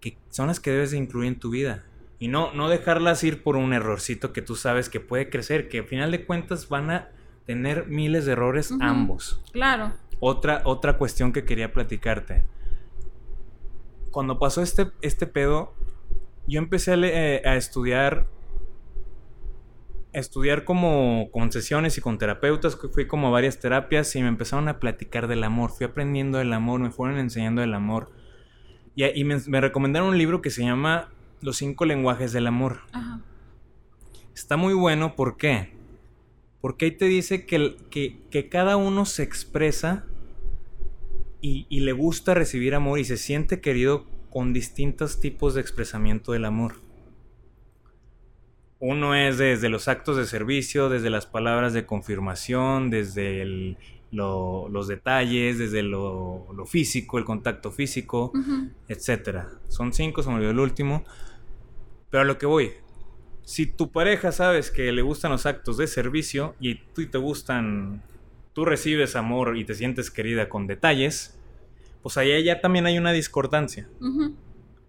que son las que debes de incluir en tu vida. Y no, no dejarlas ir por un errorcito que tú sabes que puede crecer, que al final de cuentas van a tener miles de errores ambos. Claro. Otra, otra cuestión que quería platicarte. Cuando pasó este, este pedo, yo empecé a, eh, a estudiar. Estudiar como con sesiones y con terapeutas, fui como a varias terapias y me empezaron a platicar del amor. Fui aprendiendo del amor, me fueron enseñando del amor. Y, y me, me recomendaron un libro que se llama Los cinco lenguajes del amor. Ajá. Está muy bueno, ¿por qué? Porque ahí te dice que, el- que, que cada uno se expresa y, y le gusta recibir amor y se siente querido con distintos tipos de expresamiento del amor. Uno es desde los actos de servicio, desde las palabras de confirmación, desde el- lo- los detalles, desde lo, lo físico, el contacto físico Ujú. etcétera. Son cinco, se me olvidó el último. Pero a lo que voy. Si tu pareja sabes que le gustan los actos de servicio y tú te gustan, tú recibes amor y te sientes querida con detalles, pues allá ya también hay una discordancia.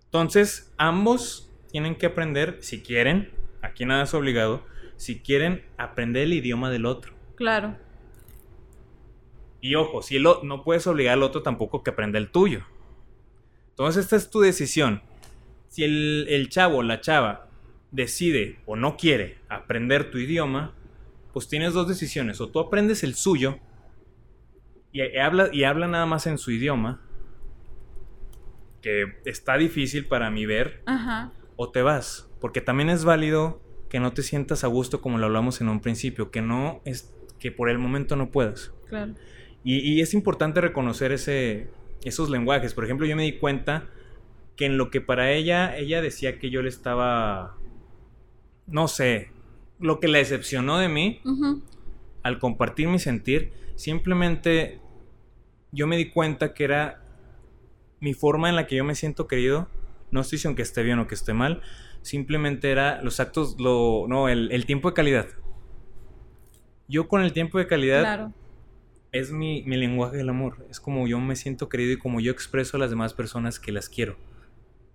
Entonces, ambos tienen que aprender, si quieren, aquí nada es obligado, si quieren aprender el idioma del otro. Claro. Y ojo, si el o- no puedes obligar al otro tampoco que aprenda el tuyo. Entonces esta es tu decisión. Si el, el chavo o la chava decide o no quiere aprender tu idioma, pues tienes dos decisiones. O tú aprendes el suyo y, y habla, y habla nada más en su idioma, que está difícil para mí ver, Ajá. o te vas. Porque también es válido que no te sientas a gusto como lo hablamos en un principio, que no es que por el momento no puedas. Claro. Y, y es importante reconocer ese, esos lenguajes. Por ejemplo, yo me di cuenta que en lo que para ella, ella decía que yo le estaba, no sé, lo que la decepcionó de mí al compartir mi sentir, simplemente yo me di cuenta que era mi forma en la que yo me siento querido. No estoy diciendo que esté bien o que esté mal, simplemente era los actos, lo, no, el, el tiempo de calidad. Yo con el tiempo de calidad Claro. es mi, mi lenguaje del amor. Es como yo me siento querido y como yo expreso a las demás personas que las quiero.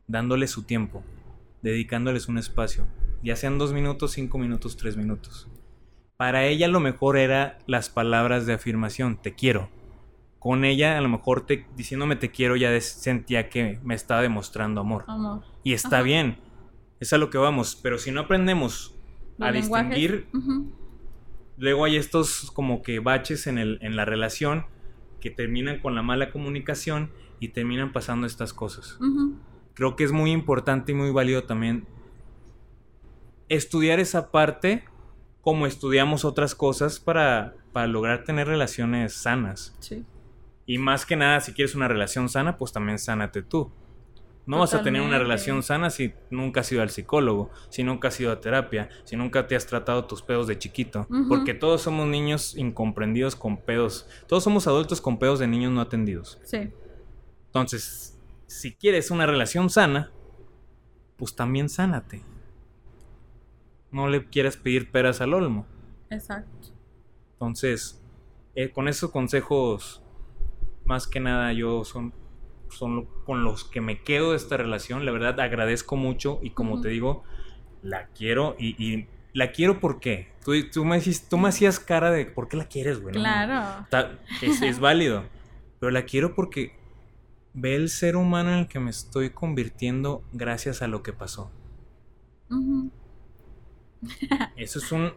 Dándoles su tiempo. Dedicándoles un espacio. Ya sean dos minutos, cinco minutos, tres minutos. Para ella lo mejor era las palabras de afirmación. Te quiero. Con ella a lo mejor te, diciéndome te quiero ya sentía que me estaba demostrando amor. Amor. Y está Ajá. bien. Es a lo que vamos. Pero si no aprendemos a lenguajes. distinguir. Luego hay estos como que baches en, el, en la relación que terminan con la mala comunicación y terminan pasando estas cosas. Creo que es muy importante y muy válido también estudiar esa parte como estudiamos otras cosas para, para lograr tener relaciones sanas. Sí. Y más que nada, si quieres una relación sana, pues también sánate tú. No vas a tener una relación sana si nunca has ido al psicólogo, si nunca has ido a terapia, si nunca te has tratado tus pedos de chiquito. Porque todos somos niños incomprendidos con pedos. Todos somos adultos con pedos de niños no atendidos. Sí. Entonces, si quieres una relación sana, pues también sánate. No le quieras pedir peras al olmo. Exacto. Entonces, eh, con esos consejos, más que nada yo son, son con los que me quedo de esta relación. La verdad agradezco mucho y como te digo, la quiero y, y la quiero porque tú, tú, me, hiciste- tú me hacías cara de ¿por qué la quieres, güey? Claro. Está- es, es válido. Pero la quiero porque ve el ser humano en el que me estoy convirtiendo gracias a lo que pasó. [LAUGHS] Eso es un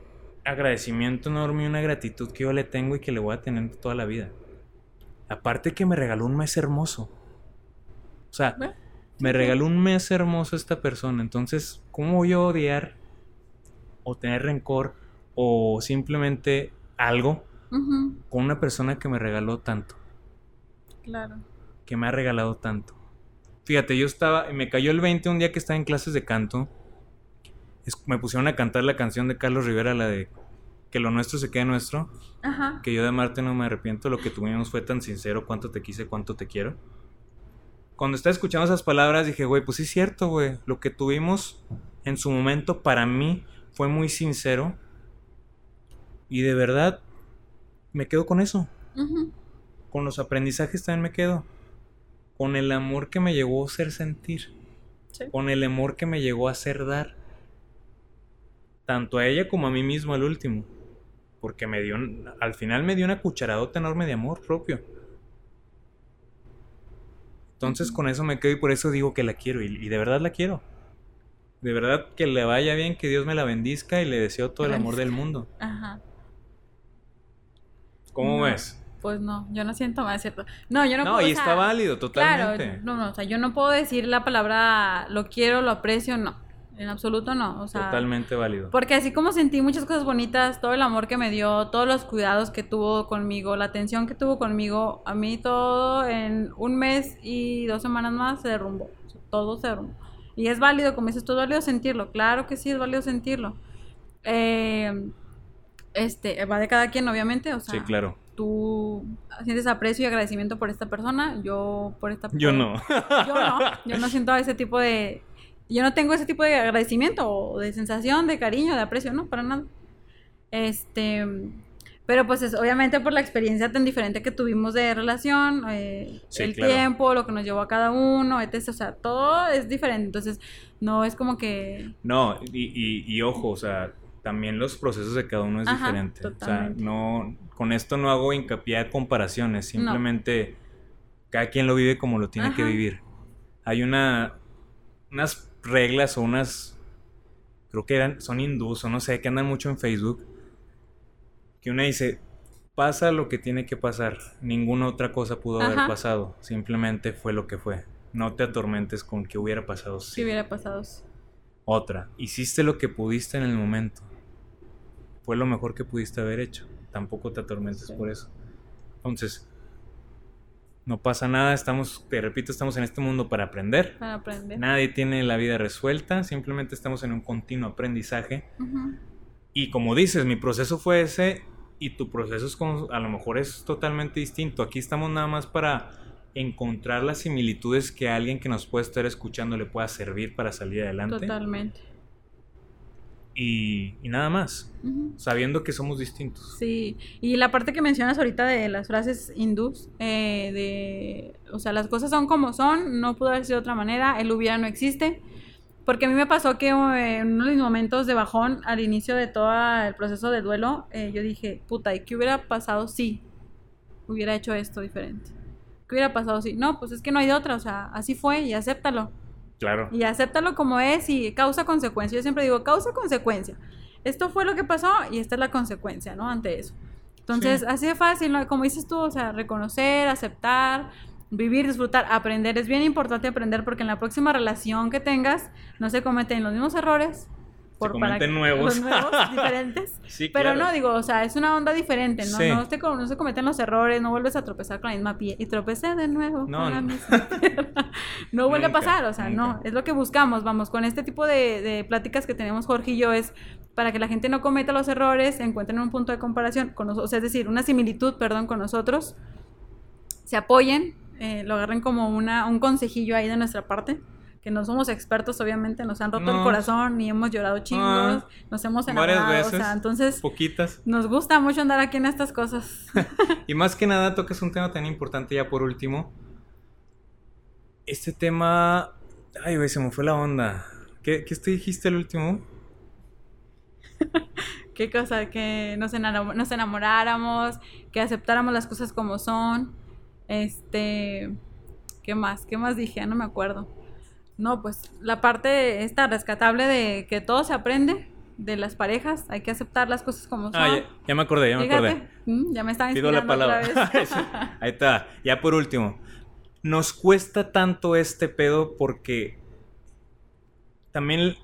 agradecimiento enorme y una gratitud que yo le tengo y que le voy a tener toda la vida. Aparte que me regaló un mes hermoso. O sea, me regaló un mes hermoso esta persona. Entonces, ¿cómo voy a odiar o tener rencor o simplemente algo con una persona que me regaló tanto? Claro. que me ha regalado tanto. Fíjate, yo estaba, me cayó el 20 un día que estaba en clases de canto. Es- me pusieron a cantar la canción de Carlos Rivera, la de Que lo nuestro se quede nuestro. Ajá. Que yo de amarte no me arrepiento, lo que tuvimos fue tan sincero, cuánto te quise, cuánto te quiero. Cuando estaba escuchando esas palabras dije, güey, pues sí es cierto, güey. Lo que tuvimos en su momento para mí fue muy sincero. Y de verdad, me quedo con eso con los aprendizajes también me quedo. Con el amor que me llegó a hacer sentir. Sí. Con el amor que me llegó a hacer dar. Tanto a ella como a mí mismo al último. Porque me dio, al final me dio una cucharadota enorme de amor propio. Entonces con eso me quedo y por eso digo que la quiero. Y, y de verdad la quiero. De verdad que le vaya bien, que Dios me la bendizca y le deseo todo el amor del mundo. Ajá. ¿Cómo No. ves? Pues no, yo no siento más, ¿cierto? No, yo no, No, puedo, y o sea, está válido, totalmente. Claro, no, no, o sea, yo no puedo decir la palabra lo quiero, lo aprecio, no. En absoluto no, o sea, Totalmente válido. porque así como sentí muchas cosas bonitas, todo el amor que me dio, todos los cuidados que tuvo conmigo, la atención que tuvo conmigo, a mí todo en un mes y dos semanas más se derrumbó. Todo se derrumbó. Y es válido, como dices, todo es válido sentirlo. Claro que sí, es válido sentirlo. Eh, este, va de cada quien, obviamente. O sea, Sí, claro. tú sientes aprecio y agradecimiento por esta persona, yo por esta Yo por- no. Yo no, yo no siento ese tipo de yo no tengo ese tipo de agradecimiento o de sensación de cariño, de aprecio, no, para nada. Este, pero pues es obviamente por la experiencia tan diferente que tuvimos de relación, eh, Sí, el claro. tiempo, lo que nos llevó a cada uno, etc. O sea, todo es diferente. Entonces, no es como que No, y, y- y ojo, o sea, también los procesos de cada uno es Ajá, diferente. O sea, no, con esto no hago hincapié a comparaciones, No. simplemente cada quien lo vive como lo tiene que vivir. hay una unas reglas o unas creo que eran son hindús o no sé, que andan mucho en Facebook que una dice pasa lo que tiene que pasar, ninguna otra cosa pudo haber pasado, simplemente fue lo que fue. No te atormentes con que hubiera pasado. Si sí. hubiera pasado. Otra, hiciste lo que pudiste en el momento. Fue lo mejor que pudiste haber hecho. Tampoco te atormentes Sí. por eso. Entonces, no pasa nada, estamos, te repito, estamos en este mundo para aprender. Para aprender. Nadie tiene la vida resuelta, simplemente estamos en un continuo aprendizaje. Y como dices, mi proceso fue ese y tu proceso es como, a lo mejor es totalmente distinto. Aquí estamos nada más para encontrar las similitudes que a alguien que nos puede estar escuchando le pueda servir para salir adelante. Totalmente. Y, y nada más, sabiendo que somos distintos. Sí, y la parte que mencionas ahorita de las frases hindús, eh, de, o sea, las cosas son como son, no pudo haber sido de otra manera, el hubiera no existe, porque a mí me pasó que eh, en uno de mis momentos de bajón, al inicio de todo el proceso de duelo, eh, yo dije, puta, ¿y qué hubiera pasado si hubiera hecho esto diferente? ¿Qué hubiera pasado si? No, pues es que no hay de otra, o sea, así fue y acéptalo. Claro. Y acéptalo como es y causa-consecuencia. Yo siempre digo, causa-consecuencia. Esto fue lo que pasó y esta es la consecuencia, ¿no? Ante eso. Entonces, Sí. así de fácil, ¿no? Como dices tú, o sea, reconocer, aceptar, vivir, disfrutar, aprender. Es bien importante aprender porque en la próxima relación que tengas no se cometen los mismos errores. Cometen nuevos. los nuevos, [LAUGHS] diferentes. Sí, Pero no, digo, o sea, es una onda diferente, ¿no? Sí. No, te no se cometen los errores, no vuelves a tropezar con la misma pie y tropecé de nuevo No, con la no. misma [LAUGHS] piedra. No vuelve Nunca, a pasar, o sea, no, es lo que buscamos, vamos, con este tipo de, de pláticas que tenemos Jorge y yo es para que la gente no cometa los errores, encuentren un punto de comparación con nosotros, o sea, es decir, una similitud, perdón, con nosotros, se apoyen, eh, lo agarren como una, un consejillo ahí de nuestra parte. Que no somos expertos, obviamente, nos han roto el corazón y hemos llorado chingos, Ah, nos hemos varias enamorado, o veces. sea, entonces Poquitas. nos gusta mucho andar aquí en estas cosas. [LAUGHS] Y más que nada tocas un tema tan importante ya por último. Este tema... Ay, güey, se me fue la onda. ¿Qué, qué te dijiste el último? [LAUGHS] Qué cosa, que nos, nos enamoráramos, que aceptáramos las cosas como son. Este, ¿qué más? ¿Qué más dije? Ya no me acuerdo. No, pues la parte esta rescatable de que todo se aprende de las parejas, hay que aceptar las cosas como son. Ah, ya, ya me acordé, ya me acordé. mm, ya me estaba Pido la otra palabra. vez. [LAUGHS] Ahí está. Ya por último. Nos cuesta tanto este pedo porque también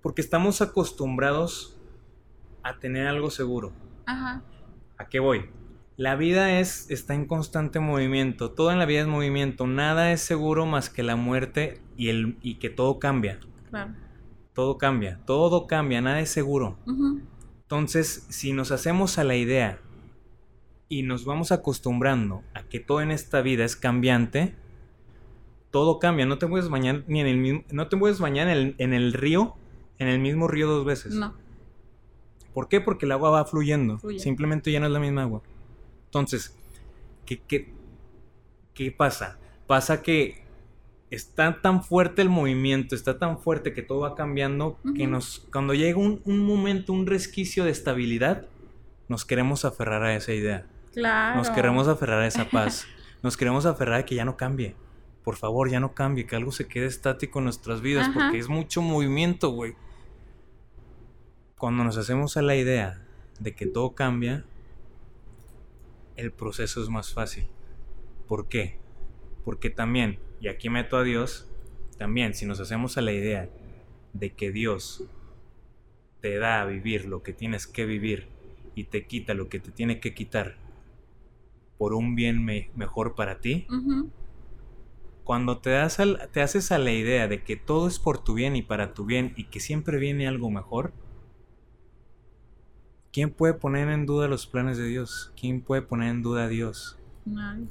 porque estamos acostumbrados a tener algo seguro. Ajá, ¿A qué voy? La vida es está en constante movimiento. Todo en la vida es movimiento. Nada es seguro más que la muerte y el y que todo cambia. claro. Todo cambia. Todo cambia. Nada es seguro. Entonces, si nos hacemos a la idea y nos vamos acostumbrando a que todo en esta vida es cambiante, todo cambia. No te puedes bañar ni en el mismo, no te puedes bañar en el, en el río, en el mismo río dos veces. No, ¿Por qué? Porque el agua va fluyendo. Fluye. Simplemente ya no es la misma agua. Entonces, ¿qué, qué, qué pasa? Pasa que está tan fuerte el movimiento, está tan fuerte que todo va cambiando, que nos, cuando llega un, un momento, un resquicio de estabilidad, nos queremos aferrar a esa idea. claro. Nos queremos aferrar a esa [LAUGHS] paz. Nos queremos aferrar a que ya no cambie. Por favor, ya no cambie, que algo se quede estático en nuestras vidas, Ajá. porque es mucho movimiento, güey. Cuando nos hacemos a la idea de que todo cambia, el proceso es más fácil. ¿Por qué? Porque también, y aquí meto a Dios, también si nos hacemos a la idea de que Dios te da a vivir lo que tienes que vivir y te quita lo que te tiene que quitar por un bien me- mejor para ti, cuando te, das al- te haces a la idea de que todo es por tu bien y para tu bien y que siempre viene algo mejor, ¿quién puede poner en duda los planes de Dios? ¿Quién puede poner en duda a Dios? ay,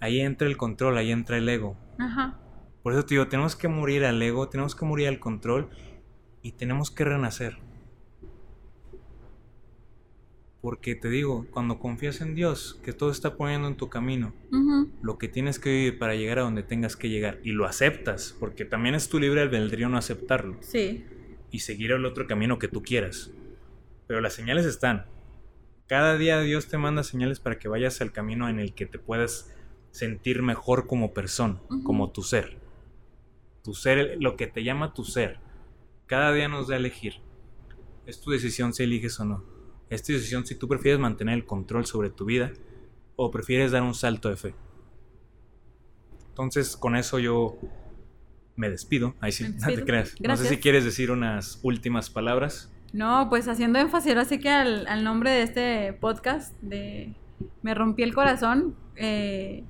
Ahí entra el control, ahí entra el ego. Ajá, Por eso te digo, tenemos que morir al ego, tenemos que morir al control y tenemos que renacer. Porque te digo, cuando confías en Dios, que todo está poniendo en tu camino, lo que tienes que vivir para llegar a donde tengas que llegar y lo aceptas, porque también es tu libre albedrío no aceptarlo sí, y seguir el otro camino que tú quieras. Pero las señales están. Cada día Dios te manda señales para que vayas al camino en el que te puedas sentir mejor como persona, como tu ser. tu ser, lo que te llama tu ser. Cada día nos da a elegir. Es tu decisión si eliges o no. Es tu decisión si tú prefieres mantener el control sobre tu vida o prefieres dar un salto de fe. Entonces, con eso yo me despido. Ahí sí, [LAUGHS] no te creas. No sé Gracias. si quieres decir unas últimas palabras. No, pues haciendo énfasis ahora sí que al, al nombre de este podcast de Me rompí el corazón. eh,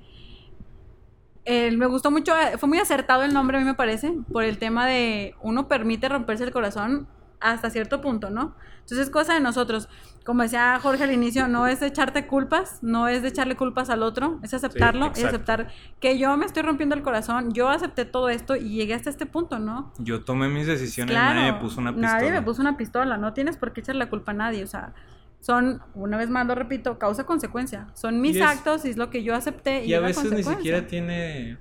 el- me gustó mucho, eh, fue muy acertado el nombre a mí me parece, por el tema de uno permite romperse el corazón hasta cierto punto, ¿no? Entonces es cosa de nosotros. Como decía Jorge al inicio, no es de echarte culpas, no es de echarle culpas al otro, es aceptarlo, es exacto. aceptar que yo me estoy rompiendo el corazón, yo acepté todo esto y llegué hasta este punto, ¿no? Yo tomé mis decisiones, Claro, nadie me puso una pistola. Nadie me puso una pistola, no tienes por qué echar la culpa a nadie, o sea, son, una vez más lo repito, causa-consecuencia. Son mis Y es- actos y es lo que yo acepté. Y, Y a veces ni siquiera tiene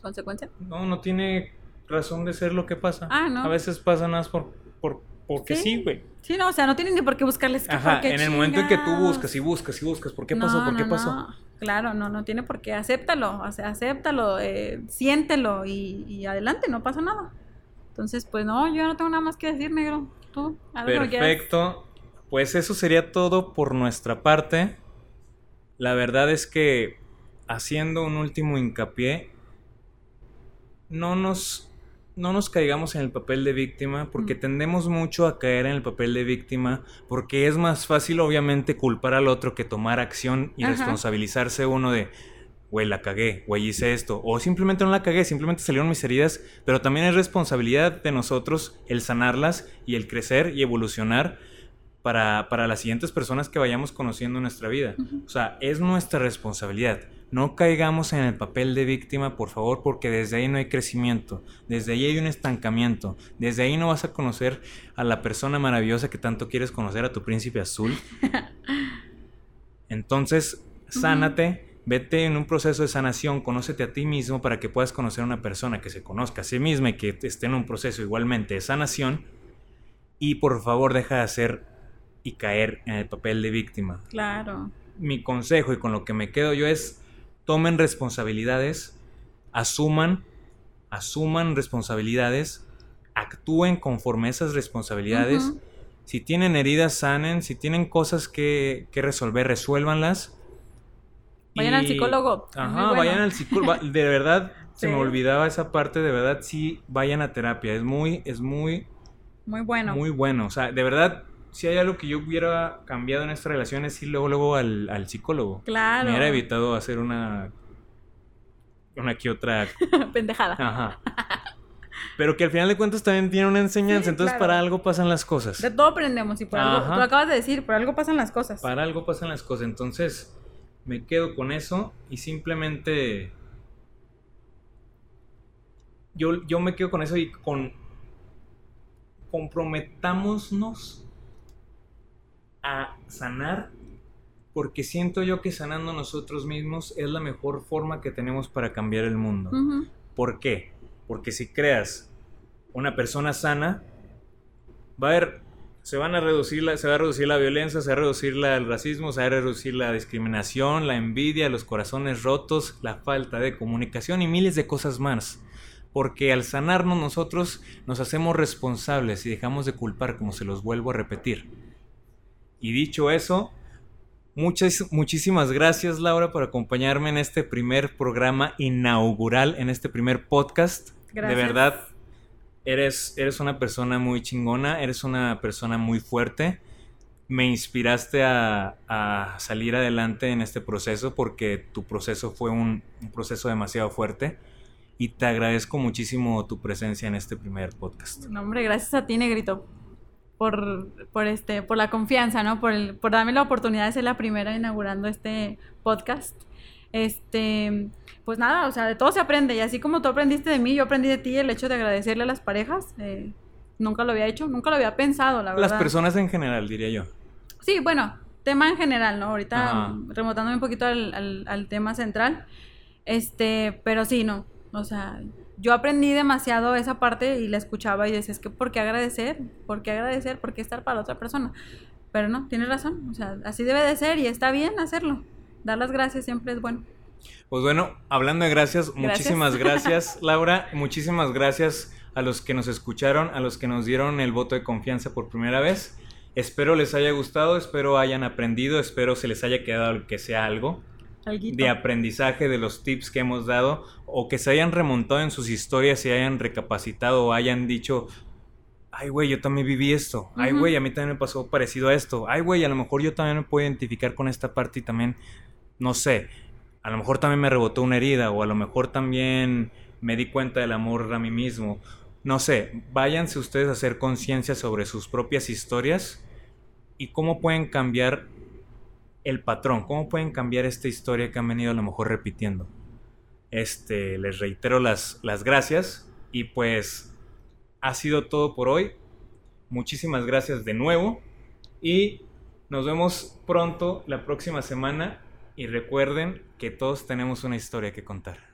¿Consecuencia? No, no tiene razón de ser lo que pasa. Ah, ¿no? A veces pasa nada más por, por, porque Sí. güey. Sí, no, o sea, no tienen ni por qué buscarles. que Ajá, en el momento en que tú buscas y buscas y buscas, ¿por qué pasó? No, ¿Por qué no, pasó? no. Claro, no, no tiene por qué. Acéptalo, o sea, acéptalo, eh, siéntelo y, y adelante, no pasa nada. Entonces, pues no, yo no tengo nada más que decir, negro. Tú, algo. Perfecto. Pues eso sería todo por nuestra parte. La verdad es que haciendo un último hincapié, no nos, no nos caigamos en el papel de víctima porque Mm. tendemos mucho a caer en el papel de víctima porque es más fácil obviamente culpar al otro que tomar acción y Ajá. responsabilizarse uno de, güey, la cagué, güey, hice esto. O simplemente no la cagué, simplemente salieron mis heridas, pero también es responsabilidad de nosotros el sanarlas y el crecer y evolucionar para, para las siguientes personas que vayamos conociendo en nuestra vida. O sea, es nuestra responsabilidad. No caigamos en el papel de víctima, por favor, porque desde ahí no hay crecimiento, desde ahí hay un estancamiento, desde ahí no vas a conocer a la persona maravillosa que tanto quieres conocer, a tu príncipe azul. [LAUGHS] Entonces, sánate, vete en un proceso de sanación, conócete a ti mismo para que puedas conocer a una persona que se conozca a sí misma y que esté en un proceso igualmente de sanación. Y por favor, deja de hacer y caer en el papel de víctima. Claro. Mi consejo y con lo que me quedo yo es tomen responsabilidades, asuman, asuman responsabilidades, actúen conforme esas responsabilidades. Si tienen heridas, sanen. Si tienen cosas que, que resolver, resuélvanlas. Vayan al psicólogo, Ajá, bueno. vayan al psicólogo. De verdad, [LAUGHS] se me olvidaba esa parte. De verdad, sí, vayan a terapia. Es muy, es muy, Muy bueno. muy bueno. O sea, de verdad, si hay algo que yo hubiera cambiado en esta relación es ir luego, luego al, al psicólogo. Claro. Me hubiera evitado hacer una. Una que otra. [LAUGHS] Pendejada. Ajá. Pero que al final de cuentas también tiene una enseñanza. Sí, Entonces, claro. para algo pasan las cosas. De todo aprendemos y por algo, Ajá. tú acabas de decir, por algo pasan las cosas. Para algo pasan las cosas. Entonces, me quedo con eso y simplemente. Yo, yo me quedo con eso y con. Comprometámonos a sanar. Porque siento yo que sanando nosotros mismos es la mejor forma que tenemos para cambiar el mundo. ¿Por qué? Porque si creas una persona sana, va a haber, se van a reducir la, se va a reducir la violencia, se va a reducir la- el racismo, se va a reducir la discriminación, la envidia, los corazones rotos, la falta de comunicación y miles de cosas más. Porque al sanarnos nosotros nos hacemos responsables y dejamos de culpar, como se los vuelvo a repetir. Y dicho eso, Muchas, muchísimas gracias Laura por acompañarme en este primer programa inaugural, en este primer podcast. Gracias. De verdad, eres, eres una persona muy chingona, eres una persona muy fuerte. Me inspiraste a, a salir adelante en este proceso porque tu proceso fue un, un proceso demasiado fuerte y te agradezco muchísimo tu presencia en este primer podcast. No, hombre, gracias a ti, Negrito, por, por, este, por la confianza, ¿no? Por, el, por darme la oportunidad de ser la primera inaugurando este podcast. Este, pues nada, o sea, de todo se aprende. Y así como tú aprendiste de mí, yo aprendí de ti el hecho de agradecerle a las parejas. eh, nunca lo había hecho, nunca lo había pensado, la verdad. Las personas en general, diría yo. Sí, bueno, tema en general, ¿no? Ahorita Ajá. remontándome un poquito al, al- al tema central. Este, pero sí, no. O sea, yo aprendí demasiado esa parte y la escuchaba y decía, es que ¿por qué agradecer? ¿Por qué agradecer? ¿Por qué estar para la otra persona? Pero no, tienes razón. O sea, así debe de ser y está bien hacerlo. Dar las gracias siempre es bueno. Pues bueno, hablando de gracias, Gracias. muchísimas gracias, [LAUGHS] Laura. Muchísimas gracias a los que nos escucharon, a los que nos dieron el voto de confianza por primera vez. Espero les haya gustado, espero hayan aprendido, espero se les haya quedado que sea algo Alguito. de aprendizaje de los tips que hemos dado o que se hayan remontado en sus historias y hayan recapacitado o hayan dicho, ay güey, yo también viví esto, ay güey, a mí también me pasó parecido a esto, ay güey, a lo mejor yo también me puedo identificar con esta parte y también, no sé, a lo mejor también me rebotó una herida o a lo mejor también me di cuenta del amor a mí mismo. No sé, váyanse ustedes a hacer conciencia sobre sus propias historias y cómo pueden cambiar el patrón, cómo pueden cambiar esta historia que han venido a lo mejor repitiendo. Este, les reitero las, las gracias y pues ha sido todo por hoy. Muchísimas gracias de nuevo y nos vemos pronto la próxima semana y recuerden que todos tenemos una historia que contar.